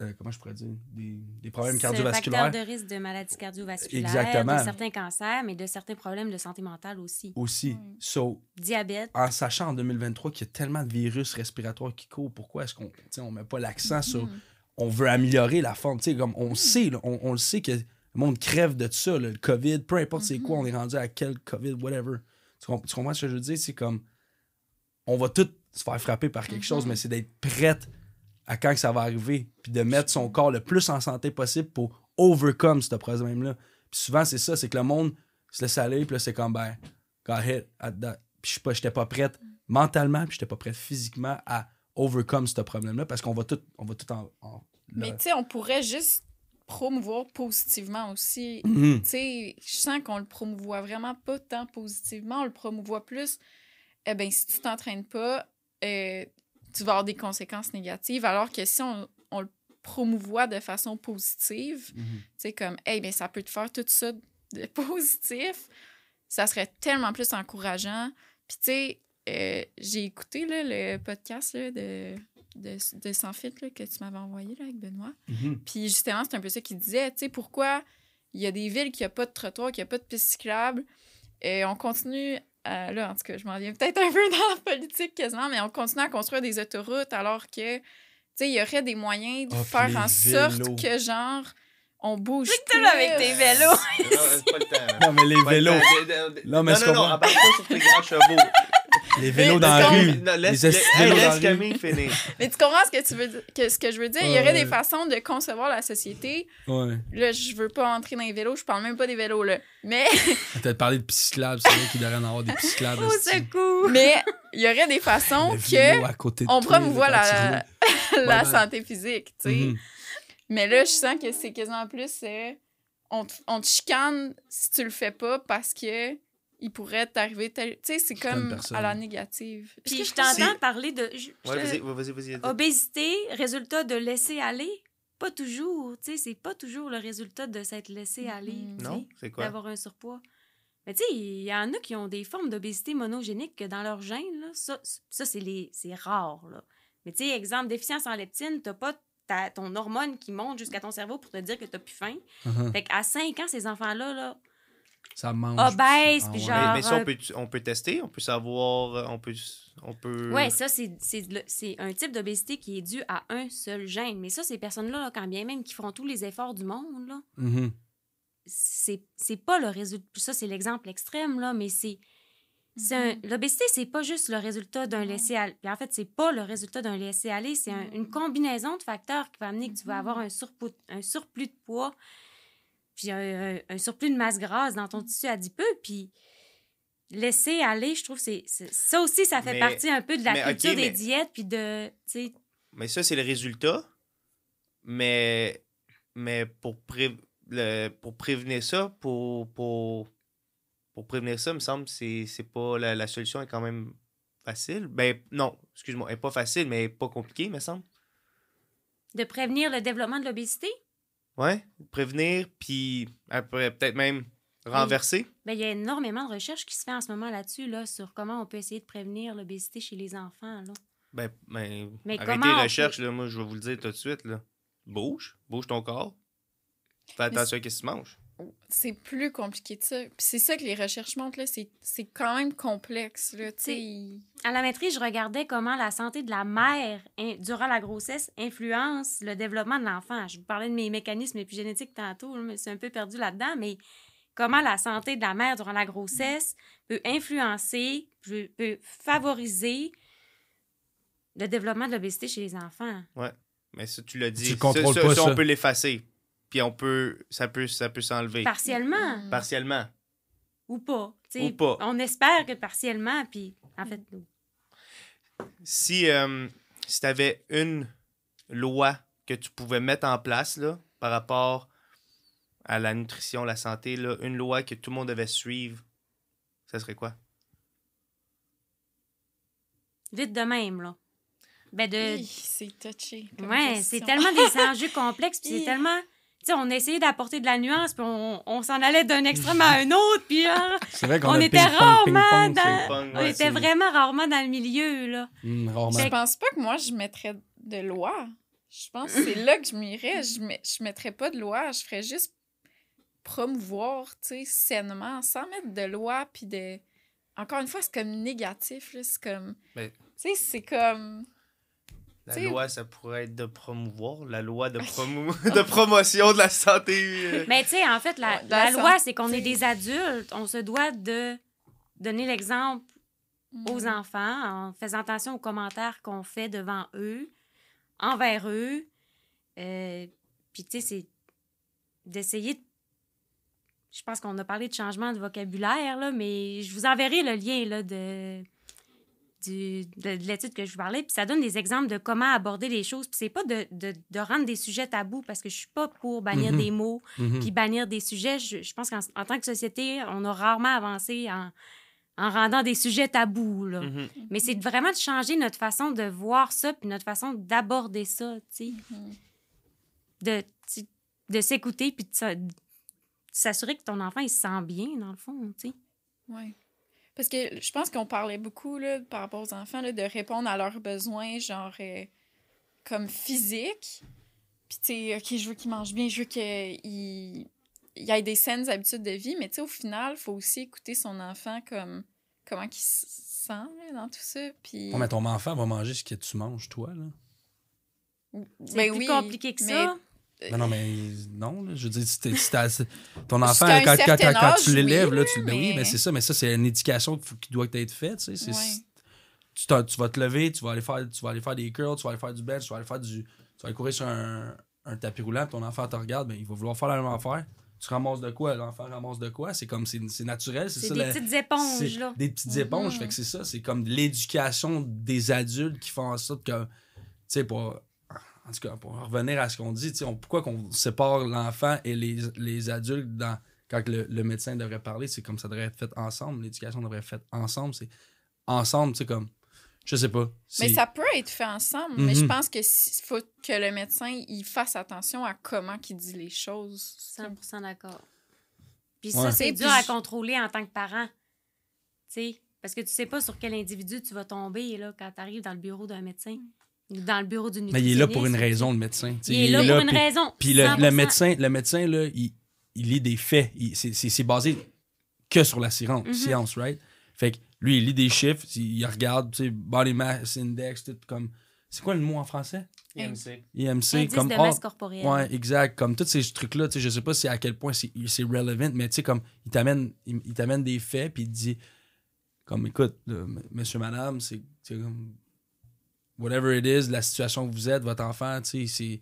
euh, comment je pourrais dire Des, des problèmes C'est un cardiovasculaires. facteur de risque de maladies cardiovasculaires, Exactement. de certains cancers, mais de certains problèmes de santé mentale aussi. Aussi. Mm. So, Diabète. en sachant en 2023 qu'il y a tellement de virus respiratoires qui courent, pourquoi est-ce qu'on tu sais, on met pas l'accent sur Mhm. on veut améliorer la forme, tu sais, comme on sait, là, on, on le sait que le monde crève de ça, là, le COVID, peu importe c'est quoi, on est rendu à quel COVID, whatever. Tu, comp- tu comprends ce que je veux dire? C'est comme on va tous se faire frapper par quelque chose, mais c'est d'être prête à quand que ça va arriver, puis de mettre son corps le plus en santé possible pour overcome ce problème-là. Puis souvent, c'est ça, c'est que le monde se laisse aller, puis là, c'est comme, ben, go ahead, at that. Puis je suis pas- j'étais pas prête mentalement, puis j'étais pas prête physiquement à overcome ce problème-là, parce qu'on va tout, on va tout en... en- Mais tu sais, on pourrait juste promouvoir positivement aussi. Tu sais, je sens qu'on le promouvoit vraiment pas tant positivement, on le promouvoit plus. Eh ben, si tu t'entraînes pas, euh, tu vas avoir des conséquences négatives. Alors que si on, on le promouvoit de façon positive, Mhm. tu sais, comme, hey, ben, ça peut te faire tout ça de [laughs] positif, ça serait tellement plus encourageant. Puis, tu sais, euh, j'ai écouté là, le podcast là, de, de, de Sans là, que tu m'avais envoyé là, avec Benoît. Mhm. Puis justement, c'est un peu ça qu'il disait, tu sais, pourquoi il y a des villes qui n'ont pas de trottoir, qui n'ont pas de piste cyclable. Et on continue, à- là, en tout cas, je m'en viens peut-être un peu dans la politique quasiment, mais on continue à construire des autoroutes alors que, tu sais, il y aurait des moyens de Ah, faire en vélos. sorte que, genre, on bouge plus. là avec tes vélos. Non, c'est pas le temps. Non, mais les Pas le vélos, Non, mais non, non, non, comprends. embarque pas sur tes grands chevaux. Les vélos dans Mais la rue. Non, laisse, Les hey, laisse. Camille finir. [laughs] Mais tu comprends ce que tu veux dire, que, ce que je veux dire? Il y aurait Ouais. des façons de concevoir la société. Ouais. Là, je veux pas entrer dans les vélos, je parle même pas des vélos, là. Mais [laughs] Peut-être parler de pisciclables, c'est vrai qu'il devrait en avoir des pisciclables. Au secours! mais [laughs] il y aurait des façons que vélo à côté de on promouvoit la, santé physique, tu sais. Mhm. Mais là, je sens que c'est quasiment plus. euh, on, te, on te chicane si tu le fais pas parce que il pourrait t'arriver. tel- Tu sais, c'est comme à la négative. Puis je t'entends Si- parler de. je- Ouais, vas-y, vas-y. Obésité, résultat de laisser aller? Pas toujours. Tu sais, c'est pas toujours le résultat de s'être laissé aller. Mhm. tu sais, Non, c'est quoi? D'avoir un surpoids. Mais tu sais, il y en a qui ont des formes d'obésité monogénique que dans leur gène, là, ça, ça c'est les- c'est rare. Là. Mais tu sais, exemple, déficience en leptine, t'as pas ta- ton hormone qui monte jusqu'à ton cerveau pour te dire que t'as plus faim. Mhm. Fait qu'à 5 ans, ces enfants-là, là, Ça mange. Obèse, Ah puis genre- Mais, mais ça, on peut, on peut tester, on peut savoir, euh, on peut... On peut... Ouais, ça, c'est c'est le- c'est un type d'obésité qui est dû à un seul gène. Mais ça, ces personnes-là, là, quand bien même qui feront tous les efforts du monde, là, Mhm. c'est c'est pas le résultat. Ça, c'est l'exemple extrême, là, mais c'est. Mhm. L'obésité, c'est pas juste le résultat d'un laisser-aller. Puis En fait, c'est pas le résultat d'un laisser-aller, c'est un- Mhm. une combinaison de facteurs qui va amener que tu vas avoir un, surplus, un surplus de poids, puis un, un- un surplus de masse grasse dans ton tissu adipeux, puis laisser aller, je trouve, c'est ça aussi, ça fait Mais- partie un peu de la mais, culture des mais- diètes, puis de, Mais ça, c'est le résultat. Mais, mais pour, pré- le- pour prévenir ça, pour, pour, pour prévenir ça, il me semble que c'est c'est pas la, la solution est quand même facile. Ben non, excuse-moi, elle est pas facile, mais elle est pas compliquée, me semble. de prévenir le développement de l'obésité? Ouais, prévenir, puis après peut-être même renverser. Ben, il y a énormément de recherches qui se fait en ce moment là-dessus, là, sur comment on peut essayer de prévenir l'obésité chez les enfants. Là. Ben, ben Mais arrêtez les recherches, là, moi je vais vous le dire tout de suite. Là. Bouge, bouge ton corps. Fais attention à ce que tu manges. C'est plus compliqué de ça. Puis c'est ça que les recherches montrent, là. C'est c'est quand même complexe, là. À la maîtrise, je regardais comment la santé de la mère in- durant la grossesse influence le développement de l'enfant. Je vous parlais de mes mécanismes épigénétiques tantôt, là, mais c'est un peu perdu là-dedans, mais comment la santé de la mère durant la grossesse peut influencer, peut, peut favoriser le développement de l'obésité chez les enfants. Mais ça, tu l'as dit. Tu le contrôles ça, pas, ça, ça. on peut l'effacer. Puis on peut, ça peut, ça peut s'enlever. Partiellement. Mm. Partiellement. Ou pas. tu sais. Ou pas. On espère que partiellement, puis en fait, nous. Si, euh, si tu avais une loi que tu pouvais mettre en place là, par rapport à la nutrition, la santé, là, une loi que tout le monde devait suivre, ça serait quoi? Vite de même, là. Ben de. C'est touché. Ouais, c'est tellement des [laughs] enjeux complexes, puis c'est tellement. On a essayé d'apporter de la nuance, puis on, on s'en allait d'un extrême à un autre, puis vrai qu'on On a était rarement dans- on ouais, était c'est- vraiment rarement dans le milieu, là. Hmm, rarement. Je pense pas que moi, je mettrais de loi. Je pense que c'est là que je m'irais. Je, met- je mettrais pas de loi. Je ferais juste promouvoir, tu sais, sainement, sans mettre de loi, puis de... Encore une fois, c'est comme négatif, là. C'est comme... Mais- Tu sais, c'est comme... La loi, ça pourrait être de promouvoir. La loi de, [laughs] promo- de promotion de la santé. Mais tu sais, en fait, la, Ouais, la la loi, c'est qu'on est des adultes. On se doit de donner l'exemple aux Mm. enfants en faisant attention aux commentaires qu'on fait devant eux, envers eux. Euh, Puis, tu sais, c'est d'essayer de... Je pense qu'on a parlé de changement de vocabulaire, là, mais je vous enverrai le lien là, de, du, de, de l'étude que je vous parlais. Puis ça donne des exemples de comment aborder les choses. Puis c'est pas de, de, de rendre des sujets tabous, parce que je suis pas pour bannir Mhm. des mots, Mhm. puis bannir des sujets. Je, je pense qu'en en tant que société, on a rarement avancé en, en rendant des sujets tabous. Là. Mhm. Mais c'est vraiment de changer notre façon de voir ça, puis notre façon d'aborder ça, tu sais. De, s'écouter, puis de s'assurer que ton enfant, il se sent bien, dans le fond, tu sais. Oui. Parce que je pense qu'on parlait beaucoup là, par rapport aux enfants là, de répondre à leurs besoins, genre euh, comme physique. Puis, tu sais, OK, je veux qu'il mange bien, je veux qu'il il y ait des saines habitudes de vie, mais tu sais, au final, il faut aussi écouter son enfant comme comment il se sent là, dans tout ça. Puis, Ouais, mais ton enfant va manger ce que tu manges, toi, là. C'est Ben plus oui, compliqué que mais- ça. Non, non, mais non, là, je veux dire, si si ton enfant, quand, quand, tu l'élèves, oui, tu, ben oui, mais- c'est ça, mais ça, c'est une éducation qui doit être faite, tu sais. Tu, vas te lever, tu vas, aller faire, tu vas aller faire des curls, tu vas aller faire du bench, tu vas aller faire du. Tu vas aller courir sur un, un tapis roulant, ton enfant te regarde, ben, il va vouloir faire la même affaire. Tu ramasses de quoi, l'enfant ramasse de quoi? C'est comme, c'est naturel, c'est des la- petites éponges, là. Des petites Mhm. éponges. Fait que c'est ça. C'est comme l'éducation des adultes qui font en sorte que, tu sais, pour, en tout cas, pour revenir à ce qu'on dit, on- pourquoi qu'on sépare l'enfant et les, les adultes dans, quand le, le médecin devrait parler, c'est comme ça devrait être fait ensemble. L'éducation devrait être faite ensemble. C'est ensemble, tu sais, comme, je sais pas. Mais ça peut être fait ensemble, mais je Mhm. pense que si- faut que le médecin il fasse attention à comment il dit les choses. 100% d'accord. Puis Ouais. ça, c'est dur à contrôler en tant que parent. Tu sais, parce que tu sais pas sur quel individu tu vas tomber là, quand tu arrives dans le bureau d'un médecin ou dans le bureau d'une mais il est là pour une nutritionniste. raison, le médecin. Il est là pour une puis- raison. Puis le, le 100%. médecin, le médecin là, il, il lit des faits. C'est basé que sur la science, Mhm. science, right? Fait que lui, il lit des chiffres, il, regarde, tu sais, body mass index, tout comme. C'est quoi le mot en français? IMC. IMC, Indice comme. de ah, masse corporelle. ouais, exact. Comme tous ces trucs-là, tu sais, je sais pas si à quel point c'est relevant, mais tu sais, comme, il t'amène il, il t'amène des faits, puis il dit, comme, écoute, monsieur, madame, c'est c'est comme. Whatever it is, la situation que vous êtes, votre enfant, tu sais.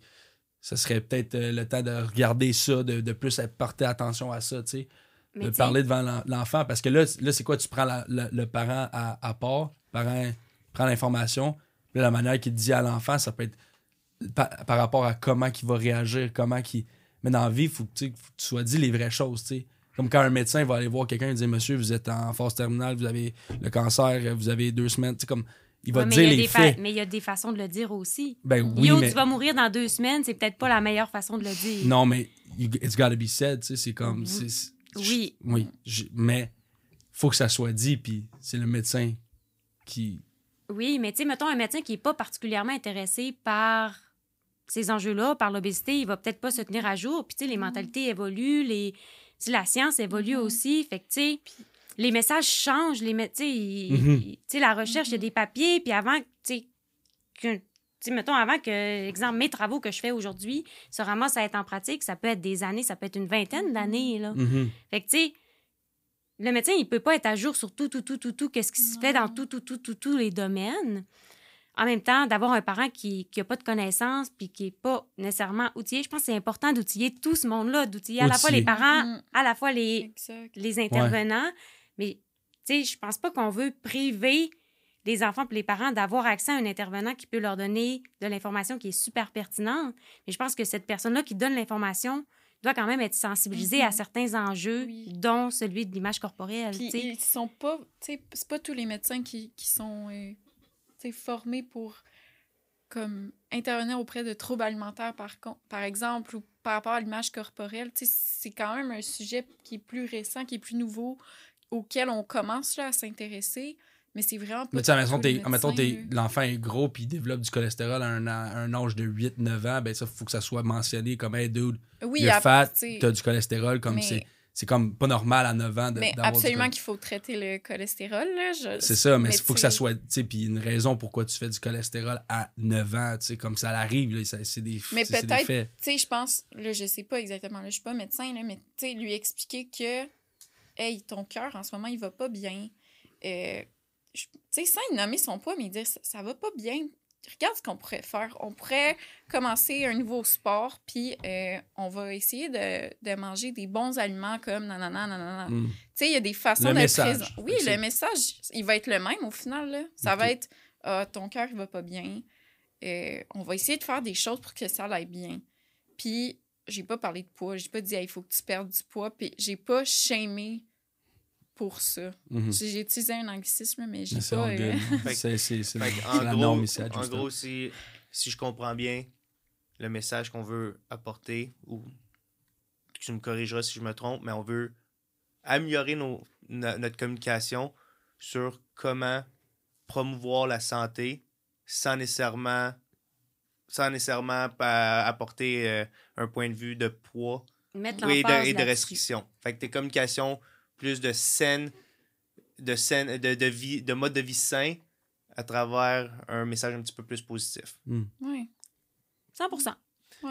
Ça serait peut-être euh, le temps de regarder ça, de, de plus porter attention à ça, tu sais Mais de parler devant l'en- l'enfant. Parce que là, là c'est quoi? Tu prends la- la- le parent à, à part, le parent prend l'information, puis la manière qu'il dit à l'enfant, ça peut être par, par rapport à comment il va réagir, comment qu'il. Mais dans la vie, il faut, que, tu sais, faut que tu sois dit les vraies choses, tu sais. Comme quand un médecin va aller voir quelqu'un et dire Monsieur, vous êtes en phase terminale, vous avez le cancer, vous avez deux semaines, tu sais, comme. Il va ouais, dire il y a les faits. Mais il y a des façons de le dire aussi. Ben oui, Yo, mais. tu vas mourir dans deux semaines, c'est peut-être pas la meilleure façon de le dire. Non, mais it's gotta be said, tu sais, c'est comme. Oui. c'est- Oui. Oui, je- mais faut que ça soit dit, puis c'est le médecin qui. Oui, mais tu sais, mettons un médecin qui n'est pas particulièrement intéressé par ces enjeux-là, par l'obésité, il va peut-être pas se tenir à jour. Puis, tu sais, les mentalités évoluent, les... la science évolue Mhm. aussi. Fait que, tu sais, les messages changent. Les Mhm. la recherche, il y a des papiers. Puis avant, tu sais, que- mettons, avant que, exemple, mes travaux que je fais aujourd'hui se ramassent à être en pratique, ça peut être des années, ça peut être une vingtaine d'années, là. Mhm. Fait que, tu sais, le médecin, il peut pas être à jour sur tout, tout, tout, tout, tout, qu'est-ce qui se fait dans tout, tout, tout, tout, tous les domaines. en même temps, d'avoir un parent qui n'a pas de connaissances puis qui n'est pas nécessairement outillé, je pense que c'est important d'outiller tout ce monde-là, d'outiller à la fois les parents, Mm. à la fois les, Exact. les intervenants. Mais, tu sais, je pense pas qu'on veut priver les enfants et les parents d'avoir accès à un intervenant qui peut leur donner de l'information qui est super pertinente. Mais je pense que cette personne-là qui donne l'information doit quand même être sensibilisée à Mhm. certains enjeux, Oui. dont celui de l'image corporelle. Puis tu sais. ils sont pas, tu sais, c'est pas tous les médecins qui, qui sont, euh, formés pour comme intervenir auprès de troubles alimentaires par par exemple ou par rapport à l'image corporelle. Tu sais, c'est quand même un sujet qui est plus récent, qui est plus nouveau, auquel on commence là, à s'intéresser. Mais c'est vraiment pas. Mais tu sais, l'enfant est gros puis il développe du cholestérol à un, à un âge de 8-9 ans, ben ça, faut que ça soit mentionné comme, hey, dude, Oui, à- fat, t'as du cholestérol, comme mais- c'est. C'est comme pas normal à 9 ans de- Mais absolument qu'il faut traiter le cholestérol. Je- C'est ça, mais il faut que ça soit. Tu sais, puis une raison pourquoi tu fais du cholestérol à 9 ans, tu sais, comme ça l'arrive, c'est des, Mais peut-être, tu sais, je pense, là, je sais pas exactement, là, je suis pas médecin, là, mais tu sais, lui expliquer que, hey, ton cœur, en ce moment, il va pas bien. Euh, tu sais, sans nommer son poids, mais dire, ça, ça va pas bien. Regarde ce qu'on pourrait faire. On pourrait commencer un nouveau sport, puis euh, on va essayer de, de manger des bons aliments comme nanana, nanana. Mm. Tu sais, il y a des façons d'être présent. Oui, le message, il va être le même au final. Là. Ça va être Ah, ton cœur, il va pas bien. Euh, on va essayer de faire des choses pour que ça aille bien. Puis, j'ai pas parlé de poids. J'ai pas dit, Hey, il faut que tu perdes du poids. Puis, j'ai pas shamé pour ça. Mhm. J'ai j'ai utilisé un anglicisme, mais j'ai pas. euh, C'est la gros, norme ici à en gros si, si je comprends bien le message qu'on veut apporter, ou tu me corrigeras si je me trompe, mais on veut améliorer nos, no- notre communication sur comment promouvoir la santé sans nécessairement sans nécessairement apporter euh, un point de vue de poids et de, et de restrictions. Fait que tes communications plus de saine, de saine, de, de vie, de mode de vie sain à travers un message un petit peu plus positif. ouais. 100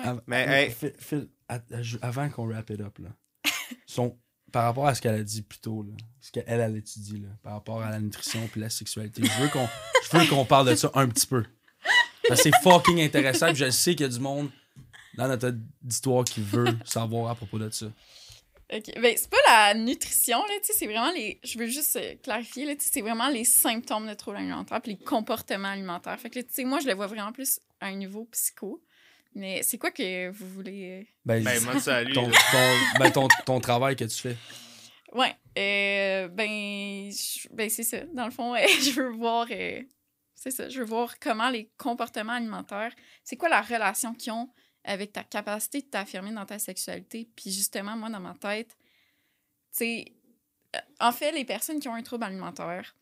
Av- Mais, av- hey. Phil- à- avant qu'on wrap it up, là, [laughs] son, par rapport à ce qu'elle a dit plus tôt, là, ce qu'elle elle étudie, là, par rapport à la nutrition puis la sexualité, je veux qu'on je veux qu'on parle de ça un petit peu. Parce que c'est fucking intéressant. puis je sais qu'il y a du monde dans notre auditoire qui veut savoir à propos de ça. OK. Ben, c'est pas la nutrition, là, tu sais, c'est vraiment les... Je veux juste euh, clarifier, là, tu sais, c'est vraiment les symptômes de troubles alimentaires puis les comportements alimentaires. Fait que, tu sais, moi, je le vois vraiment plus à un niveau psycho. Mais c'est quoi que vous voulez... euh? Ben, Ben, moi, salut. ton, ton, ben, ton, ton travail que tu fais. Ouais, euh, ben, je- ben c'est ça. Dans le fond, euh, [laughs] je veux voir... euh, c'est ça, je veux voir comment les comportements alimentaires... C'est quoi la relation qu'ils ont avec ta capacité de t'affirmer dans ta sexualité. Puis justement, moi, dans ma tête, tu sais... euh, En fait, les personnes qui ont un trouble alimentaire,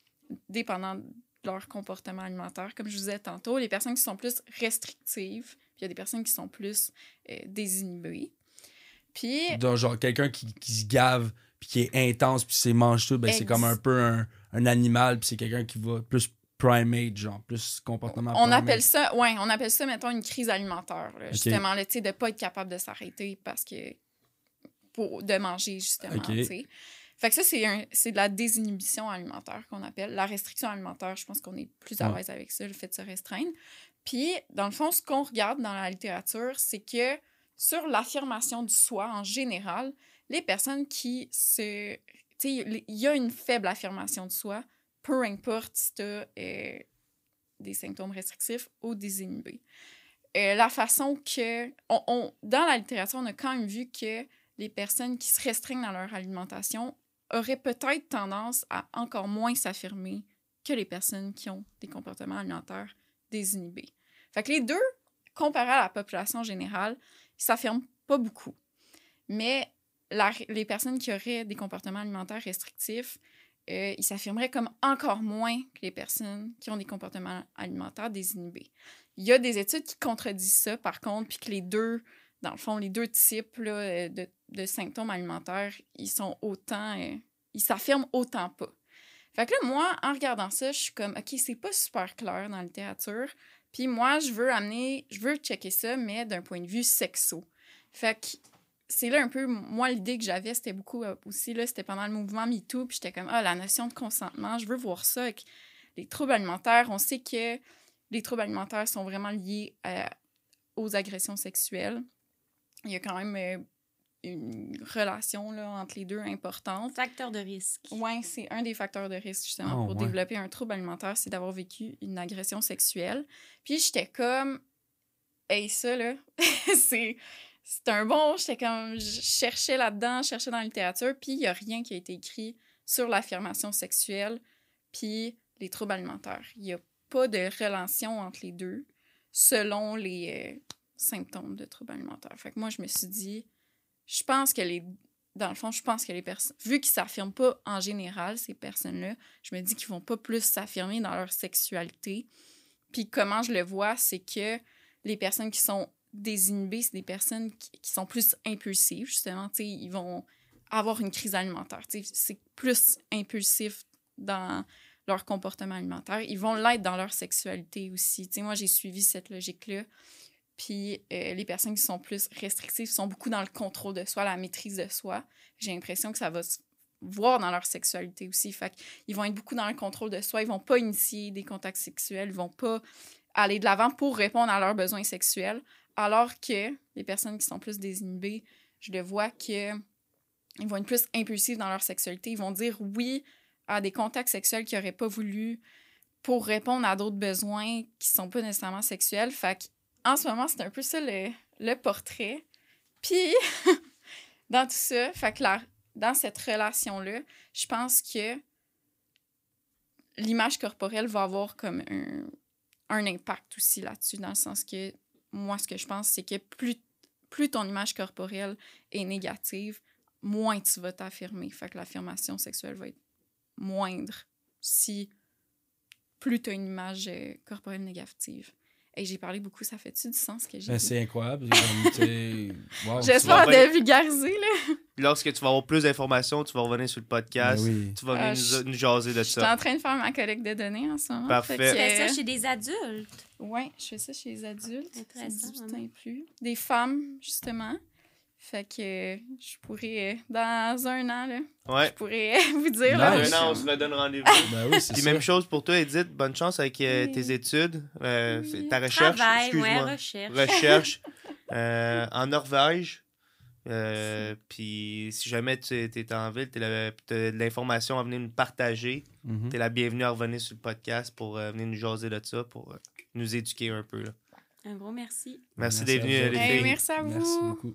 dépendant de leur comportement alimentaire, comme je vous disais tantôt, les personnes qui sont plus restrictives, puis il y a des personnes qui sont plus euh, désinhibées. Puis... Donc, genre, quelqu'un qui, qui se gave puis qui est intense puis qui mange tout, ben, c'est comme un peu un, un animal puis c'est quelqu'un qui va plus primate, genre, plus comportement On primate. appelle ça, ouais, on appelle ça, mettons, une crise alimentaire. là. Justement, là, tu sais, de pas être capable de s'arrêter parce que. Pour, de manger, justement, tu sais. Fait que ça, c'est de la désinhibition alimentaire qu'on appelle. La restriction alimentaire, je pense qu'on est plus à Ouais. l'aise avec ça, le fait de se restreindre. Puis, dans le fond, ce qu'on regarde dans la littérature, c'est que sur l'affirmation du soi en général, les personnes qui se. Tu sais, il y a une faible affirmation de soi, peu importe si tu des symptômes restrictifs ou désinhibés. Euh, la façon que. Dans la littérature, on a quand même vu que les personnes qui se restreignent dans leur alimentation auraient peut-être tendance à encore moins s'affirmer que les personnes qui ont des comportements alimentaires désinhibés. Fait que les deux, comparés à la population générale, ils s'affirment pas beaucoup. Mais les personnes qui auraient des comportements alimentaires restrictifs, euh, ils s'affirmeraient comme encore moins que les personnes qui ont des comportements alimentaires désinhibés. Il y a des études qui contredisent ça, par contre, puis que les deux, dans le fond, les deux types là, euh, de, de symptômes alimentaires, ils sont autant, euh, ils s'affirment autant pas. Fait que là, moi, en regardant ça, je suis comme, OK, c'est pas super clair dans la littérature. Puis moi, je veux amener, je veux checker ça, mais d'un point de vue sexo. Fait que c'est là un peu, moi, l'idée que j'avais, c'était beaucoup euh, aussi, là, c'était pendant le mouvement MeToo, puis j'étais comme, ah, la notion de consentement, je veux voir ça avec les troubles alimentaires. On sait que les troubles alimentaires sont vraiment liés à- aux agressions sexuelles. Il y a quand même euh, une relation là, entre les deux importante. Facteur de risque. Oui, c'est un des facteurs de risque, justement, Oh, pour ouais. développer un trouble alimentaire, c'est d'avoir vécu une agression sexuelle. Puis j'étais comme, hey, ça, là, [laughs] c'est. C'est un bon, j'étais je cherchais là-dedans, je cherchais dans la littérature, puis il n'y a rien qui a été écrit sur l'affirmation sexuelle, puis les troubles alimentaires. Il n'y a pas de relation entre les deux selon les euh, symptômes de troubles alimentaires. Fait moi, je me suis dit, je pense que les. Dans le fond, je pense que les personnes. Vu qu'ils s'affirment pas en général, ces personnes-là, je me dis qu'ils vont pas plus s'affirmer dans leur sexualité. Puis comment je le vois, c'est que les personnes qui sont désinhibées, c'est des personnes qui, qui sont plus impulsives, justement. Tu sais, ils vont avoir une crise alimentaire. C'est plus impulsif dans leur comportement alimentaire. Ils vont l'être dans leur sexualité aussi. Moi, j'ai suivi cette logique-là. Puis euh, les personnes qui sont plus restrictives sont beaucoup dans le contrôle de soi, la maîtrise de soi. J'ai l'impression que ça va se voir dans leur sexualité aussi. Fait qu'ils vont être beaucoup dans le contrôle de soi. Ils vont pas initier des contacts sexuels. Ils vont pas aller de l'avant pour répondre à leurs besoins sexuels. Alors que les personnes qui sont plus désinhibées, je le vois que ils vont être plus impulsifs dans leur sexualité. Ils vont dire oui à des contacts sexuels qu'ils n'auraient pas voulu pour répondre à d'autres besoins qui sont pas nécessairement sexuels. Fait en ce moment, c'est un peu ça le, le portrait. Puis, [laughs] dans tout ça, fait que dans cette relation-là, je pense que l'image corporelle va avoir comme un, un impact aussi là-dessus, dans le sens que moi, ce que je pense, c'est que plus, plus ton image corporelle est négative, moins tu vas t'affirmer. Fait que l'affirmation sexuelle va être moindre si plus tu as une image euh, corporelle négative. Et j'ai parlé beaucoup, ça fait-tu du sens que j'ai Ben, dit? c'est incroyable. [laughs] wow. J'espère vas de vulgariser, là. Lorsque tu vas avoir plus d'informations, tu vas revenir sur le Ben podcast. oui. Tu vas venir Ah, nous, jaser de Je suis ça. en train de faire ma collecte de données en ce moment. Parfait. Fait Tu fais ça chez des adultes? Ouais, je fais ça chez les adultes. Intéressant, 18 vraiment. ans et plus. Des femmes, justement. Fait que euh, je pourrais, euh, dans un an, là, Ouais. je pourrais euh, [laughs] vous dire. Nice. je- Maintenant, on se redonne rendez-vous. Ben oui, c'est Puis ça. même chose pour toi, Edith. Bonne chance avec euh, Oui. tes études, euh, Oui. ta recherche. Travail, ouais, excuse-moi. recherche. recherche euh, en Norvège. Euh, Puis si jamais tu es en ville, tu as de l'information à venir nous partager. Mhm. Tu es la bienvenue à revenir sur le podcast pour euh, venir nous jaser de ça, pour euh, nous éduquer un peu. là. Un gros merci. Merci, Merci d'être venu, les Hey, merci à vous. Merci beaucoup.